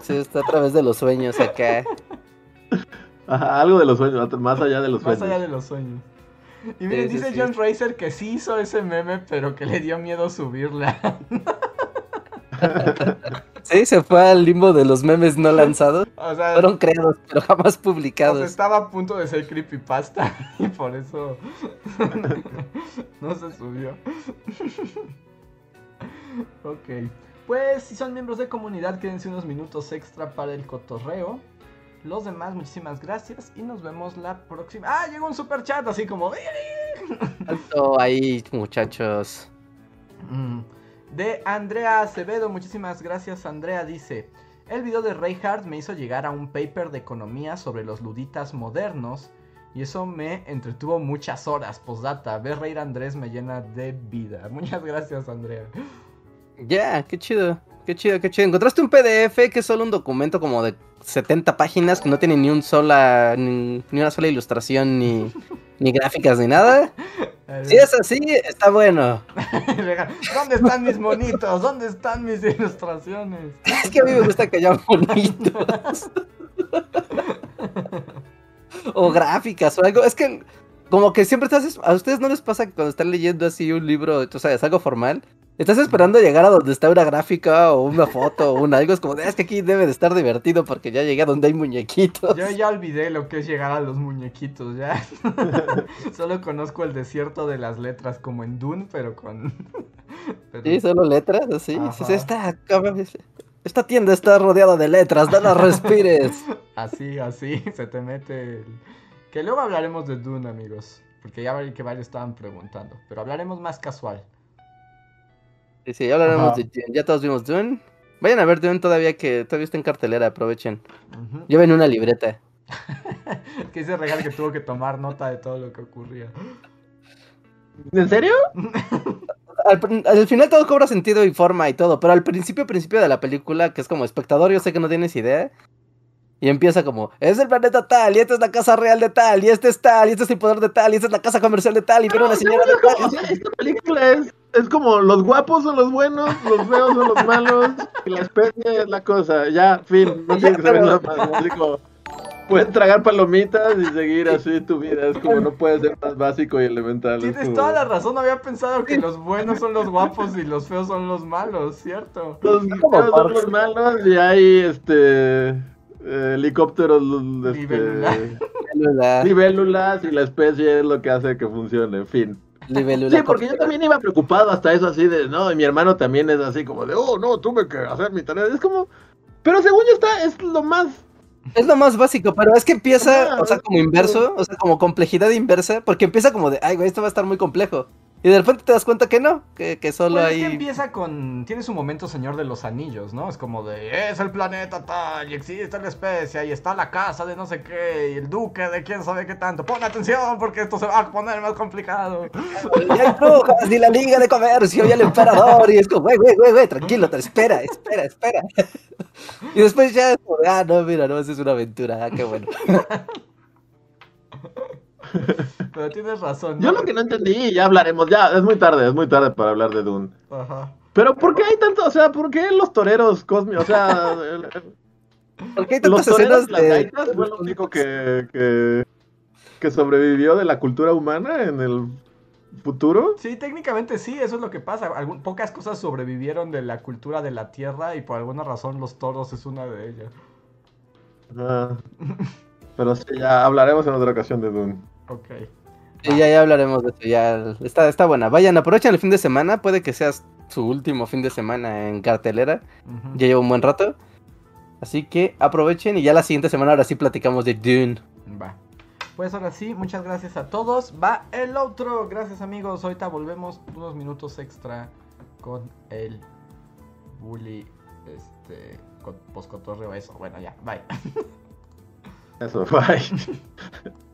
Sí, está a través de los sueños acá. Ajá, algo de los sueños, más allá de los sueños. Más allá de los sueños. Y miren, dice John Racer que sí hizo ese meme, pero que le dio miedo subirla. Sí, se fue al limbo de los memes no lanzados. Fueron creados, pero jamás publicados. estaba a punto de ser creepypasta y por eso no se subió. ok. Pues si son miembros de comunidad, quédense unos minutos extra para el cotorreo. Los demás, muchísimas gracias y nos vemos la próxima. ¡Ah! Llegó un super chat así como. Alto ahí, muchachos. Mm de Andrea Acevedo. Muchísimas gracias, Andrea. Dice: El video de Reinhardt me hizo llegar a un paper de economía sobre los luditas modernos. Y eso me entretuvo muchas horas. Postdata, ver reír Andrés me llena de vida. Muchas gracias, Andrea. Ya, qué chido. Qué chido, qué chido. Encontraste un PDF que es solo un documento como de 70 páginas que no tiene ni un sola ni, una sola ilustración ni, ni gráficas ni nada. Si es así, está bueno. ¿Dónde están mis monitos? ¿Dónde están mis ilustraciones? Es que a mí me gusta que haya bonitos. o gráficas o algo. Es que como que siempre estás... A ustedes no les pasa que cuando están leyendo así un libro, o sea, es algo formal, Estás esperando llegar a donde está una gráfica o una foto o un algo. Es como, es que aquí debe de estar divertido porque ya llegué a donde hay muñequitos. Yo ya olvidé lo que es llegar a los muñequitos, ya. solo conozco el desierto de las letras como en Dune, pero con... Sí, solo letras, así. Esta, esta tienda está rodeada de letras, no las respires. así, así, se te mete el... Que luego hablaremos de Dune, amigos. Porque ya que varios estaban preguntando. Pero hablaremos más casual. Sí, sí, ya hablaremos de Dune. Ya todos vimos Dune. Vayan a ver Dune todavía que todavía está en cartelera, aprovechen. Lleven una libreta. que ese regalo que tuvo que tomar nota de todo lo que ocurría. ¿En serio? al, final todo cobra sentido y forma y todo, pero al principio, principio de la película, que es como espectador, yo sé que no tienes idea. Y empieza como, es el planeta tal, y esta es la casa real de tal, y este es tal, y este es el poder de tal, y esta es la casa comercial de tal, y pero la señora de tal. esta película es, es, como los guapos son los buenos, los feos son los malos, y la especie es la cosa. Ya, fin, no tiene que saber nada más. Así como, puedes tragar palomitas y seguir así tu vida. Es como no puede ser más básico y elemental. Tienes toda la razón, había pensado que los buenos son los guapos y los feos son los malos, ¿cierto? Los feos son los malos y hay este helicópteros este, libélulas y la especie es lo que hace que funcione, en fin. sí, porque yo también iba preocupado hasta eso así de, no, y mi hermano también es así como de, oh, no, tuve que hacer mi tarea. Es como, pero según yo está, es lo más... Es lo más básico, pero es que empieza, o sea, como inverso, o sea, como complejidad inversa, porque empieza como de, ay, güey, esto va a estar muy complejo. Y de repente te das cuenta que no, que, que solo pues hay. Es que empieza con. Tiene su momento Señor de los Anillos, ¿no? Es como de. Es el planeta tal, y existe la especie, y está la casa de no sé qué, y el duque de quién sabe qué tanto. Pon atención, porque esto se va a poner más complicado. Y hay brujas, y la Liga de Comercio, y el emperador, y es como, güey, güey, güey, güey, tranquilo, te espera, espera, espera. Y después ya es como, ah, no, mira, no, eso es una aventura, ah, qué bueno. Pero tienes razón. Yo lo que no entendí, ya hablaremos, ya, es muy tarde, es muy tarde para hablar de Dune. Ajá. Pero ¿por qué hay tanto, o sea, por qué los toreros cósmicos, o sea... ¿Por qué hay tantas escenas de... fue lo único que, que, que sobrevivió de la cultura humana en el futuro? Sí, técnicamente sí, eso es lo que pasa. pocas cosas sobrevivieron de la cultura de la Tierra y por alguna razón los toros es una de ellas. Ah, pero sí, ya hablaremos en otra ocasión de Dune. Ok. ya, ya hablaremos de eso, ya está, está buena. Vayan, aprovechen el fin de semana, puede que sea su último fin de semana en cartelera. Ya llevo un buen rato. Así que aprovechen y ya la siguiente semana ahora sí platicamos de Dune. Va. Pues ahora sí, muchas gracias a todos. Va el otro. Gracias amigos. Ahorita volvemos unos minutos extra con el bully. Este. Con poscotorreo eso. Bueno, ya. Bye. Eso, bye.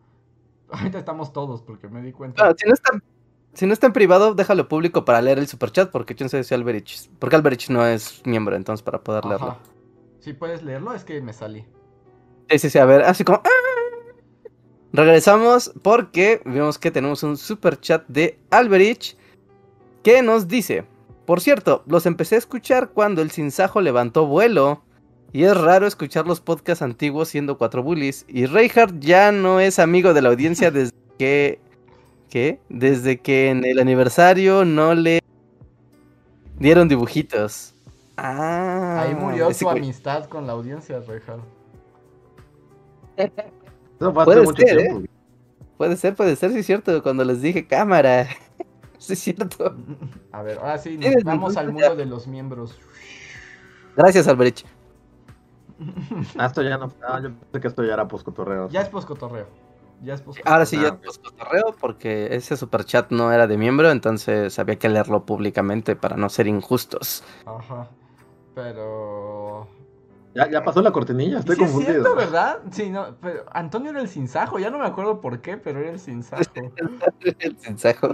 Ahorita estamos todos porque me di cuenta. si, no está, si no está en privado, déjalo público para leer el superchat porque quién sabe si Alberich. Porque Alberich no es miembro, entonces para poder leerlo. Si puedes leerlo, es que me salí. Sí, sí, sí, a ver, así como. ¡ah! Regresamos porque vemos que tenemos un superchat de Alberich que nos dice: Por cierto, los empecé a escuchar cuando el Sinsajo levantó vuelo. Y es raro escuchar los podcasts antiguos siendo cuatro bullies. Y Reinhardt ya no es amigo de la audiencia desde que. ¿Qué? Desde que en el aniversario no le dieron dibujitos. Ah. Ahí murió su amistad con la audiencia, Reinhardt. No puede ser, ¿eh? Puede ser, puede ser, sí es cierto. Cuando les dije cámara. sí es cierto. A ver, ahora sí, nos vamos al mundo de los miembros. Gracias, Alberich. Ah, esto ya no. Ah, yo pensé que esto ya era poscotorreo. Ya es poscotorreo. Ya es Ahora sí, ya es poscotorreo porque ese superchat no era de miembro, entonces había que leerlo públicamente para no ser injustos. Ajá. Pero. Ya, ya pasó la cortinilla, estoy sí confundido. Es cierto, ¿verdad? Sí, no, pero Antonio era el sinsajo, ya no me acuerdo por qué, pero era el sinsajo. el sinsajo.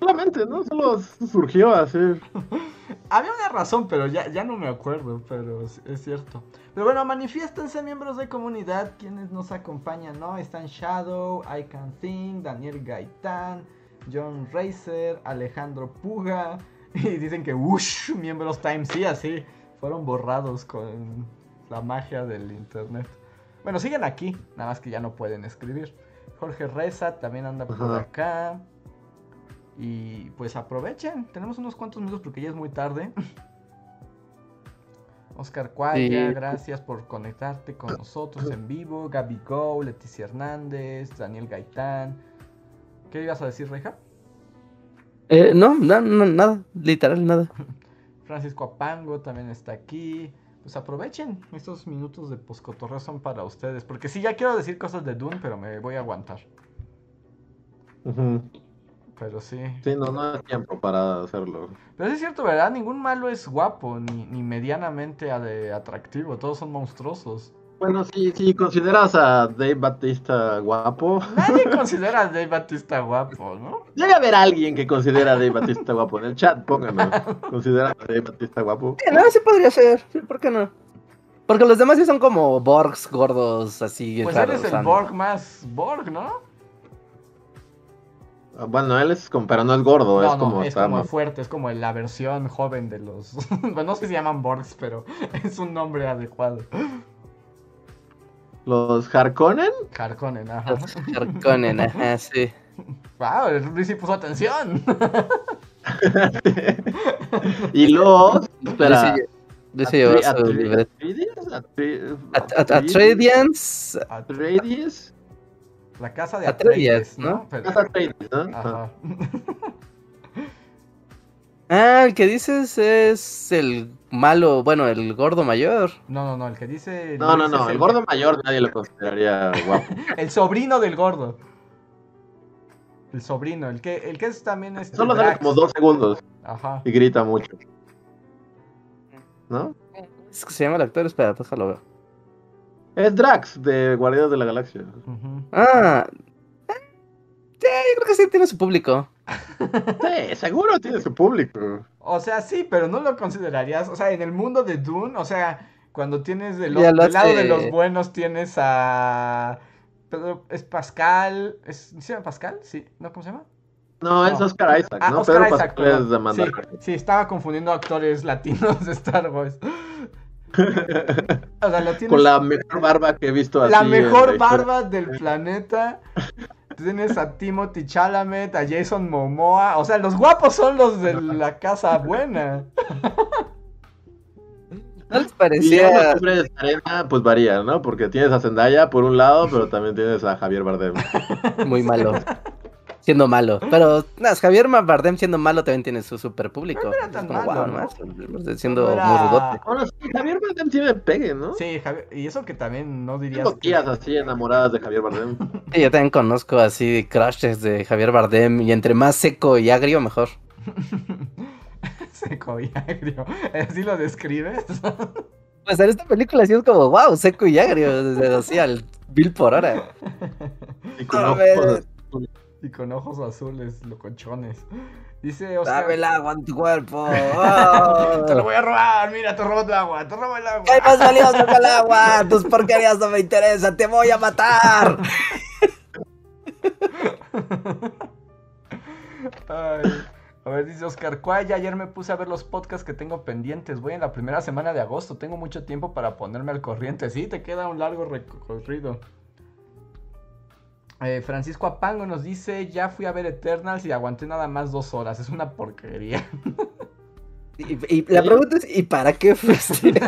Solamente, ¿no? Solo surgió así. Había una razón, pero ya, ya no me acuerdo, pero es cierto. Pero bueno, manifiéstense miembros de comunidad quienes nos acompañan, ¿no? Están Shadow, I Can Think, Daniel Gaitán, John Racer, Alejandro Puga. Y dicen que, ¡wush! Miembros Time, sí, así. Fueron borrados con la magia del internet. Bueno, siguen aquí, nada más que ya no pueden escribir. Jorge Reza también anda por acá. Y pues aprovechen, tenemos unos cuantos minutos porque ya es muy tarde. Oscar Cuaya, gracias por conectarte con nosotros en vivo. Gaby Go, Leticia Hernández, Daniel Gaitán. ¿Qué ibas a decir, Reja? Eh, no, nada, literal, nada. Francisco Apango también está aquí. Pues aprovechen. Estos minutos de poscotorreo son para ustedes. Porque sí, ya quiero decir cosas de Dune, pero me voy a aguantar. Pero sí. Sí, no, no hay tiempo para hacerlo. Pero es cierto, ¿verdad? Ningún malo es guapo, ni, ni medianamente atractivo. Todos son monstruosos. Bueno, si, si consideras a Dave Batista guapo. Nadie considera a Dave Batista guapo, ¿no? Debe haber alguien que considera a Dave Batista guapo. En el chat, pónganlo. ¿Considera a Dave Batista guapo? no, sí podría ser. ¿Por qué no? Porque los demás sí son como Borgs gordos, así. Pues eres el Borg más Borg, ¿no? Ah, bueno, él es como, pero no es gordo, es como. Es como fuerte, es como la versión joven de los. bueno, no sé si se llaman Borgs, pero es un nombre adecuado. ¿Los Harkonnen? Harkonnen, ajá. Los Harkonnen, ajá, sí. Wow, el Luis sí puso atención. y los. Espera. Dice yo Atreides. Atreides. La casa de Atreides, ¿no? Casa Atreides, ¿no? Ajá. Ah, el que dices es el malo, bueno, el gordo mayor. No, no, no, el que dice. No, no, no, el, gordo mayor nadie lo consideraría guapo. el sobrino del gordo. El sobrino, el que, el que es también este. Solo sale como dos segundos. Ajá. Y grita mucho. ¿No? Es que se llama el actor, espera, déjalo ver. Es Drax de Guardianes de la Galaxia. Ah. Eh, sí, yo creo que sí tiene su público. Sí, seguro tiene su público. O sea, sí, pero no lo considerarías. O sea, en el mundo de Dune, o sea, cuando tienes del, lado de los buenos tienes a. Pedro, es Pascal. ¿Es, ¿Se llama Pascal? Sí, ¿no? ¿Cómo se llama? No, es Oscar Isaac, ah, ¿no? Oscar Isaac, es de sí, sí, estaba confundiendo actores latinos de Star Wars. O sea, lo tienes... Con la mejor barba que he visto así. La mejor barba del planeta. Tienes a Timothy Chalamet, a Jason Momoa. O sea, los guapos son los de la casa buena. ¿No les parecía? Y de arena, pues varía, ¿no? Porque tienes a Zendaya por un lado, pero también tienes a Javier Bardem. Muy malo siendo malo. Pero no, Javier Bardem siendo malo también tiene su super público. No era tan malo, ¿no? Siendo muy rudote. Ahora sí, Javier Bardem tiene pegue, ¿no? Sí, Javier, y eso que también no dirías. Tengo tías así enamoradas de Javier Bardem. Sí, yo también conozco así crushes de Javier Bardem y entre más seco y agrio, mejor. seco y agrio. ¿Así lo describes? Pues en esta película sí es como, wow, seco y agrio, así al Bill por hora. Y con y con ojos azules, locochones. Dice Oscar. Dame el agua en tu cuerpo. te lo voy a robar. Mira, te robo el agua. Te robo el agua. ¿Qué más valioso que el agua? Tus porquerías no me interesan. Te voy a matar. Ay. A ver, dice Oscar Cuaya, ayer me puse a ver los podcasts que tengo pendientes. Voy en la primera semana de agosto. Tengo mucho tiempo para ponerme al corriente. Sí, te queda un largo recorrido. Eh, Francisco Apango nos dice, ya fui a ver Eternals y aguanté nada más dos horas. Es una porquería. Y, la pregunta es, ¿y para qué fuiste?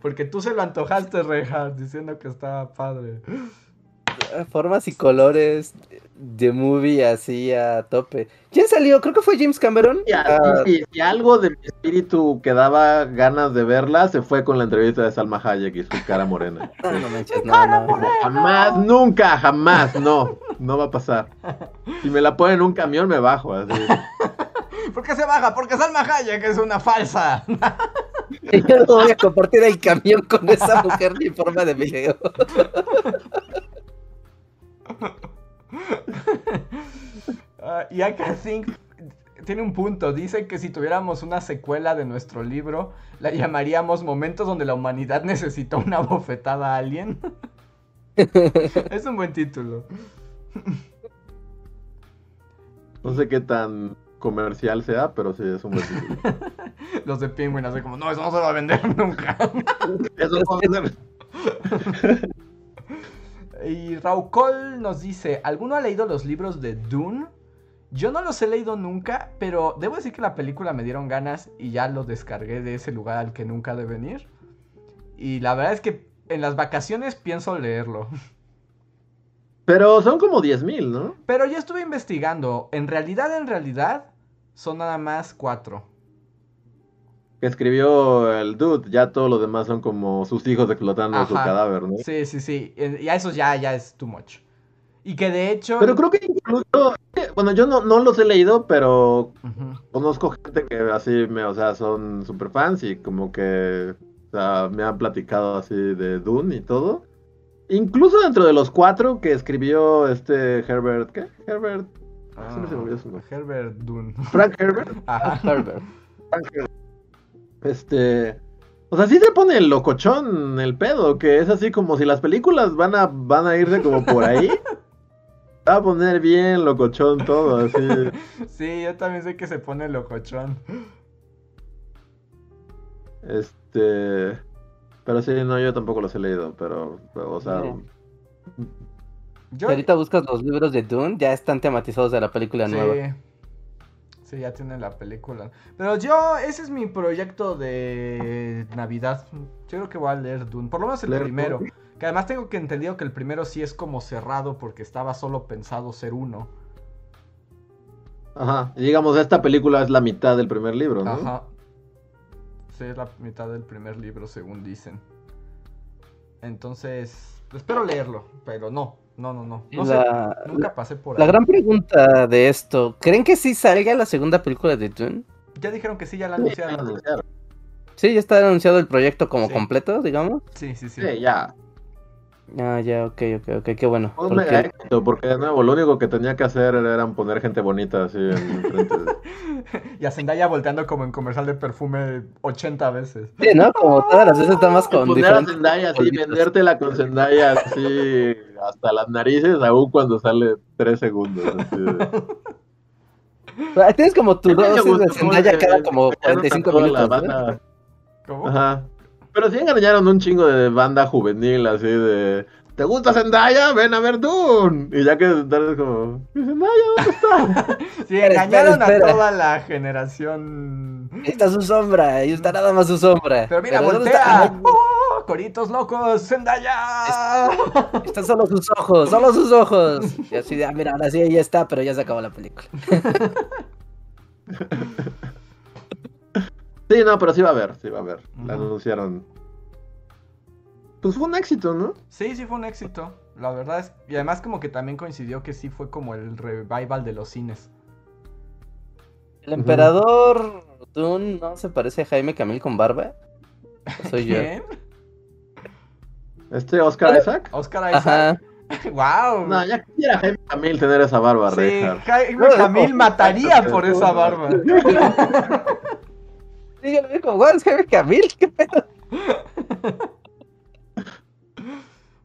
Porque tú se lo antojaste, Reinhardt, diciendo que estaba padre. Formas y colores de movie así a tope. ¿Quién salió? Creo que fue James Cameron. Ah, y, algo de mi espíritu que daba ganas de verla, se fue con la entrevista de Salma Hayek y su cara morena. No, no, no, Jamás, nunca, jamás, no. No va a pasar. Si me la ponen en un camión, me bajo. Así. ¿Por qué se baja? Porque Salma Hayek es una falsa. Yo no voy a compartir el camión con esa mujer ni forma de video. Y acá Think tiene un punto. Dice que si tuviéramos una secuela de nuestro libro, la llamaríamos Momentos donde la humanidad necesitó una bofetada a alguien. es un buen título. No sé qué tan comercial sea, pero sí es un buen título. Los de Penguin hacen como, no, eso no se va a vender nunca. eso no se va a vender. Y Raúl nos dice, ¿alguno ha leído los libros de Dune? Yo no los he leído nunca, pero debo decir que la película me dieron ganas y ya lo descargué de ese lugar al que nunca de venir. Y la verdad es que en las vacaciones pienso leerlo. Pero son como 10.000, ¿no? Pero ya estuve investigando. En realidad, en realidad, son nada más cuatro. Que escribió el dude, ya todos los demás son como sus hijos explotando su cadáver, ¿no? Sí, sí, sí. Y a eso ya, ya es too much. Y que de hecho. Pero creo que incluso. Bueno, yo no, no los he leído, pero conozco gente que así, me, o sea, son super fans y como que. O sea, me han platicado así de Dune y todo. Incluso dentro de los cuatro que escribió este Herbert. ¿Qué? Herbert. Ah, Herbert Dune. Frank Herbert. Ajá. Herbert. Frank Herbert. Este. O sea, sí se pone el locochón el pedo, que es así como si las películas van a, van a irse como por ahí. va a poner bien locochón todo, así. sí, yo también sé que se pone locochón. Este. Pero sí, no, yo tampoco los he leído, pero, o sea. Si ahorita buscas los libros de Dune, ya están tematizados de la película nueva. Sí, ya tienen la película. Pero yo, ese es mi proyecto de Navidad. Yo creo que voy a leer Dune, por lo menos el primero. Que además tengo que entendido que el primero sí es como cerrado porque estaba solo pensado ser uno. Ajá, y digamos, esta película es la mitad del primer libro, ¿no? Ajá. Sí, es la mitad del primer libro, según dicen. Entonces, espero leerlo, pero no, no, no, no. no sé, nunca pasé por ahí. La gran pregunta de esto, ¿creen que sí salga la segunda película de Dune? Ya dijeron que sí, ya la anunciaron. Sí, ya está anunciado el proyecto como completo, digamos. Sí, sí, sí. Sí, ya. Ah, ya, ok, ok, ok, qué bueno. porque... porque de nuevo, lo único que tenía que hacer era poner gente bonita así en frente. y a Zendaya volteando como en comercial de perfume 80 veces. Sí, ¿no? Como todas las veces está más con Poner a Zendaya así, vendértela con Zendaya así hasta las narices, aún cuando sale 3 segundos. Tienes como tu dosis de Zendaya cada como 45 minutos. ¿no? ¿Cómo? Ajá. Pero sí engañaron un chingo de banda juvenil, así de. ¿Te gusta Zendaya? Ven a ver Dune. Y ya que Zendaya como. Zendaya, ¿dónde está? sí, engañaron a toda la generación. Ahí está su sombra, ahí está nada más su sombra. Pero mira, voltea. ¡Oh! Coritos locos, Zendaya. Están solo sus ojos, solo sus ojos. Y así de, ah, mira, ahora sí, ahí está, pero ya se acabó la película. Sí, no, pero sí va a haber, sí va a haber. La anunciaron. Pues fue un éxito, ¿no? Sí, sí fue un éxito. La verdad es. Y además, como que también coincidió que sí fue como el revival de los cines. ¿El emperador Dune no se parece a Jaime Camil con barba? Soy yo. ¿Quién? ¿Este Oscar Isaac? Oscar Isaac. wow. No, ya quisiera Jaime Camil tener esa barba, Sí, Jaime Camil mataría por esa barba. Y yo le digo, como, es Henry Cavill, qué pedo.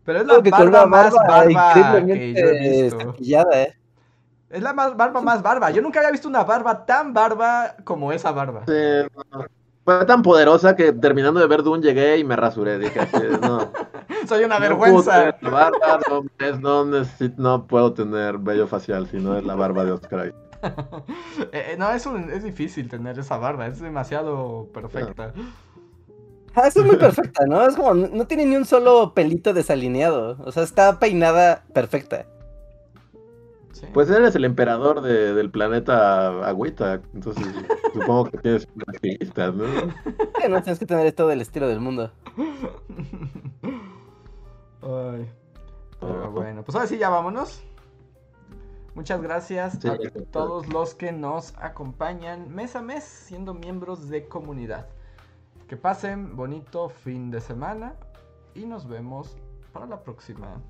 Pero es la barba más barba que yo he visto. ¿eh? Es la más barba más barba. Yo nunca había visto una barba tan barba como esa barba. Sí, Fue tan poderosa que terminando de ver Dune llegué y me rasuré. Dije, no. Soy una vergüenza. Barba, no, no, no puedo tener vello facial si no es la barba de Oscar Eh, eh, no, es, es difícil tener esa barba, es demasiado perfecta. Ah, es muy perfecta, ¿no? Es como, no tiene ni un solo pelito desalineado. O sea, está peinada perfecta. Pues eres el emperador del planeta Agüita, entonces supongo que tienes una estilista, ¿no? no tienes que tener todo el estilo del mundo. Ay. Pero bueno, pues ahora sí ya vámonos. Muchas gracias a todos los que nos acompañan mes a mes siendo miembros de comunidad. Que pasen bonito fin de semana y nos vemos para la próxima.